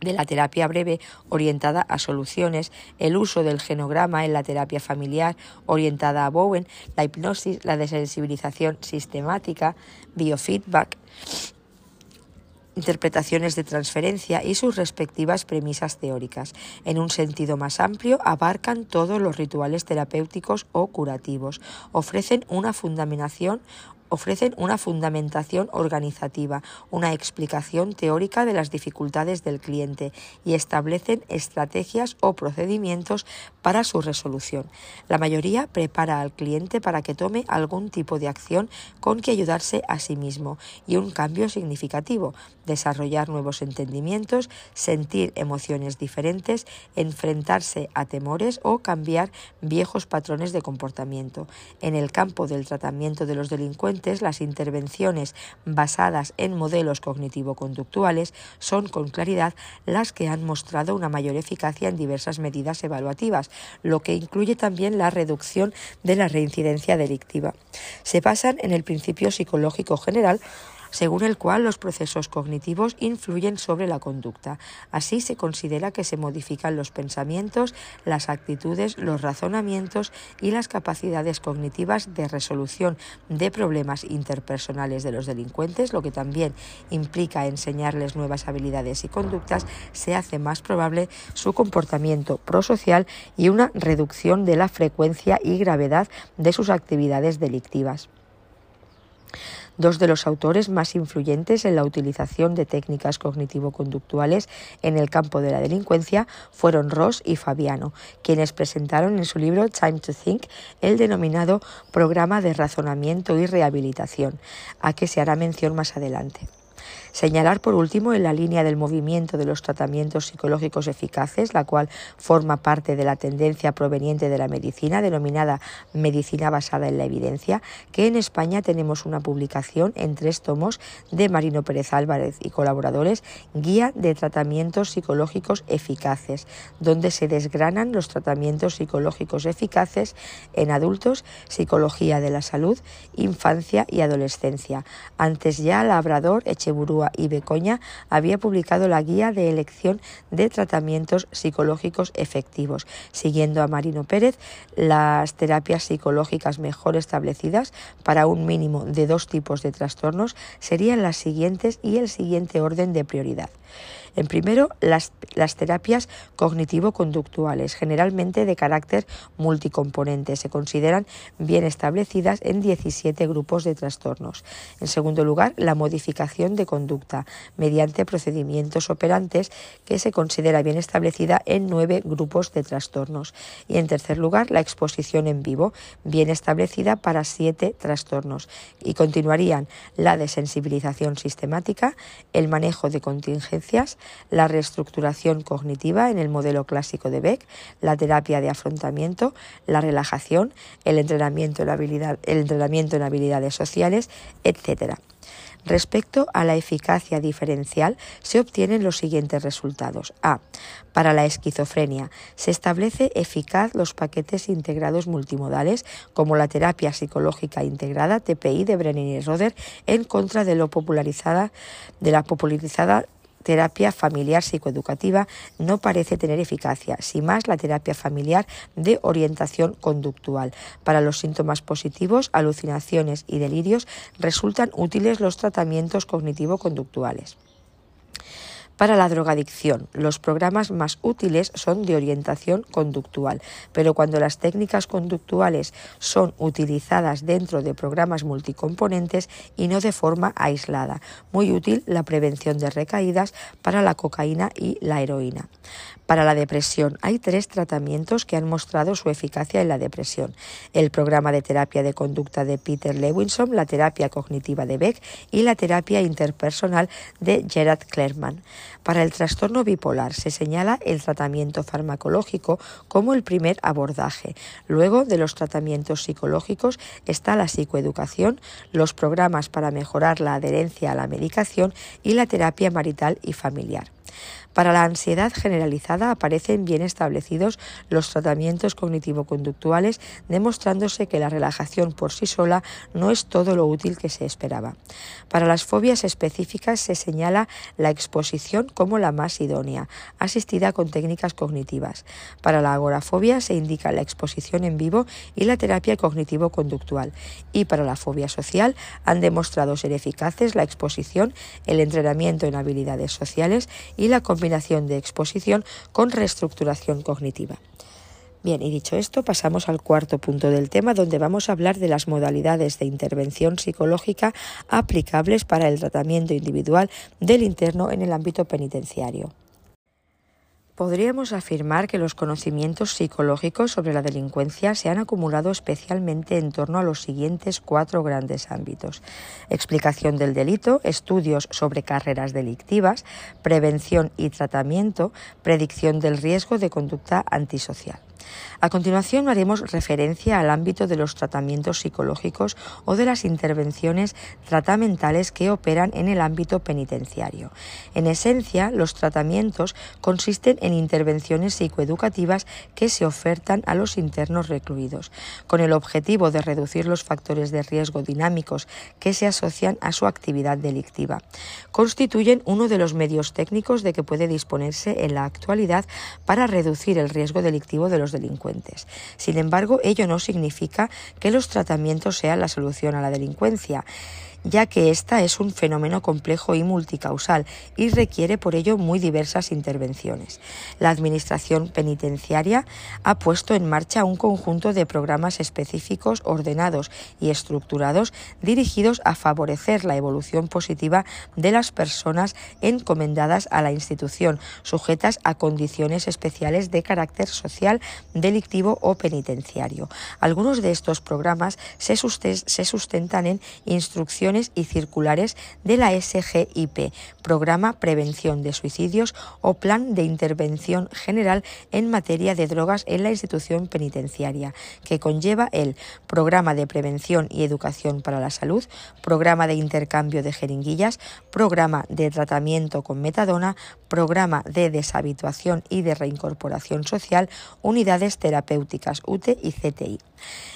de la terapia breve orientada a soluciones, el uso del genograma en la terapia familiar orientada a Bowen, la hipnosis, la desensibilización sistemática, biofeedback, interpretaciones de transferencia y sus respectivas premisas teóricas. En un sentido más amplio, abarcan todos los rituales terapéuticos o curativos. Ofrecen una fundamentación ofrecen una fundamentación organizativa, una explicación teórica de las dificultades del cliente y establecen estrategias o procedimientos para su resolución. La mayoría prepara al cliente para que tome algún tipo de acción con que ayudarse a sí mismo y un cambio significativo, desarrollar nuevos entendimientos, sentir emociones diferentes, enfrentarse a temores o cambiar viejos patrones de comportamiento. En el campo del tratamiento de los delincuentes, las intervenciones basadas en modelos cognitivo-conductuales son con claridad las que han mostrado una mayor eficacia en diversas medidas evaluativas, lo que incluye también la reducción de la reincidencia delictiva. Se basan en el principio psicológico general según el cual los procesos cognitivos influyen sobre la conducta. Así se considera que se modifican los pensamientos, las actitudes, los razonamientos y las capacidades cognitivas de resolución de problemas interpersonales de los delincuentes, lo que también implica enseñarles nuevas habilidades y conductas, se hace más probable su comportamiento prosocial y una reducción de la frecuencia y gravedad de sus actividades delictivas. Dos de los autores más influyentes en la utilización de técnicas cognitivo-conductuales en el campo de la delincuencia fueron Ross y Fabiano, quienes presentaron en su libro Time to Think el denominado Programa de Razonamiento y Rehabilitación, a que se hará mención más adelante. Señalar, por último, en la línea del movimiento de los tratamientos psicológicos eficaces, la cual forma parte de la tendencia proveniente de la medicina, denominada medicina basada en la evidencia, que en España tenemos una publicación en tres tomos de Marino Pérez Álvarez y colaboradores, Guía de Tratamientos Psicológicos Eficaces, donde se desgranan los tratamientos psicológicos eficaces en adultos, psicología de la salud, infancia y adolescencia. Antes ya Labrador, Echeburúa Y Becoña había publicado la guía de elección de tratamientos psicológicos efectivos. Siguiendo a Marino Pérez, las terapias psicológicas mejor establecidas para un mínimo de dos tipos de trastornos serían las siguientes y el siguiente orden de prioridad. En primero, las, terapias cognitivo-conductuales, generalmente de carácter multicomponente, se consideran bien establecidas en 17 grupos de trastornos. En segundo lugar, la modificación de conducta mediante procedimientos operantes que se considera bien establecida en nueve grupos de trastornos. Y en tercer lugar, la exposición en vivo, bien establecida para siete trastornos. Y continuarían la desensibilización sistemática, el manejo de contingencias, la reestructuración cognitiva en el modelo clásico de Beck, la terapia de afrontamiento, la relajación, el entrenamiento en, habilidad, el entrenamiento en habilidades sociales, etc. Respecto a la eficacia diferencial, se obtienen los siguientes resultados. A. Para la esquizofrenia, se establece eficaz los paquetes integrados multimodales, como la terapia psicológica integrada TPI de Brennan y Roder, en contra de, lo popularizada, de la popularizada terapia familiar psicoeducativa no parece tener eficacia, si más la terapia familiar de orientación conductual. Para los síntomas positivos, alucinaciones y delirios, resultan útiles los tratamientos cognitivo-conductuales. Para la drogadicción, los programas más útiles son de orientación conductual, pero cuando las técnicas conductuales son utilizadas dentro de programas multicomponentes y no de forma aislada. Muy útil la prevención de recaídas para la cocaína y la heroína. Para la depresión hay tres tratamientos que han mostrado su eficacia en la depresión. El programa de terapia de conducta de Peter Lewinson, la terapia cognitiva de Beck y la terapia interpersonal de Gerard Klerman. Para el trastorno bipolar se señala el tratamiento farmacológico como el primer abordaje. Luego de los tratamientos psicológicos está la psicoeducación, los programas para mejorar la adherencia a la medicación y la terapia marital y familiar. Para la ansiedad generalizada aparecen bien establecidos los tratamientos cognitivo-conductuales, demostrándose que la relajación por sí sola no es todo lo útil que se esperaba. Para las fobias específicas se señala la exposición como la más idónea, asistida con técnicas cognitivas. Para la agorafobia se indica la exposición en vivo y la terapia cognitivo-conductual. Y para la fobia social han demostrado ser eficaces la exposición, el entrenamiento en habilidades sociales y la combinación de exposición con reestructuración cognitiva. Bien, y dicho esto, pasamos al cuarto punto del tema, donde vamos a hablar de las modalidades de intervención psicológica aplicables para el tratamiento individual del interno en el ámbito penitenciario. Podríamos afirmar que los conocimientos psicológicos sobre la delincuencia se han acumulado especialmente en torno a los siguientes cuatro grandes ámbitos. Explicación del delito, estudios sobre carreras delictivas, prevención y tratamiento, predicción del riesgo de conducta antisocial. A continuación haremos referencia al ámbito de los tratamientos psicológicos o de las intervenciones tratamentales que operan en el ámbito penitenciario. En esencia, los tratamientos consisten en intervenciones psicoeducativas que se ofertan a los internos recluidos, con el objetivo de reducir los factores de riesgo dinámicos que se asocian a su actividad delictiva. Constituyen uno de los medios técnicos de que puede disponerse en la actualidad para reducir el riesgo delictivo de los delincuentes. Sin embargo, ello no significa que los tratamientos sean la solución a la delincuencia ya que esta es un fenómeno complejo y multicausal y requiere por ello muy diversas intervenciones. La Administración penitenciaria ha puesto en marcha un conjunto de programas específicos ordenados y estructurados dirigidos a favorecer la evolución positiva de las personas encomendadas a la institución, sujetas a condiciones especiales de carácter social, delictivo o penitenciario. Algunos de estos programas se, sustentan en instrucciones y circulares de la SGIP, Programa Prevención de Suicidios o Plan de Intervención General en materia de drogas en la institución penitenciaria, que conlleva el Programa de Prevención y Educación para la Salud, Programa de Intercambio de Jeringuillas, Programa de Tratamiento con Metadona, Programa de Deshabituación y de Reincorporación Social, Unidades Terapéuticas UTE y CTI.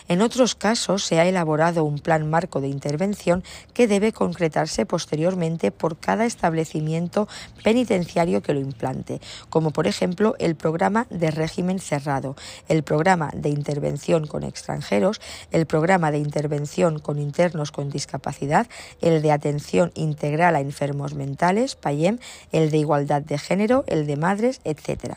En otros casos se ha elaborado un plan marco de intervención que debe concretarse posteriormente por cada establecimiento penitenciario que lo implante, como por ejemplo el programa de régimen cerrado, el programa de intervención con extranjeros, el programa de intervención con internos con discapacidad, el de atención integral a enfermos mentales, PAYEM, el de igualdad de género, el de madres, etc.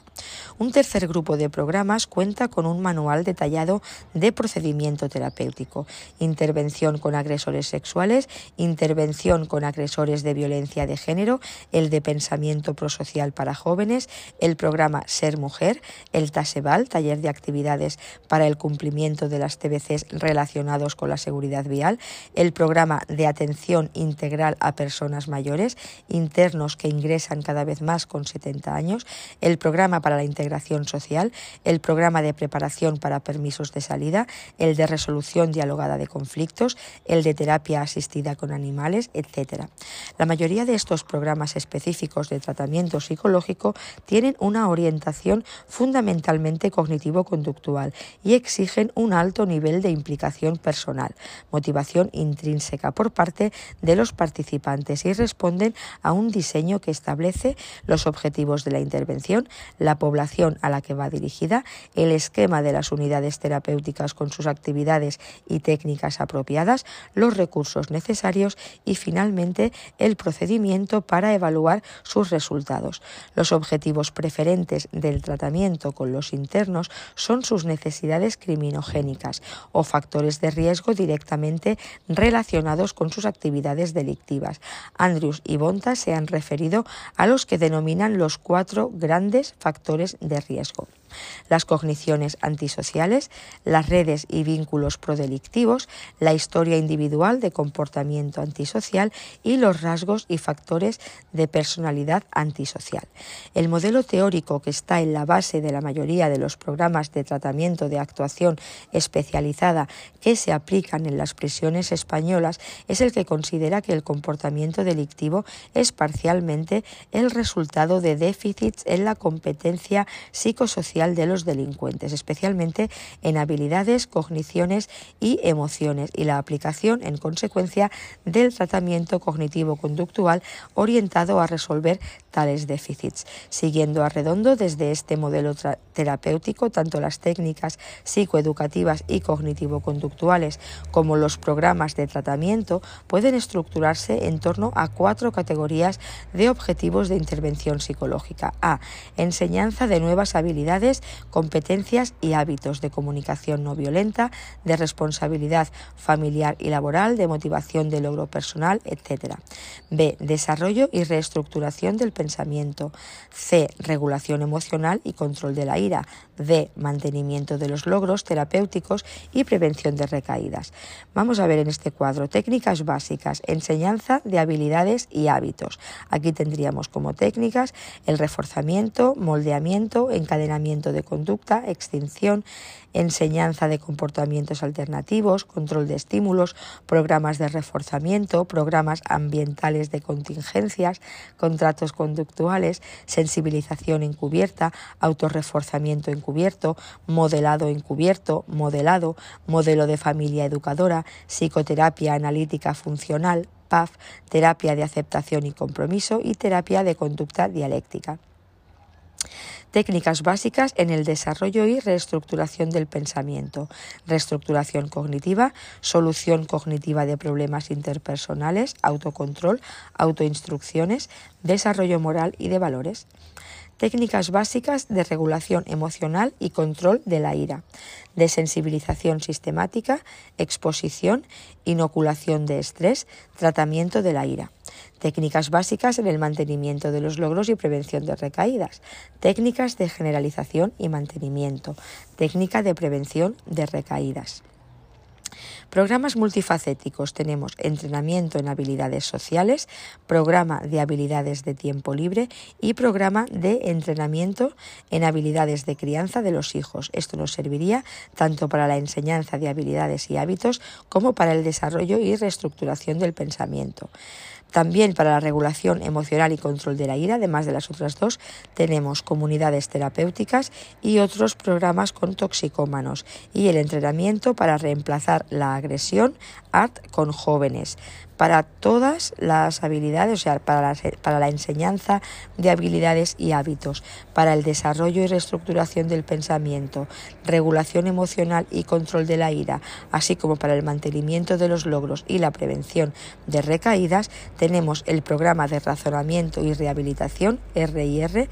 Un tercer grupo de programas cuenta con un manual detallado de procedimiento terapéutico, intervención con agresores sexuales, intervención con agresores de violencia de género, el de pensamiento prosocial para jóvenes, el programa Ser Mujer, el TASEVAL, taller de actividades para el cumplimiento de las TBCs relacionados con la seguridad vial, el programa de atención integral a personas mayores, internos que ingresan cada vez más con 70 años, el programa para la integración social, el programa de preparación para permisos de salida, el de resolución dialogada de conflictos, el de terapia asistida con animales, etc. La mayoría de estos programas específicos de tratamiento psicológico tienen una orientación fundamentalmente cognitivo-conductual y exigen un alto nivel de implicación personal, motivación intrínseca por parte de los participantes y responden a un diseño que establece los objetivos de la intervención, la población a la que va dirigida, el esquema de las unidades terapéuticas con sus actividades y técnicas apropiadas, los recursos necesarios y finalmente el procedimiento para evaluar sus resultados. Los objetivos preferentes del tratamiento con los internos son sus necesidades criminogénicas o factores de riesgo directamente relacionados con sus actividades delictivas. Andrews y Bonta se han referido a los que denominan los cuatro grandes factores de riesgo las cogniciones antisociales, las redes y vínculos prodelictivos, la historia individual de comportamiento antisocial y los rasgos y factores de personalidad antisocial. El modelo teórico que está en la base de la mayoría de los programas de tratamiento de actuación especializada que se aplican en las prisiones españolas es el que considera que el comportamiento delictivo es parcialmente el resultado de déficits en la competencia psicosocial de los delincuentes, especialmente en habilidades, cogniciones y emociones, y la aplicación, en consecuencia, del tratamiento cognitivo-conductual orientado a resolver tales déficits. Siguiendo a redondo desde este modelo terapéutico, tanto las técnicas psicoeducativas y cognitivo-conductuales como los programas de tratamiento pueden estructurarse en torno a cuatro categorías de objetivos de intervención psicológica. A. Enseñanza de nuevas habilidades competencias y hábitos de comunicación no violenta, de responsabilidad familiar y laboral, de motivación de logro personal, etc. B. Desarrollo y reestructuración del pensamiento. C. Regulación emocional y control de la ira. D. Mantenimiento de los logros terapéuticos y prevención de recaídas. Vamos a ver en este cuadro técnicas básicas, enseñanza de habilidades y hábitos. Aquí tendríamos como técnicas el reforzamiento, moldeamiento, encadenamiento de conducta, extinción, enseñanza de comportamientos alternativos, control de estímulos, programas de reforzamiento, programas ambientales de contingencias, contratos conductuales, sensibilización encubierta, autorreforzamiento encubierto, modelado encubierto, modelado, modelo de familia educadora, psicoterapia analítica funcional, PAF, terapia de aceptación y compromiso y terapia de conducta dialéctica. Técnicas básicas en el desarrollo y reestructuración del pensamiento. Reestructuración cognitiva, solución cognitiva de problemas interpersonales, autocontrol, autoinstrucciones, desarrollo moral y de valores técnicas básicas de regulación emocional y control de la ira, de sensibilización sistemática, exposición, inoculación de estrés, tratamiento de la ira, técnicas básicas en el mantenimiento de los logros y prevención de recaídas, técnicas de generalización y mantenimiento, técnica de prevención de recaídas. Programas multifacéticos tenemos entrenamiento en habilidades sociales, programa de habilidades de tiempo libre y programa de entrenamiento en habilidades de crianza de los hijos. Esto nos serviría tanto para la enseñanza de habilidades y hábitos como para el desarrollo y reestructuración del pensamiento. También para la regulación emocional y control de la ira, además de las otras dos, tenemos comunidades terapéuticas y otros programas con toxicómanos y el entrenamiento para reemplazar la agresión ART con jóvenes para todas las habilidades, o sea, para la enseñanza de habilidades y hábitos, para el desarrollo y reestructuración del pensamiento, regulación emocional y control de la ira, así como para el mantenimiento de los logros y la prevención de recaídas, tenemos el programa de razonamiento y rehabilitación RIR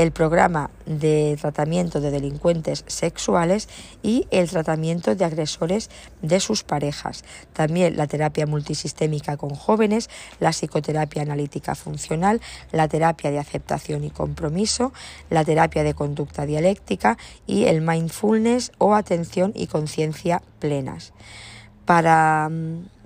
el programa de tratamiento de delincuentes sexuales y el tratamiento de agresores de sus parejas. También la terapia multisistémica con jóvenes, la psicoterapia analítica funcional, la terapia de aceptación y compromiso, la terapia de conducta dialéctica y el mindfulness o atención y conciencia plenas. Para mm,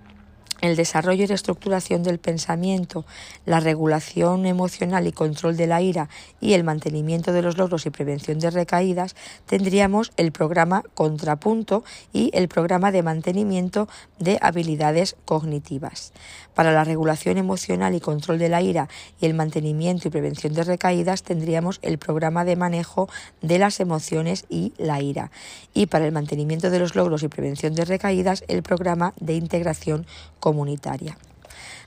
el desarrollo y reestructuración del pensamiento, la regulación emocional y control de la ira y el mantenimiento de los logros y prevención de recaídas, tendríamos el programa Contrapunto y el programa de mantenimiento de habilidades cognitivas. Para la regulación emocional y control de la ira y el mantenimiento y prevención de recaídas tendríamos el programa de manejo de las emociones y la ira. Y para el mantenimiento de los logros y prevención de recaídas el programa de integración comunitaria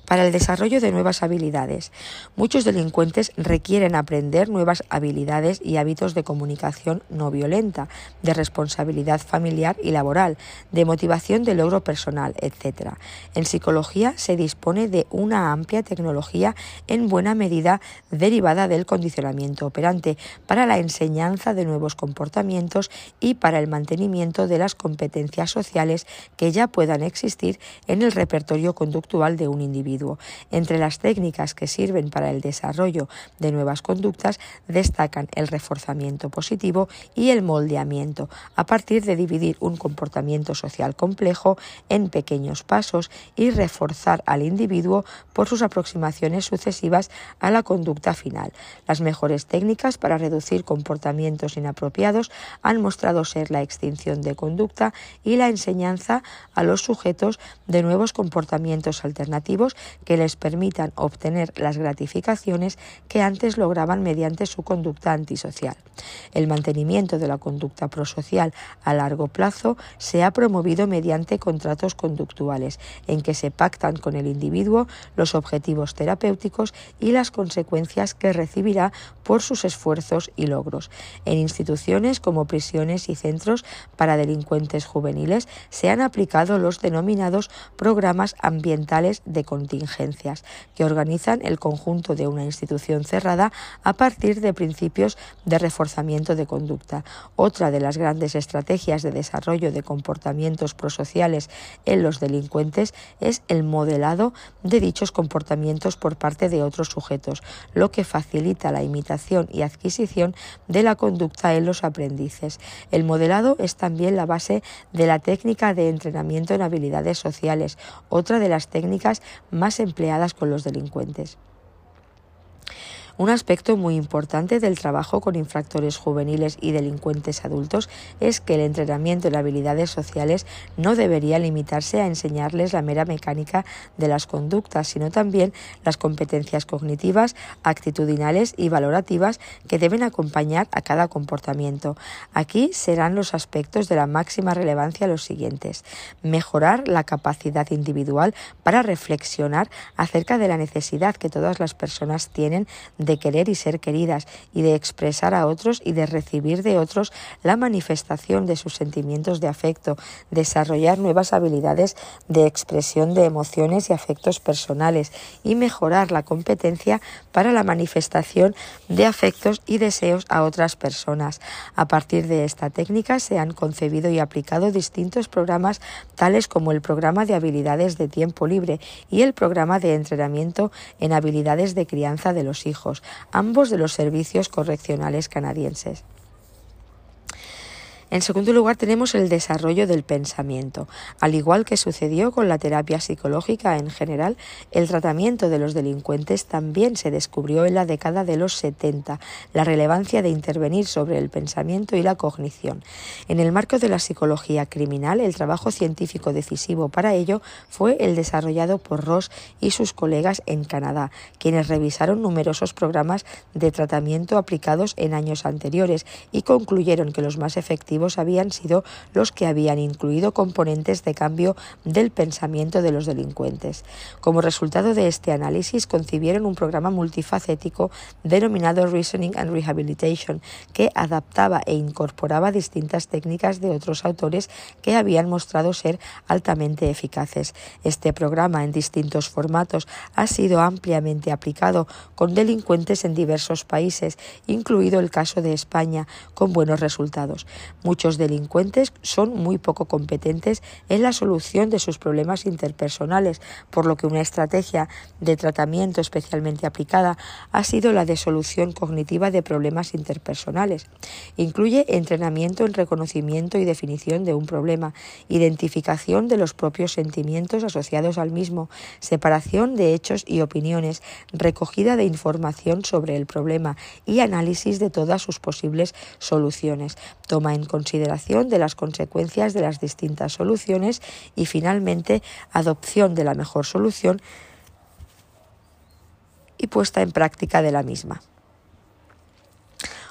para el desarrollo de nuevas habilidades. Muchos delincuentes requieren aprender nuevas habilidades y hábitos de comunicación no violenta, de responsabilidad familiar y laboral, de motivación de logro personal, etc. En psicología se dispone de una amplia tecnología en buena medida derivada del condicionamiento operante para la enseñanza de nuevos comportamientos y para el mantenimiento de las competencias sociales que ya puedan existir en el repertorio conductual de un individuo. Entre las técnicas que sirven para el desarrollo de nuevas conductas destacan el reforzamiento positivo y el moldeamiento, a partir de dividir un comportamiento social complejo en pequeños pasos y reforzar al individuo por sus aproximaciones sucesivas a la conducta final. Las mejores técnicas para reducir comportamientos inapropiados han mostrado ser la extinción de conducta y la enseñanza a los sujetos de nuevos comportamientos alternativos que les permitan obtener las gratificaciones que antes lograban mediante su conducta antisocial. El mantenimiento de la conducta prosocial a largo plazo se ha promovido mediante contratos conductuales, en que se pactan con el individuo los objetivos terapéuticos y las consecuencias que recibirá por sus esfuerzos y logros. En instituciones como prisiones y centros para delincuentes juveniles se han aplicado los denominados programas ambientales de contingencia que organizan el conjunto de una institución cerrada a partir de principios de reforzamiento de conducta. Otra de las grandes estrategias de desarrollo de comportamientos prosociales en los delincuentes es el modelado de dichos comportamientos por parte de otros sujetos, lo que facilita la imitación y adquisición de la conducta en los aprendices. El modelado es también la base de la técnica de entrenamiento en habilidades sociales, otra de las técnicas más empleadas con los delincuentes. Un aspecto muy importante del trabajo con infractores juveniles y delincuentes adultos es que el entrenamiento en habilidades sociales no debería limitarse a enseñarles la mera mecánica de las conductas, sino también las competencias cognitivas, actitudinales y valorativas que deben acompañar a cada comportamiento. Aquí serán los aspectos de la máxima relevancia los siguientes. Mejorar la capacidad individual para reflexionar acerca de la necesidad que todas las personas tienen querer y ser queridas y de expresar a otros y de recibir de otros la manifestación de sus sentimientos de afecto, desarrollar nuevas habilidades de expresión de emociones y afectos personales y mejorar la competencia para la manifestación de afectos y deseos a otras personas. A partir de esta técnica se han concebido y aplicado distintos programas tales como el programa de habilidades de tiempo libre y el programa de entrenamiento en habilidades de crianza de los hijos ambos de los servicios correccionales canadienses. En segundo lugar, tenemos el desarrollo del pensamiento. Al igual que sucedió con la terapia psicológica en general, el tratamiento de los delincuentes también se descubrió en la década de los 70, la relevancia de intervenir sobre el pensamiento y la cognición. En el marco de la psicología criminal, el trabajo científico decisivo para ello fue el desarrollado por Ross y sus colegas en Canadá, quienes revisaron numerosos programas de tratamiento aplicados en años anteriores y concluyeron que los más efectivos habían sido los que habían incluido componentes de cambio del pensamiento de los delincuentes. Como resultado de este análisis, concibieron un programa multifacético denominado Reasoning and Rehabilitation, que adaptaba e incorporaba distintas técnicas de otros autores que habían mostrado ser altamente eficaces. Este programa, en distintos formatos, ha sido ampliamente aplicado con delincuentes en diversos países, incluido el caso de España, con buenos resultados. Muchos delincuentes son muy poco competentes en la solución de sus problemas interpersonales, por lo que una estrategia de tratamiento especialmente aplicada ha sido la de solución cognitiva de problemas interpersonales. Incluye entrenamiento en reconocimiento y definición de un problema, identificación de los propios sentimientos asociados al mismo, separación de hechos y opiniones, recogida de información sobre el problema y análisis de todas sus posibles soluciones, toma en de las consecuencias de las distintas soluciones y finalmente adopción de la mejor solución y puesta en práctica de la misma.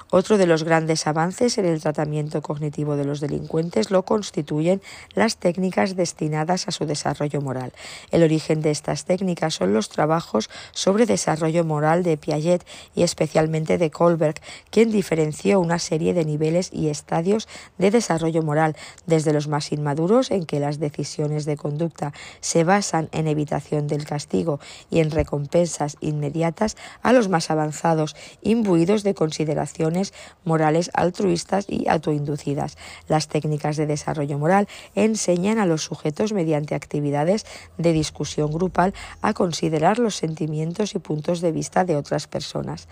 Otro de los grandes avances en el tratamiento cognitivo de los delincuentes lo constituyen las técnicas destinadas a su desarrollo moral. El origen de estas técnicas son los trabajos sobre desarrollo moral de Piaget y especialmente de Kohlberg, quien diferenció una serie de niveles y estadios de desarrollo moral, desde los más inmaduros, en que las decisiones de conducta se basan en evitación del castigo y en recompensas inmediatas, a los más avanzados, imbuidos de consideraciones morales altruistas y autoinducidas. Las técnicas de desarrollo moral enseñan a los sujetos mediante actividades de discusión grupal a considerar los sentimientos y puntos de vista de otras personas.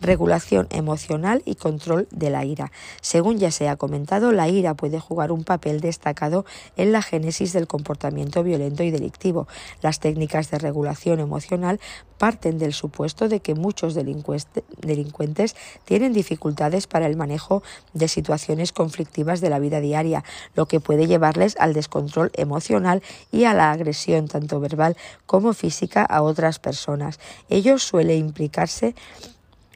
Regulación emocional y control de la ira. Según ya se ha comentado, la ira puede jugar un papel destacado en la génesis del comportamiento violento y delictivo. Las técnicas de regulación emocional parten del supuesto de que muchos delincuentes tienen dificultades para el manejo de situaciones conflictivas de la vida diaria, lo que puede llevarles al descontrol emocional y a la agresión tanto verbal como física a otras personas. Ello suele implicarse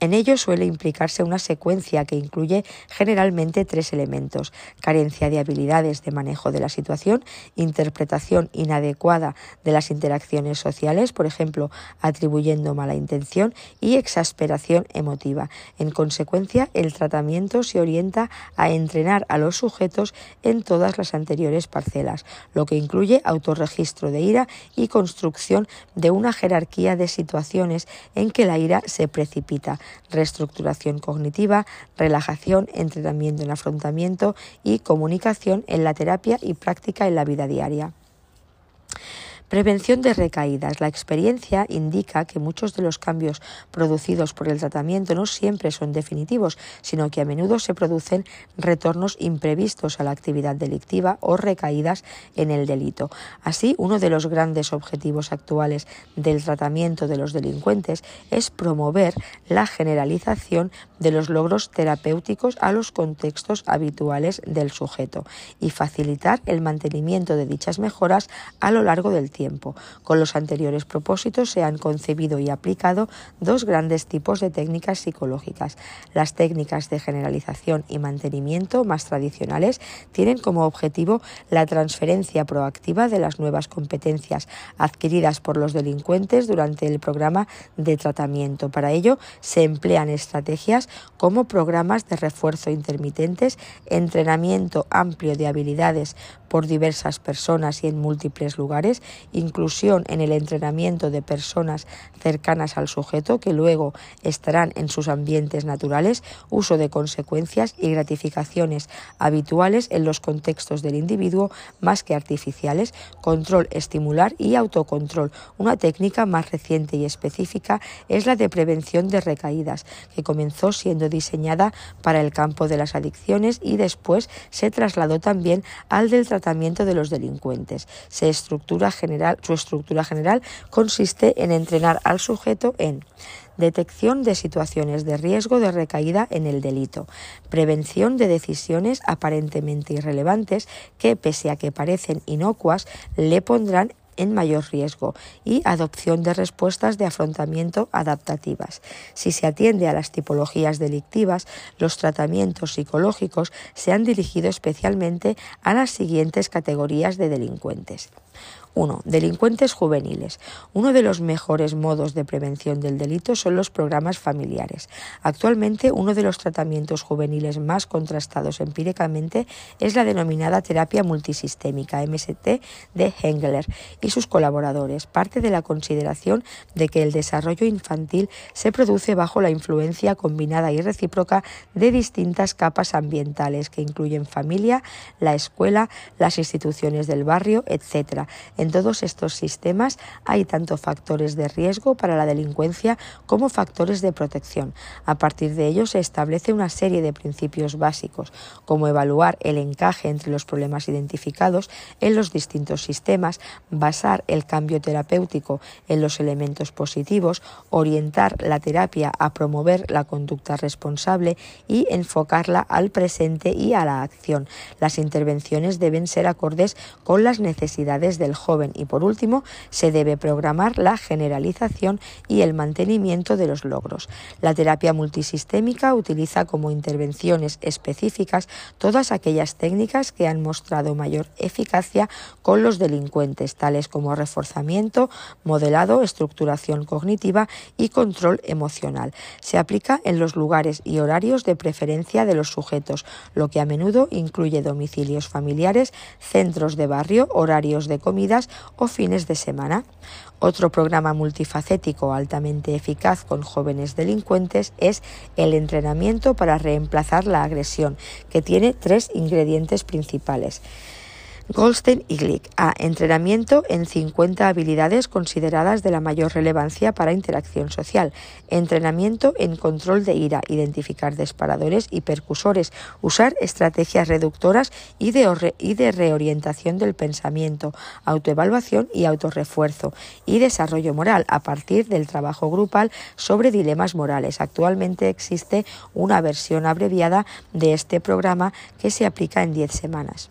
en ello suele implicarse una secuencia que incluye generalmente tres elementos carencia de habilidades de manejo de la situación, interpretación inadecuada de las interacciones sociales, por ejemplo, atribuyendo mala intención, y exasperación emotiva. En consecuencia, el tratamiento se orienta a entrenar a los sujetos en todas las anteriores parcelas, lo que incluye autorregistro de ira y construcción de una jerarquía de situaciones en que la ira se precipita reestructuración cognitiva, relajación, entrenamiento en afrontamiento y comunicación en la terapia y práctica en la vida diaria. Prevención de recaídas. La experiencia indica que muchos de los cambios producidos por el tratamiento no siempre son definitivos, sino que a menudo se producen retornos imprevistos a la actividad delictiva o recaídas en el delito. Así, uno de los grandes objetivos actuales del tratamiento de los delincuentes es promover la generalización de los logros terapéuticos a los contextos habituales del sujeto y facilitar el mantenimiento de dichas mejoras a lo largo del tiempo con los anteriores propósitos se han concebido y aplicado dos grandes tipos de técnicas psicológicas. Las técnicas de generalización y mantenimiento más tradicionales tienen como objetivo la transferencia proactiva de las nuevas competencias adquiridas por los delincuentes durante el programa de tratamiento. Para ello se emplean estrategias como programas de refuerzo intermitentes, entrenamiento amplio de habilidades por diversas personas y en múltiples lugares, inclusión en el entrenamiento de personas cercanas al sujeto que luego estarán en sus ambientes naturales, uso de consecuencias y gratificaciones habituales en los contextos del individuo más que artificiales, control estimular y autocontrol. Una técnica más reciente y específica es la de prevención de recaídas, que comenzó siendo diseñada para el campo de las adicciones y después se trasladó también al del tratamiento de los delincuentes. Su estructura general consiste en entrenar al sujeto en detección de situaciones de riesgo de recaída en el delito, prevención de decisiones aparentemente irrelevantes que, pese a que parecen inocuas, le pondrán en mayor riesgo y adopción de respuestas de afrontamiento adaptativas. Si se atiende a las tipologías delictivas, los tratamientos psicológicos se han dirigido especialmente a las siguientes categorías de delincuentes. 1. Delincuentes juveniles. Uno de los mejores modos de prevención del delito son los programas familiares. Actualmente, uno de los tratamientos juveniles más contrastados empíricamente es la denominada terapia multisistémica MST de Hengler y sus colaboradores. Parte de la consideración de que el desarrollo infantil se produce bajo la influencia combinada y recíproca de distintas capas ambientales que incluyen familia, la escuela, las instituciones del barrio, etc en todos estos sistemas hay tanto factores de riesgo para la delincuencia como factores de protección. A partir de ello se establece una serie de principios básicos, como evaluar el encaje entre los problemas identificados en los distintos sistemas, basar el cambio terapéutico en los elementos positivos, orientar la terapia a promover la conducta responsable y enfocarla al presente y a la acción. Las intervenciones deben ser acordes con las necesidades del joven y por último se debe programar la generalización y el mantenimiento de los logros. La terapia multisistémica utiliza como intervenciones específicas todas aquellas técnicas que han mostrado mayor eficacia con los delincuentes, tales como reforzamiento, modelado, estructuración cognitiva y control emocional. Se aplica en los lugares y horarios de preferencia de los sujetos, lo que a menudo incluye domicilios familiares, centros de barrio, horarios de comidas, o fines de semana. Otro programa multifacético altamente eficaz con jóvenes delincuentes es el entrenamiento para reemplazar la agresión, que tiene tres ingredientes principales. Goldstein y Glick a entrenamiento en 50 habilidades consideradas de la mayor relevancia para interacción social, entrenamiento en control de ira, identificar disparadores y percusores, usar estrategias reductoras y de, y de reorientación del pensamiento, autoevaluación y autorrefuerzo y desarrollo moral a partir del trabajo grupal sobre dilemas morales. Actualmente existe una versión abreviada de este programa que se aplica en 10 semanas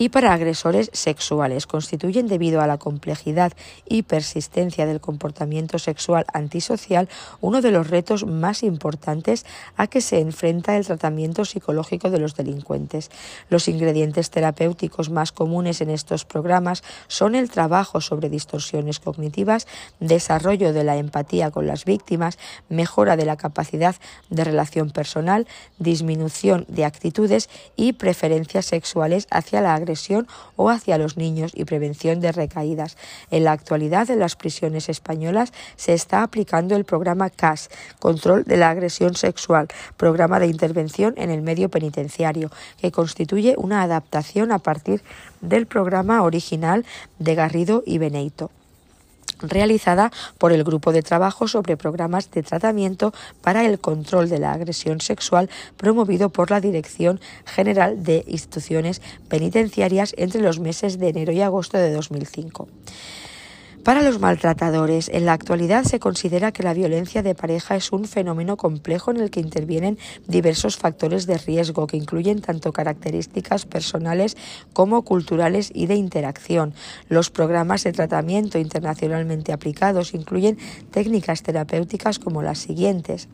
y para agresores sexuales. Constituyen, debido a la complejidad y persistencia del comportamiento sexual antisocial, uno de los retos más importantes a que se enfrenta el tratamiento psicológico de los delincuentes. Los ingredientes terapéuticos más comunes en estos programas son el trabajo sobre distorsiones cognitivas, desarrollo de la empatía con las víctimas, mejora de la capacidad de relación personal, disminución de actitudes y preferencias sexuales hacia la agresión o hacia los niños y prevención de recaídas. En la actualidad, en las prisiones españolas se está aplicando el programa CAS, Control de la Agresión Sexual, programa de intervención en el medio penitenciario, que constituye una adaptación a partir del programa original de Garrido y Beneito realizada por el Grupo de Trabajo sobre Programas de Tratamiento para el Control de la Agresión Sexual promovido por la Dirección General de Instituciones Penitenciarias entre los meses de enero y agosto de 2005. Para los maltratadores, en la actualidad se considera que la violencia de pareja es un fenómeno complejo en el que intervienen diversos factores de riesgo que incluyen tanto características personales como culturales y de interacción. Los programas de tratamiento internacionalmente aplicados incluyen técnicas terapéuticas como las siguientes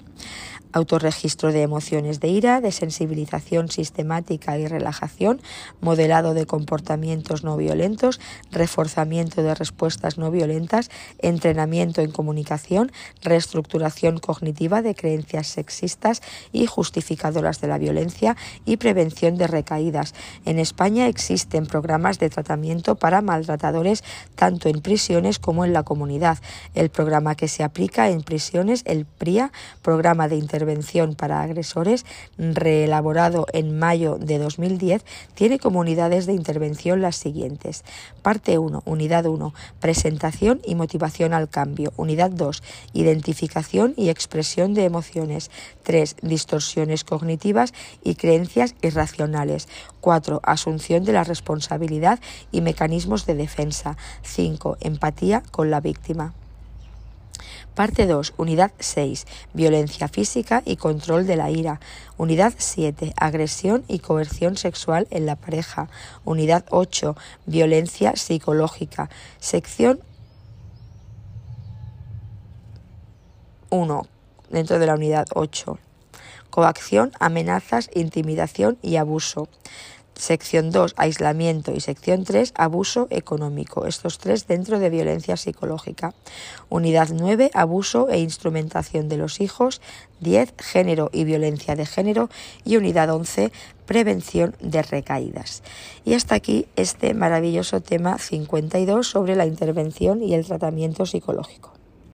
autorregistro de emociones de ira, de sensibilización sistemática y relajación, modelado de comportamientos no violentos, reforzamiento de respuestas no violentas, entrenamiento en comunicación, reestructuración cognitiva de creencias sexistas y justificadoras de la violencia y prevención de recaídas. En España existen programas de tratamiento para maltratadores tanto en prisiones como en la comunidad. El programa que se aplica en prisiones, el PRIA, Programa de Intervención Intervención para Agresores, reelaborado en mayo de 2010, tiene como unidades de intervención las siguientes. Parte 1, Unidad 1, Presentación y motivación al cambio. Unidad 2, Identificación y expresión de emociones. 3. Distorsiones cognitivas y creencias irracionales. 4. Asunción de la responsabilidad y mecanismos de defensa. 5. Empatía con la víctima. Parte 2, unidad 6, violencia física y control de la ira. Unidad 7, agresión y coerción sexual en la pareja. Unidad 8, violencia psicológica. Sección 1, dentro de la unidad 8. Coacción, amenazas, intimidación y abuso. Sección 2, aislamiento y sección 3, abuso económico. Estos tres dentro de violencia psicológica. Unidad 9, abuso e instrumentación de los hijos. 10, género y violencia de género. Y unidad 11, prevención de recaídas. Y hasta aquí este maravilloso tema 52 sobre la intervención y el tratamiento psicológico.